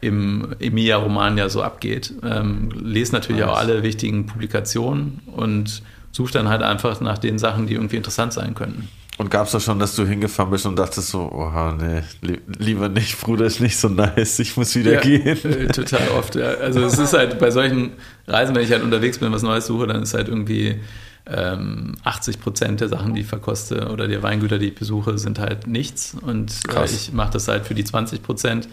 im Emilia-Roman so abgeht. Ähm, lese natürlich nice. auch alle wichtigen Publikationen und suche dann halt einfach nach den Sachen, die irgendwie interessant sein könnten. Und gab es da schon, dass du hingefahren bist und dachtest so, oha, nee, li lieber nicht, Bruder, ist nicht so nice, ich muss wieder ja, gehen. Äh, total oft, ja. Also es ist halt bei solchen Reisen, wenn ich halt unterwegs bin, was Neues suche, dann ist halt irgendwie 80 Prozent der Sachen, die ich verkoste oder der Weingüter, die ich besuche, sind halt nichts. Und äh, ich mache das halt für die 20 Prozent.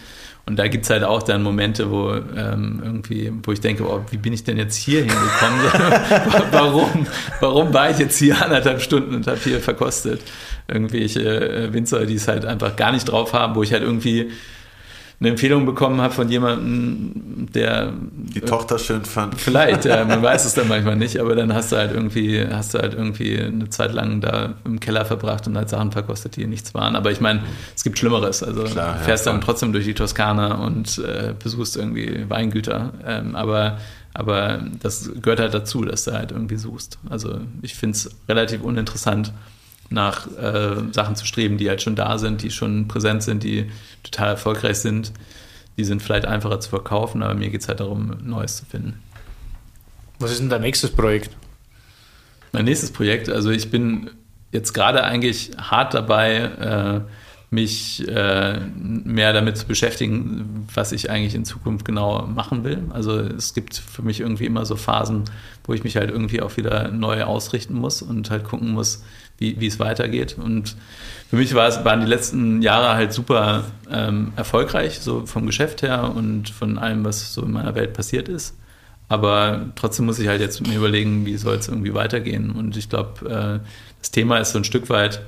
Und da gibt es halt auch dann Momente, wo ähm, irgendwie, wo ich denke, oh, wie bin ich denn jetzt hier hingekommen? warum, warum war ich jetzt hier anderthalb Stunden und habe hier verkostet? Irgendwelche äh, Winzer, die es halt einfach gar nicht drauf haben, wo ich halt irgendwie eine Empfehlung bekommen habe von jemandem, der die Tochter schön fand. Vielleicht, ja, man weiß es dann manchmal nicht, aber dann hast du halt irgendwie, hast du halt irgendwie eine Zeit lang da im Keller verbracht und halt Sachen verkostet, die nichts waren. Aber ich meine, es gibt Schlimmeres. Also Klar, ja, fährst dann trotzdem durch die Toskana und äh, besuchst irgendwie Weingüter. Ähm, aber aber das gehört halt dazu, dass du halt irgendwie suchst. Also ich finde es relativ uninteressant, nach äh, Sachen zu streben, die halt schon da sind, die schon präsent sind, die total erfolgreich sind. Die sind vielleicht einfacher zu verkaufen, aber mir geht es halt darum, Neues zu finden. Was ist denn dein nächstes Projekt? Mein nächstes Projekt, also ich bin jetzt gerade eigentlich hart dabei, äh, mich äh, mehr damit zu beschäftigen, was ich eigentlich in Zukunft genau machen will. Also es gibt für mich irgendwie immer so Phasen, wo ich mich halt irgendwie auch wieder neu ausrichten muss und halt gucken muss, wie, wie es weitergeht. Und für mich war es, waren die letzten Jahre halt super ähm, erfolgreich, so vom Geschäft her und von allem, was so in meiner Welt passiert ist. Aber trotzdem muss ich halt jetzt mir überlegen, wie soll es irgendwie weitergehen. Und ich glaube, äh, das Thema ist so ein Stück weit,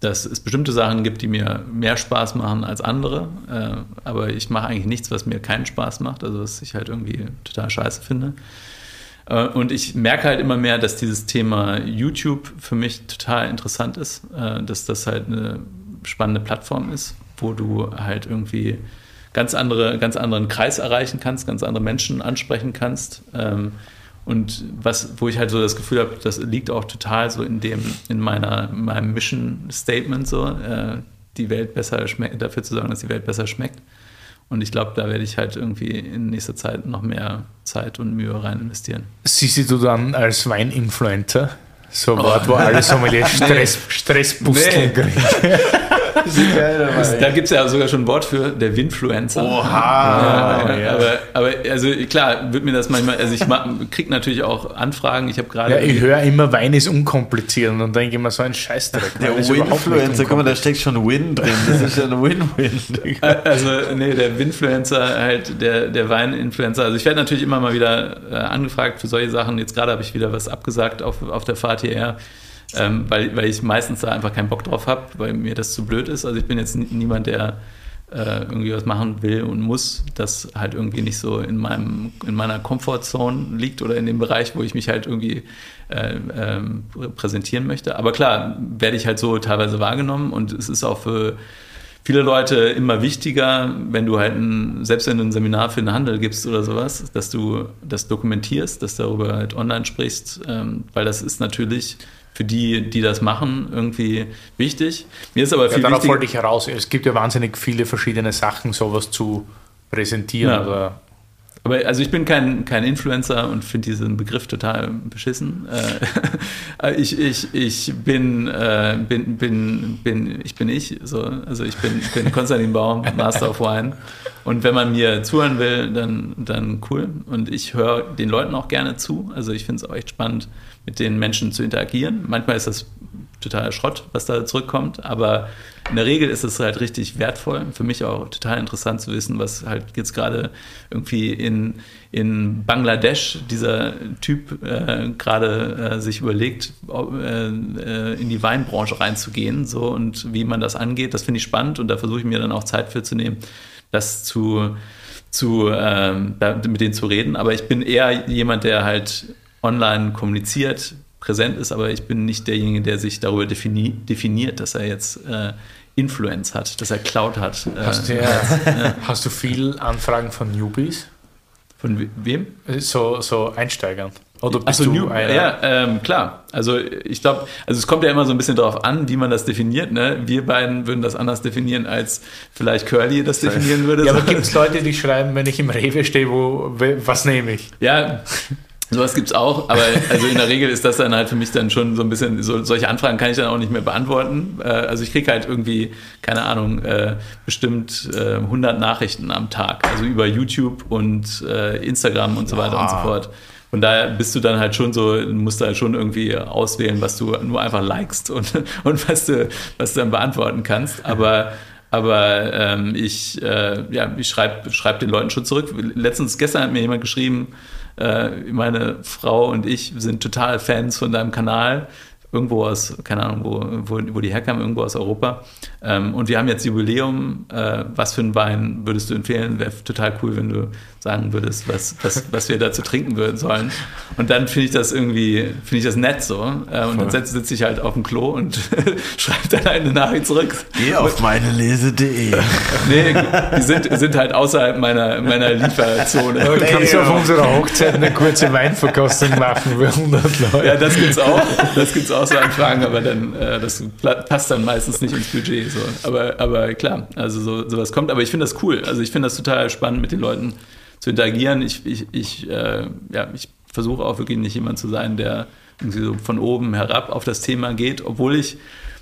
dass es bestimmte Sachen gibt, die mir mehr Spaß machen als andere. Äh, aber ich mache eigentlich nichts, was mir keinen Spaß macht, also was ich halt irgendwie total scheiße finde. Äh, und ich merke halt immer mehr, dass dieses Thema YouTube für mich total interessant ist, äh, dass das halt eine spannende Plattform ist, wo du halt irgendwie ganz andere, ganz anderen Kreis erreichen kannst, ganz andere Menschen ansprechen kannst. Ähm, und was, wo ich halt so das Gefühl habe, das liegt auch total so in dem, in meiner, in meinem Mission Statement so, äh, die Welt besser schmeckt, dafür zu sorgen, dass die Welt besser schmeckt. Und ich glaube, da werde ich halt irgendwie in nächster Zeit noch mehr Zeit und Mühe rein investieren. Siehst du dann als Weininfluencer? So ein Wort, wo alle Sommelier Stress, nee. Stressbusteln nee. da gibt es ja sogar schon ein Wort für, der Windfluencer. Oha! Ja, ja. Aber, aber, also klar, wird mir das manchmal, also ich kriege natürlich auch Anfragen. Ich habe gerade. Ja, ich höre immer, Wein ist unkompliziert und dann denke ich immer so ein Scheißdreck. Der Winfluencer, guck mal, da steckt schon Win drin. Das ist ja ein Win-Win. also, nee, der Winfluencer, halt der, der Weininfluencer. Also ich werde natürlich immer mal wieder äh, angefragt für solche Sachen. Jetzt gerade habe ich wieder was abgesagt auf, auf der Fahrt hierher ähm, weil, weil ich meistens da einfach keinen Bock drauf habe, weil mir das zu blöd ist. Also ich bin jetzt niemand, der äh, irgendwie was machen will und muss, das halt irgendwie nicht so in, meinem, in meiner Comfortzone liegt oder in dem Bereich, wo ich mich halt irgendwie äh, äh, präsentieren möchte. Aber klar, werde ich halt so teilweise wahrgenommen und es ist auch für viele Leute immer wichtiger, wenn du halt ein, selbst wenn du ein Seminar für den Handel gibst oder sowas, dass du das dokumentierst, dass du darüber halt online sprichst, ähm, weil das ist natürlich für die, die das machen, irgendwie wichtig. Mir ist aber viel ja, darauf wollte ich heraus. Es gibt ja wahnsinnig viele verschiedene Sachen, sowas zu präsentieren. Ja. Oder aber also ich bin kein, kein Influencer und finde diesen Begriff total beschissen. Äh, ich, ich, ich bin, äh, bin, bin, bin, ich bin ich. So. Also ich bin, bin Konstantin Baum, Master of Wine. Und wenn man mir zuhören will, dann, dann cool. Und ich höre den Leuten auch gerne zu. Also ich finde es auch echt spannend, mit den Menschen zu interagieren. Manchmal ist das totaler Schrott, was da zurückkommt, aber in der Regel ist es halt richtig wertvoll. Für mich auch total interessant zu wissen, was halt jetzt gerade irgendwie in, in Bangladesch dieser Typ äh, gerade äh, sich überlegt, äh, äh, in die Weinbranche reinzugehen so und wie man das angeht. Das finde ich spannend und da versuche ich mir dann auch Zeit für zu nehmen, das zu zu ähm, mit denen zu reden. Aber ich bin eher jemand, der halt online kommuniziert, präsent ist, aber ich bin nicht derjenige, der sich darüber defini definiert, dass er jetzt äh, Influence hat, dass er Cloud hat. Äh, hast, du, ja, hast du viel Anfragen von Newbies? Von wem? So, so Einsteigern. Oder bist so, du New, einer? Ja, ähm, klar. Also ich glaube, also es kommt ja immer so ein bisschen darauf an, wie man das definiert. Ne? Wir beiden würden das anders definieren, als vielleicht Curly das definieren würde. Ja, aber gibt es Leute, die schreiben, wenn ich im Rewe stehe, wo was nehme ich? Ja, Sowas gibt es auch, aber also in der Regel ist das dann halt für mich dann schon so ein bisschen, so, solche Anfragen kann ich dann auch nicht mehr beantworten. Äh, also ich kriege halt irgendwie, keine Ahnung, äh, bestimmt äh, 100 Nachrichten am Tag, also über YouTube und äh, Instagram und so weiter ah. und so fort. Und daher bist du dann halt schon so, musst du halt schon irgendwie auswählen, was du nur einfach likest und, und was du, was du dann beantworten kannst. Aber aber ähm, ich, äh, ja, ich schreibe schreib den Leuten schon zurück. Letztens, gestern hat mir jemand geschrieben, äh, meine Frau und ich sind total Fans von deinem Kanal irgendwo aus, keine Ahnung, wo, wo, wo die herkamen, irgendwo aus Europa. Ähm, und wir haben jetzt Jubiläum. Äh, was für einen Wein würdest du empfehlen? Wäre total cool, wenn du sagen würdest, was, was, was wir dazu trinken würden sollen. Und dann finde ich das irgendwie, finde ich das nett so. Äh, und dann sitze sitz ich halt auf dem Klo und schreibe dann eine Nachricht zurück. Geh auf meinelese.de. nee, die sind, sind halt außerhalb meiner, meiner Lieferzone. Du kannst auf unserer Hochzeit eine kurze Weinverkostung machen für 100 Leute. Ja, das gibt's auch. Das gibt's auch so Anfragen, aber dann, äh, das passt dann meistens nicht ins Budget. So. Aber, aber klar, also so, sowas kommt. Aber ich finde das cool. Also ich finde das total spannend mit den Leuten zu interagieren. Ich, ich, ich, äh, ja, ich versuche auch wirklich nicht jemand zu sein, der irgendwie so von oben herab auf das Thema geht, obwohl ich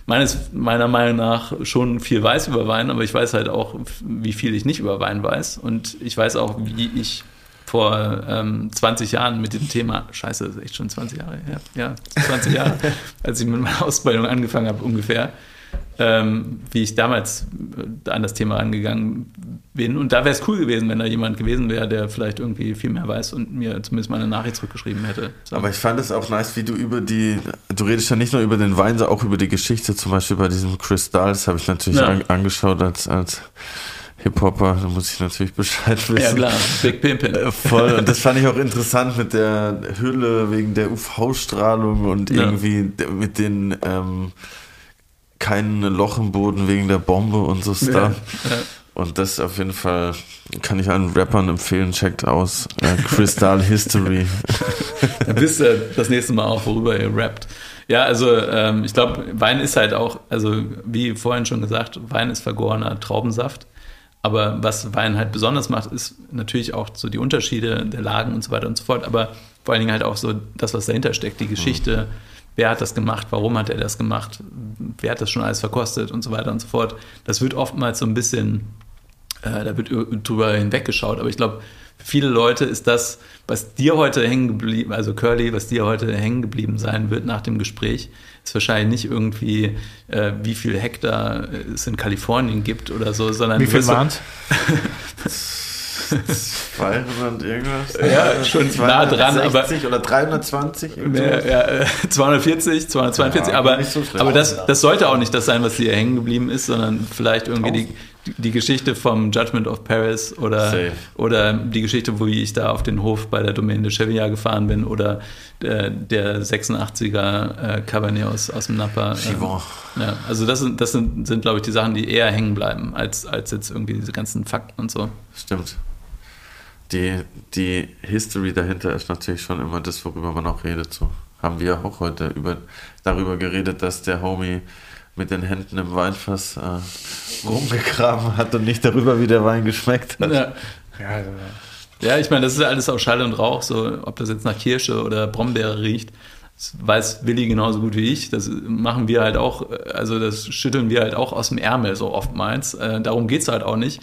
meines, meiner Meinung nach schon viel weiß über Wein, aber ich weiß halt auch, wie viel ich nicht über Wein weiß. Und ich weiß auch, wie ich vor ähm, 20 Jahren mit dem Thema, scheiße, das ist echt schon 20 Jahre her, ja, 20 Jahre, als ich mit meiner Ausbildung angefangen habe ungefähr, ähm, wie ich damals äh, an das Thema angegangen bin. Und da wäre es cool gewesen, wenn da jemand gewesen wäre, der vielleicht irgendwie viel mehr weiß und mir zumindest mal eine Nachricht zurückgeschrieben hätte. So. Aber ich fand es auch nice, wie du über die, du redest ja nicht nur über den Wein, sondern auch über die Geschichte, zum Beispiel bei diesem Kristall, das habe ich natürlich ja. an, angeschaut als, als Hip-Hopper, da muss ich natürlich Bescheid wissen. Ja klar, Big Pimpin. Äh, voll, und das fand ich auch interessant mit der Hülle wegen der UV-Strahlung und ja. irgendwie mit den ähm, kein Loch im Boden wegen der Bombe und so Stuff. Ja, ja. Und das auf jeden Fall kann ich allen Rappern empfehlen, checkt aus. Äh, Crystal History. Dann wisst ihr das nächste Mal auch, worüber ihr rappt. Ja, also ähm, ich glaube, Wein ist halt auch, also wie vorhin schon gesagt, Wein ist vergorener Traubensaft. Aber was Wein halt besonders macht, ist natürlich auch so die Unterschiede der Lagen und so weiter und so fort. Aber vor allen Dingen halt auch so das, was dahinter steckt, die Geschichte. Mhm wer hat das gemacht, warum hat er das gemacht, wer hat das schon alles verkostet und so weiter und so fort. Das wird oftmals so ein bisschen, äh, da wird drüber hinweggeschaut, aber ich glaube, für viele Leute ist das, was dir heute hängen geblieben, also Curly, was dir heute hängen geblieben sein wird nach dem Gespräch, ist wahrscheinlich nicht irgendwie, äh, wie viel Hektar es in Kalifornien gibt oder so, sondern. Wie viel waren es? 200 irgendwas? Ja, schon nah dran. Aber, oder 320? Mehr, ja, 240, 242. Ja, aber so aber das, das sollte auch nicht das sein, was hier hängen geblieben ist, sondern vielleicht irgendwie die, die Geschichte vom Judgment of Paris oder, oder die Geschichte, wo ich da auf den Hof bei der Domaine de Chevilla gefahren bin oder der, der 86er äh, Cabernet aus, aus dem Napa. Ähm, ja, also das sind, das sind, sind glaube ich, die Sachen, die eher hängen bleiben, als, als jetzt irgendwie diese ganzen Fakten und so. Stimmt die, die History dahinter ist natürlich schon immer das, worüber man auch redet. So haben wir auch heute über, darüber geredet, dass der Homie mit den Händen im Weinfass äh, rumgegraben hat und nicht darüber, wie der Wein geschmeckt hat. Ja, ja, ja ich meine, das ist alles auch Schall und Rauch, so ob das jetzt nach Kirsche oder Brombeere riecht. Das weiß Willi genauso gut wie ich. Das machen wir halt auch, also das schütteln wir halt auch aus dem Ärmel so oftmals. Äh, darum geht es halt auch nicht.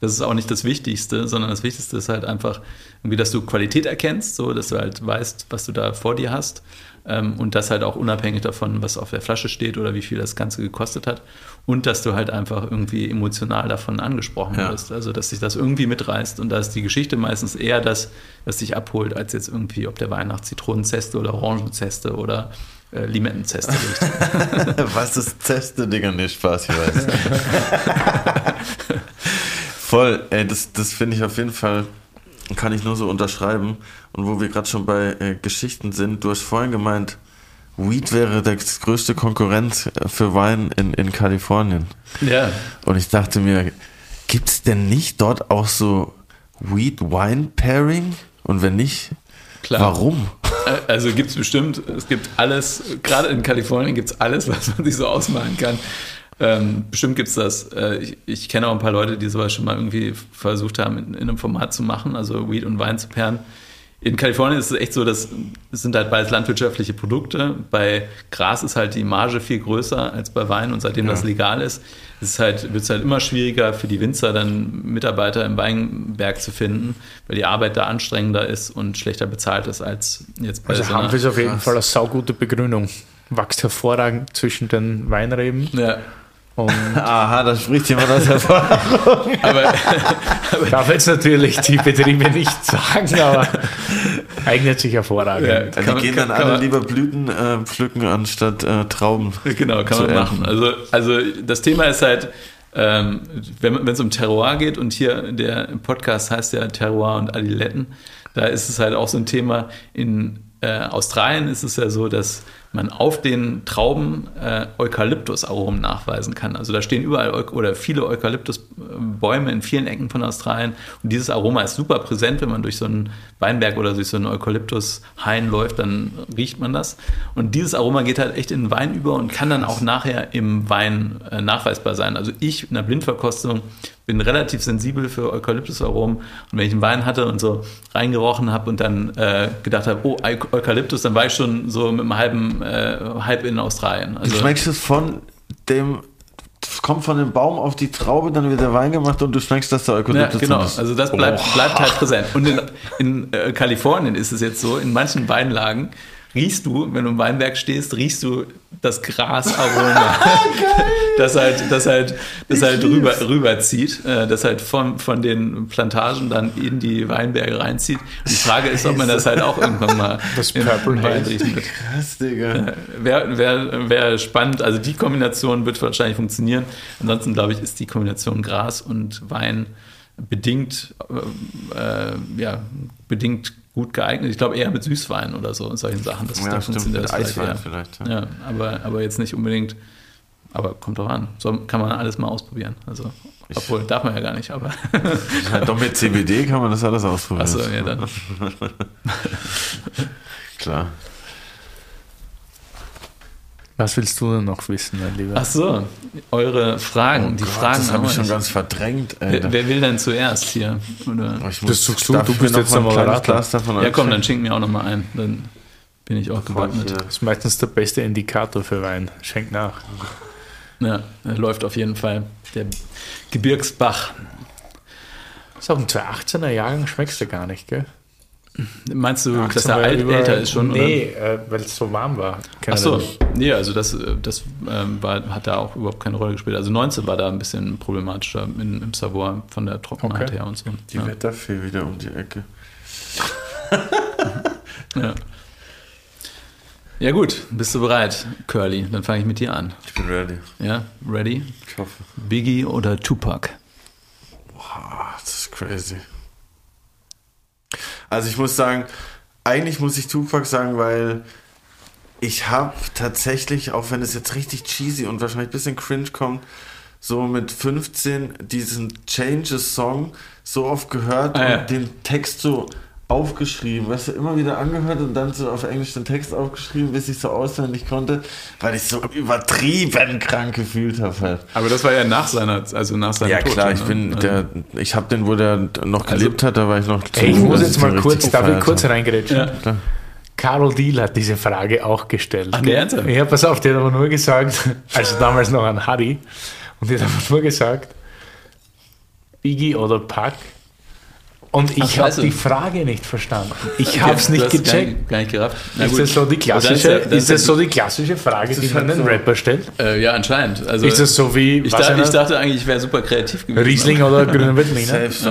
Das ist auch nicht das Wichtigste, sondern das Wichtigste ist halt einfach irgendwie, dass du Qualität erkennst, so dass du halt weißt, was du da vor dir hast. Ähm, und das halt auch unabhängig davon, was auf der Flasche steht oder wie viel das Ganze gekostet hat. Und dass du halt einfach irgendwie emotional davon angesprochen ja. wirst. Also, dass sich das irgendwie mitreißt. Und da ist die Geschichte meistens eher das, was dich abholt, als jetzt irgendwie, ob der Wein nach Zitronenzeste oder Orangenzeste oder äh, Limettenzeste riecht. was ist Zeste, Digga? Nee, Spaß, ich weiß. Voll, ey, das, das finde ich auf jeden Fall, kann ich nur so unterschreiben. Und wo wir gerade schon bei äh, Geschichten sind, du hast vorhin gemeint, Weed wäre das größte Konkurrenz äh, für Wein in, in Kalifornien. Ja. Und ich dachte mir, gibt es denn nicht dort auch so Weed-Wine-Pairing? Und wenn nicht, Klar. warum? Also gibt es bestimmt, es gibt alles, gerade in Kalifornien gibt es alles, was man sich so ausmalen kann. Ähm, bestimmt gibt es das. Äh, ich, ich kenne auch ein paar Leute, die sowas schon mal irgendwie versucht haben, in, in, einem Format zu machen, also Weed und Wein zu pairen. in Kalifornien ist es echt so, dass es sind halt beides landwirtschaftliche Produkte. Bei Gras ist halt die Marge viel größer als bei Wein und seitdem ja. das legal ist, ist es halt, wird es halt immer schwieriger für die Winzer dann Mitarbeiter im Weinberg zu finden, weil die Arbeit da anstrengender ist und schlechter bezahlt ist als jetzt bei Also so haben wir auf jeden Fall eine saugute Begründung. Wächst hervorragend zwischen den Weinreben. Ja. Und Aha, da spricht jemand aus Erfahrung. aber, aber darf jetzt natürlich die Betriebe nicht sagen, aber eignet sich hervorragend. Ja, die man, gehen kann, dann alle lieber Blüten äh, pflücken anstatt äh, Trauben. Genau, kann man machen. Also, also das Thema ist halt, ähm, wenn es um Terroir geht und hier der Podcast heißt ja Terroir und Adiletten, da ist es halt auch so ein Thema. In äh, Australien ist es ja so, dass man auf den Trauben äh, Eukalyptusaromen nachweisen kann. Also da stehen überall oder viele Eukalyptusbäume in vielen Ecken von Australien und dieses Aroma ist super präsent, wenn man durch so einen Weinberg oder durch so einen Eukalyptushain läuft, dann riecht man das. Und dieses Aroma geht halt echt in den Wein über und kann dann auch nachher im Wein äh, nachweisbar sein. Also ich in der Blindverkostung bin relativ sensibel für Eukalyptusaromen und wenn ich einen Wein hatte und so reingerochen habe und dann äh, gedacht habe, oh, Eukalyptus, dann war ich schon so mit einem halben äh, Hype in Australien. Also, du schmeckst es von dem es kommt von dem Baum auf die Traube, dann wird der Wein gemacht und du schmeckst, dass der Eukalyptus ja, genau. ist. Also das bleibt, oh. bleibt halt präsent. Und in, in äh, Kalifornien ist es jetzt so, in manchen Weinlagen riechst du, wenn du im Weinberg stehst, riechst du das Grasaroma, das halt, das halt, das halt rüber, rüberzieht, äh, das halt von, von den Plantagen dann in die Weinberge reinzieht. Die Frage ist, ob man das halt auch irgendwann mal das im Wein riechen wird. Krass, Digga. Wäre wär, wär spannend. Also die Kombination wird wahrscheinlich funktionieren. Ansonsten, glaube ich, ist die Kombination Gras und Wein bedingt, äh, ja, bedingt gut geeignet. Ich glaube eher mit Süßwein oder so und solchen Sachen. Das, ja, da funktioniert das Eiswein vielleicht. vielleicht ja. ja, aber, aber jetzt nicht unbedingt. Aber kommt doch an. So kann man alles mal ausprobieren. Also, obwohl, darf man ja gar nicht, aber. ja, doch mit CBD kann man das alles ausprobieren. Achso, ja, dann. Klar. Was willst du denn noch wissen, mein Lieber? Ach so, eure Fragen. Oh die Gott, Fragen das habe ich schon ganz verdrängt. Wer, wer, will denn zuerst hier? Oder? Muss, das suchst du, du bist jetzt nochmal Glas davon Ja, komm, dann schenk mir auch nochmal ein. Dann bin ich auch gewappnet. Das ist meistens der beste Indikator für Wein. Schenk nach. Ja, läuft auf jeden Fall. Der Gebirgsbach. Das ist auch ein 2018er Jahrgang, schmeckst du gar nicht, gell? Meinst du, dass er alt, älter ist schon? Nee, äh, weil es so warm war. Ach so, nee, also das, äh, das ähm, war, hat da auch überhaupt keine Rolle gespielt. Also 19 war da ein bisschen problematischer in, im Savoy von der Trockenheit okay. her und so. Die ja. Wetterfee wieder um die Ecke. ja. Ja gut, bist du bereit, Curly? Dann fange ich mit dir an. Ich bin ready. Ja, ready? Ich hoffe. Biggie oder Tupac? Boah, das ist crazy. Also ich muss sagen, eigentlich muss ich Tupac sagen, weil ich habe tatsächlich, auch wenn es jetzt richtig cheesy und wahrscheinlich ein bisschen cringe kommt, so mit 15 diesen Changes-Song so oft gehört ah, und den Text so aufgeschrieben, weißt du, immer wieder angehört und dann so auf Englisch den Text aufgeschrieben, bis ich so auswendig konnte, weil ich so übertrieben krank gefühlt habe. Halt. Aber das war ja nach seiner, also nach seinem Ja Tod, klar, ich ne? bin, der, ich habe den, wo der noch also gelebt also, hat, da war ich noch. Zu, ey, ich muss jetzt mal kurz, darf ich kurz reingerätschen? Ja. Carol Deal hat diese Frage auch gestellt. Ach, der Ernte? Ja, pass auf, die hat aber nur gesagt, also damals noch an Harry, und die hat aber nur gesagt, Biggie oder Pack und ich habe die Frage nicht verstanden. Ich habe es nicht gecheckt. Gar nicht, gar nicht ist das so die klassische, das, ist das so die klassische Frage, die man einem Rapper stellt? Äh, ja, anscheinend. Also, ist das so wie. Ich, dachte, ich dachte eigentlich, ich wäre super kreativ gewesen. Riesling oder grüner Veltliner? Selbst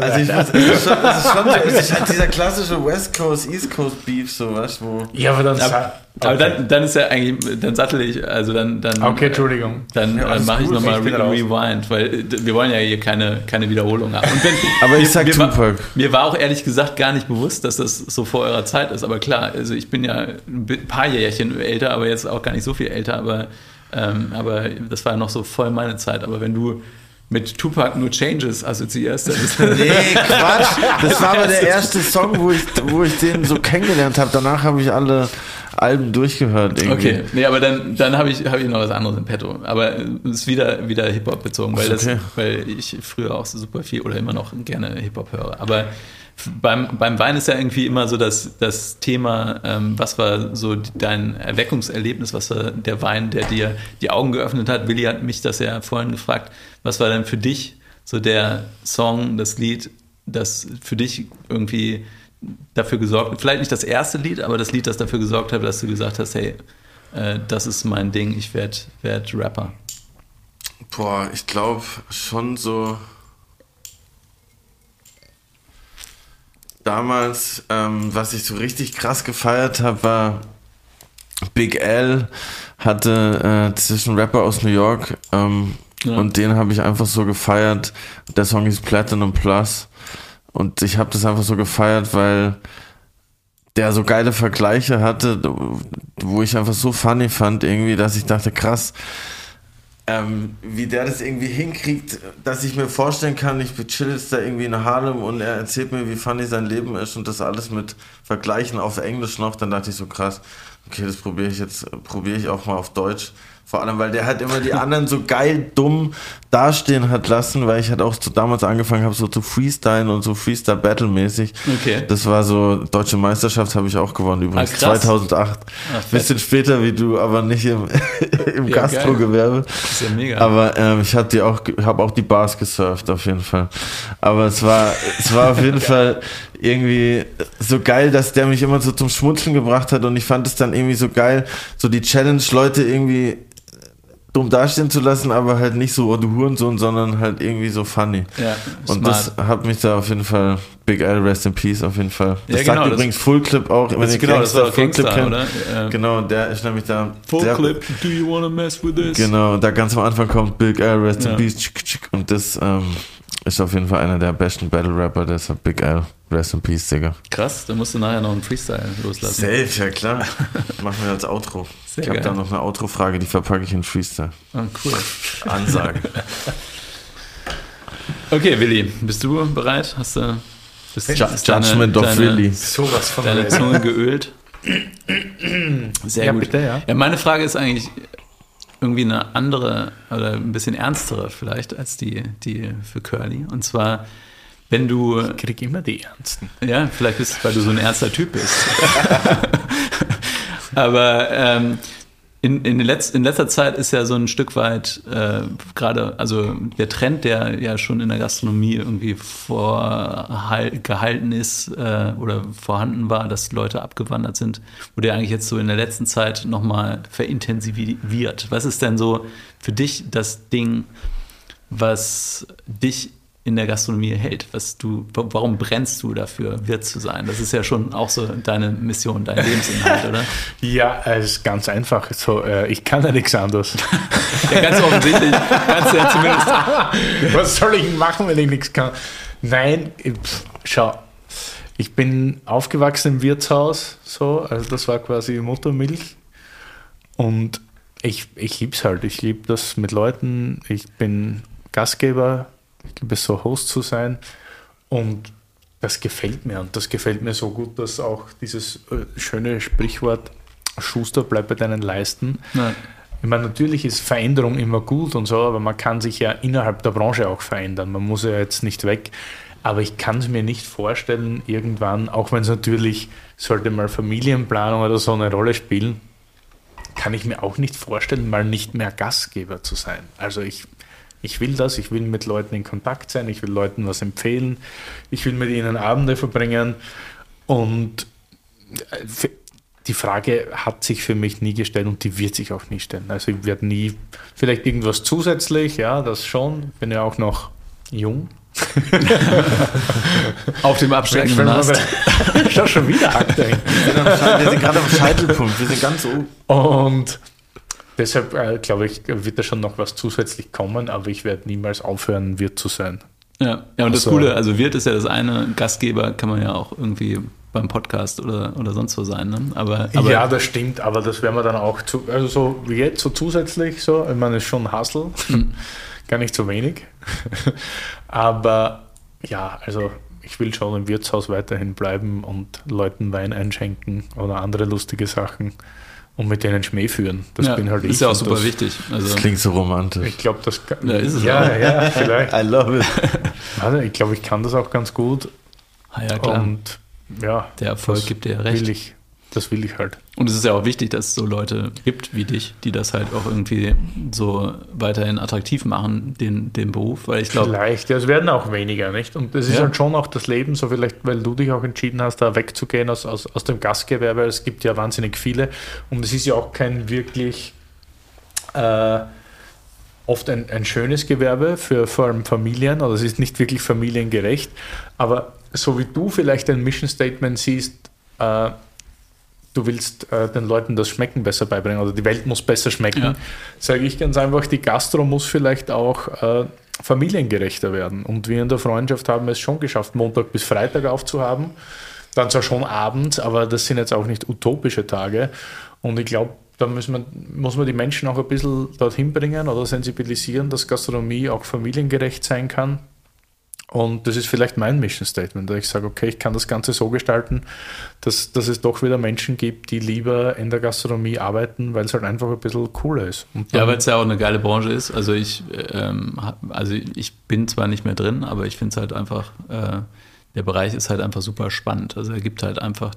noch. Also ich weiß, es ist schon, es ist schon so, es ist halt dieser klassische West Coast, East Coast Beef, so was, wo. Ja, aber dann. Aber, okay. aber dann, dann ist ja eigentlich, dann sattel ich, also dann. dann okay, Entschuldigung. Dann ja, mache ich nochmal Re Rewind, weil wir wollen ja hier keine, keine Wiederholung haben. Wenn, aber ich sag mir, Tupac. War, mir war auch ehrlich gesagt gar nicht bewusst, dass das so vor eurer Zeit ist. Aber klar, also ich bin ja ein paar Jährchen älter, aber jetzt auch gar nicht so viel älter, aber, ähm, aber das war ja noch so voll meine Zeit. Aber wenn du mit Tupac nur Changes assoziierst. nee, Quatsch. Das war aber der erste Song, wo ich, wo ich den so kennengelernt habe. Danach habe ich alle Alben durchgehört. Irgendwie. Okay, nee, aber dann, dann habe ich, hab ich noch was anderes im Petto. Aber es ist wieder, wieder Hip-Hop bezogen, weil, okay. das, weil ich früher auch so super viel oder immer noch gerne Hip-Hop höre. Aber beim, beim Wein ist ja irgendwie immer so das, das Thema, ähm, was war so dein Erweckungserlebnis, was war der Wein, der dir die Augen geöffnet hat? Willi hat mich das ja vorhin gefragt. Was war denn für dich so der Song, das Lied, das für dich irgendwie dafür gesorgt, hat, vielleicht nicht das erste Lied, aber das Lied, das dafür gesorgt hat, dass du gesagt hast, hey, äh, das ist mein Ding, ich werde werd Rapper? Boah, ich glaube schon so damals, ähm, was ich so richtig krass gefeiert habe, war Big L hatte äh, zwischen Rapper aus New York ähm, ja. und den habe ich einfach so gefeiert. Der Song hieß Platinum Plus und ich habe das einfach so gefeiert, weil der so geile Vergleiche hatte, wo ich einfach so funny fand irgendwie, dass ich dachte, krass, ähm, wie der das irgendwie hinkriegt, dass ich mir vorstellen kann, ich chill jetzt da irgendwie in Harlem und er erzählt mir, wie funny sein Leben ist und das alles mit Vergleichen auf Englisch noch, dann dachte ich so krass, okay, das probiere ich jetzt, probiere ich auch mal auf Deutsch. Vor allem, weil der halt immer die anderen so geil dumm dastehen hat lassen, weil ich halt auch so damals angefangen habe, so zu freestylen und so Freestyle-Battle-mäßig. Okay. Das war so, Deutsche Meisterschaft habe ich auch gewonnen übrigens, ah, 2008. Ach, Bisschen später wie du, aber nicht im, im ja, Gastro-Gewerbe. Das ist ja mega. Aber ähm, ich habe die auch, habe auch die Bars gesurft auf jeden Fall. Aber es war, es war auf jeden Fall irgendwie so geil, dass der mich immer so zum Schmunzeln gebracht hat und ich fand es dann irgendwie so geil, so die Challenge Leute irgendwie dumm dastehen zu lassen, aber halt nicht so, oh du Hurensohn, sondern halt irgendwie so funny. Ja, und das hat mich da auf jeden Fall, Big L, Rest in Peace auf jeden Fall. Das ja, genau, sagt übrigens Full Clip auch, wenn ihr genau, Gangster, das Full Clip kennt. Ja. Genau, der ist nämlich da. Full sehr, Clip, do you wanna mess with this? Genau, da ganz am Anfang kommt Big L, Rest in Peace, und das ähm, ist auf jeden Fall einer der besten Battle Rapper, deshalb Big L. Rest in Peace, Digga. Krass, dann musst du nachher noch einen Freestyle loslassen. Safe, ja klar. Machen wir als Outro. Sehr ich habe da noch eine Outro-Frage, die verpacke ich in Freestyle. Oh, cool. Ansage. okay, Willi, bist du bereit? Hast du bist Ju Judgment deine, of Willi. Sowas von deine Zunge geölt? Sehr ja, gut. Bitte, ja. ja, meine Frage ist eigentlich irgendwie eine andere oder ein bisschen ernstere vielleicht als die, die für Curly. Und zwar, wenn du. Ich krieg immer die Ernsten. Ja, vielleicht ist es, weil du so ein ernster Typ bist. Aber ähm, in, in, Letz-, in, letzter Zeit ist ja so ein Stück weit äh, gerade, also der Trend, der ja schon in der Gastronomie irgendwie vorgehalten ist äh, oder vorhanden war, dass Leute abgewandert sind, wurde ja eigentlich jetzt so in der letzten Zeit nochmal verintensiviert. Was ist denn so für dich das Ding, was dich in der Gastronomie hält. Was du, warum brennst du dafür, Wirt zu sein? Das ist ja schon auch so deine Mission, dein Lebensinhalt, oder? Ja, es ist ganz einfach. So, äh, ich kann ja nichts anderes. ja, ganz offensichtlich. Du ja zumindest. Was soll ich machen, wenn ich nichts kann? Nein, pff, schau. Ich bin aufgewachsen im Wirtshaus, so, also das war quasi Muttermilch. Und ich, ich liebe es halt. Ich liebe das mit Leuten. Ich bin Gastgeber ich es so Host zu sein und das gefällt mir und das gefällt mir so gut, dass auch dieses äh, schöne Sprichwort Schuster bleibt bei deinen Leisten. Nein. Ich meine, natürlich ist Veränderung immer gut und so, aber man kann sich ja innerhalb der Branche auch verändern. Man muss ja jetzt nicht weg. Aber ich kann es mir nicht vorstellen, irgendwann, auch wenn es natürlich, sollte mal Familienplanung oder so eine Rolle spielen, kann ich mir auch nicht vorstellen, mal nicht mehr Gastgeber zu sein. Also ich ich will das, ich will mit Leuten in Kontakt sein, ich will Leuten was empfehlen, ich will mit ihnen Abende verbringen und äh, die Frage hat sich für mich nie gestellt und die wird sich auch nie stellen. Also ich werde nie, vielleicht irgendwas zusätzlich, ja, das schon, bin ja auch noch jung. Auf dem absteigenden Ast. Schau schon wieder Akte. Wir sind gerade am Scheitelpunkt, wir sind ganz oben. Und Deshalb äh, glaube ich, wird da schon noch was zusätzlich kommen, aber ich werde niemals aufhören, Wirt zu sein. Ja, ja und also, das Coole, also Wirt ist ja das eine, Gastgeber kann man ja auch irgendwie beim Podcast oder, oder sonst wo sein. Ne? Aber, aber, ja, das stimmt, aber das werden wir dann auch, zu, also so wie jetzt, so zusätzlich so, ich meine, es ist schon Hustle, hm. gar nicht so wenig. Aber ja, also ich will schon im Wirtshaus weiterhin bleiben und Leuten Wein einschenken oder andere lustige Sachen und mit denen Schmäh führen. Das ja, bin halt ich. Ist ja auch super das, wichtig. Also das klingt so romantisch. Ich glaube, das kann. Ja, ist es ja, auch. ja, vielleicht. I love it. Also, ich glaube, ich kann das auch ganz gut. Ah, ja, klar. Und ja, der Erfolg gibt dir recht. Will ich, das will ich halt. Und es ist ja auch wichtig, dass es so Leute gibt wie dich, die das halt auch irgendwie so weiterhin attraktiv machen, den, den Beruf, weil ich glaube. Vielleicht, ja, es werden auch weniger, nicht? Und es ist ja. halt schon auch das Leben, so vielleicht, weil du dich auch entschieden hast, da wegzugehen aus, aus, aus dem Gastgewerbe. Es gibt ja wahnsinnig viele und es ist ja auch kein wirklich. Äh, oft ein, ein schönes Gewerbe für vor allem Familien, oder es ist nicht wirklich familiengerecht, aber so wie du vielleicht ein Mission Statement siehst, äh, du willst äh, den Leuten das Schmecken besser beibringen oder die Welt muss besser schmecken, ja. sage ich ganz einfach, die Gastro muss vielleicht auch äh, familiengerechter werden. Und wir in der Freundschaft haben es schon geschafft, Montag bis Freitag aufzuhaben. Dann zwar schon abends, aber das sind jetzt auch nicht utopische Tage. Und ich glaube, da muss man, muss man die Menschen auch ein bisschen dorthin bringen oder sensibilisieren, dass Gastronomie auch familiengerecht sein kann. Und das ist vielleicht mein Mission Statement, dass ich sage, okay, ich kann das Ganze so gestalten, dass, dass es doch wieder Menschen gibt, die lieber in der Gastronomie arbeiten, weil es halt einfach ein bisschen cooler ist. ja, weil es ja auch eine geile Branche ist. Also ich, ähm, also ich bin zwar nicht mehr drin, aber ich finde es halt einfach, äh, der Bereich ist halt einfach super spannend. Also er gibt halt einfach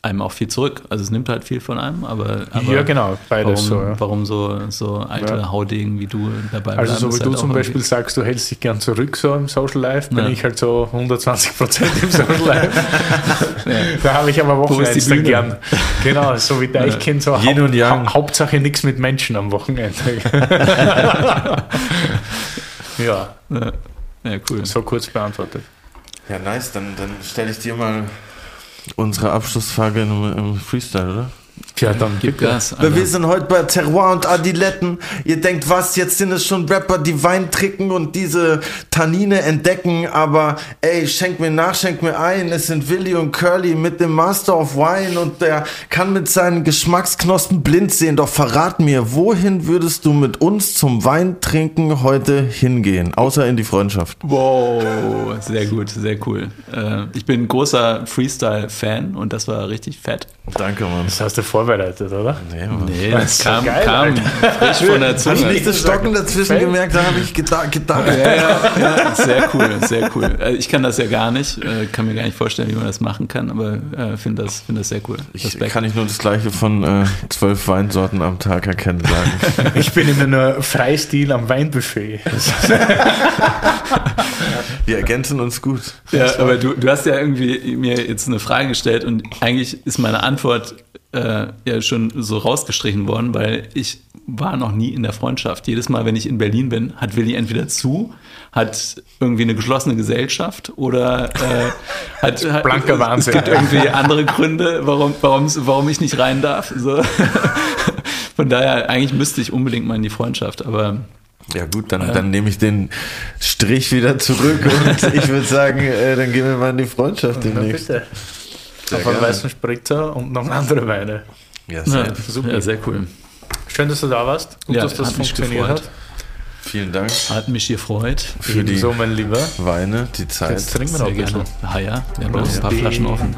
einem auch viel zurück. Also es nimmt halt viel von einem, aber, aber ja genau, beides warum, so. Ja. Warum so, so alte ja. Haudegen wie du dabei Also so wie du halt zum Beispiel sagst, du hältst dich gern zurück so im Social Life, bin ja. ich halt so 120 Prozent im Social Life. da habe ich aber Wochenende dann gern. Genau, so wie Deichkind, so Yin und Yang. Ha Hauptsache nichts mit Menschen am Wochenende. ja. ja. cool. So kurz beantwortet. Ja, nice, dann, dann stelle ich dir mal unsere Abschlussfrage im, Freestyle, oder? Ja, dann gib Gas. Alter. Wir sind heute bei Terroir und Adiletten. Ihr denkt, was, jetzt sind es schon Rapper, die Wein trinken und diese Tannine entdecken, aber ey, schenk mir nach, schenk mir ein. Es sind Willy und Curly mit dem Master of Wine und der kann mit seinen Geschmacksknospen blind sehen. Doch verrat mir, wohin würdest du mit uns zum Weintrinken heute hingehen? Außer in die Freundschaft. Wow, sehr gut, sehr cool. Äh, ich bin ein großer Freestyle-Fan und das war richtig fett. Danke, Mann. Das hast du vorbereitet, oder? Nee, Mann. nee das, das kam, geil, kam frisch von der Zunge. Hast du nicht das Stocken dazwischen gemerkt? Da habe ich gedacht. gedacht. Ja, ja, ja, sehr cool, sehr cool. Also ich kann das ja gar nicht, äh, kann mir gar nicht vorstellen, wie man das machen kann, aber äh, finde das, find das sehr cool. Ich kann ich nur das Gleiche von äh, zwölf Weinsorten am Tag erkennen sagen. ich bin immer nur Freistil am Weinbuffet. Wir ergänzen uns gut. Ja, aber du, du hast ja irgendwie mir jetzt eine Frage gestellt und eigentlich ist meine Antwort äh, ja schon so rausgestrichen worden, weil ich war noch nie in der Freundschaft. Jedes Mal, wenn ich in Berlin bin, hat Willi entweder zu, hat irgendwie eine geschlossene Gesellschaft oder äh, hat, hat Blanker Wahnsinn. Es gibt irgendwie andere Gründe, warum, warum, warum ich nicht rein darf. So. Von daher, eigentlich müsste ich unbedingt mal in die Freundschaft, aber ja gut, dann, ja. dann nehme ich den Strich wieder zurück und ich würde sagen, äh, dann gehen wir mal in die Freundschaft demnächst. bitte. Sehr Auf einen weißen Spritzer und noch andere Weine. Ja, sehr, ja, super. Ja, sehr cool. Schön, dass du da warst und ja, dass das funktioniert hat. Vielen Dank. Hat mich gefreut. Für Ebenso, die mein Lieber. Weine, die Zeit. Jetzt trinken wir noch ein bisschen. Ah ja, wir haben noch ein paar Flaschen offen.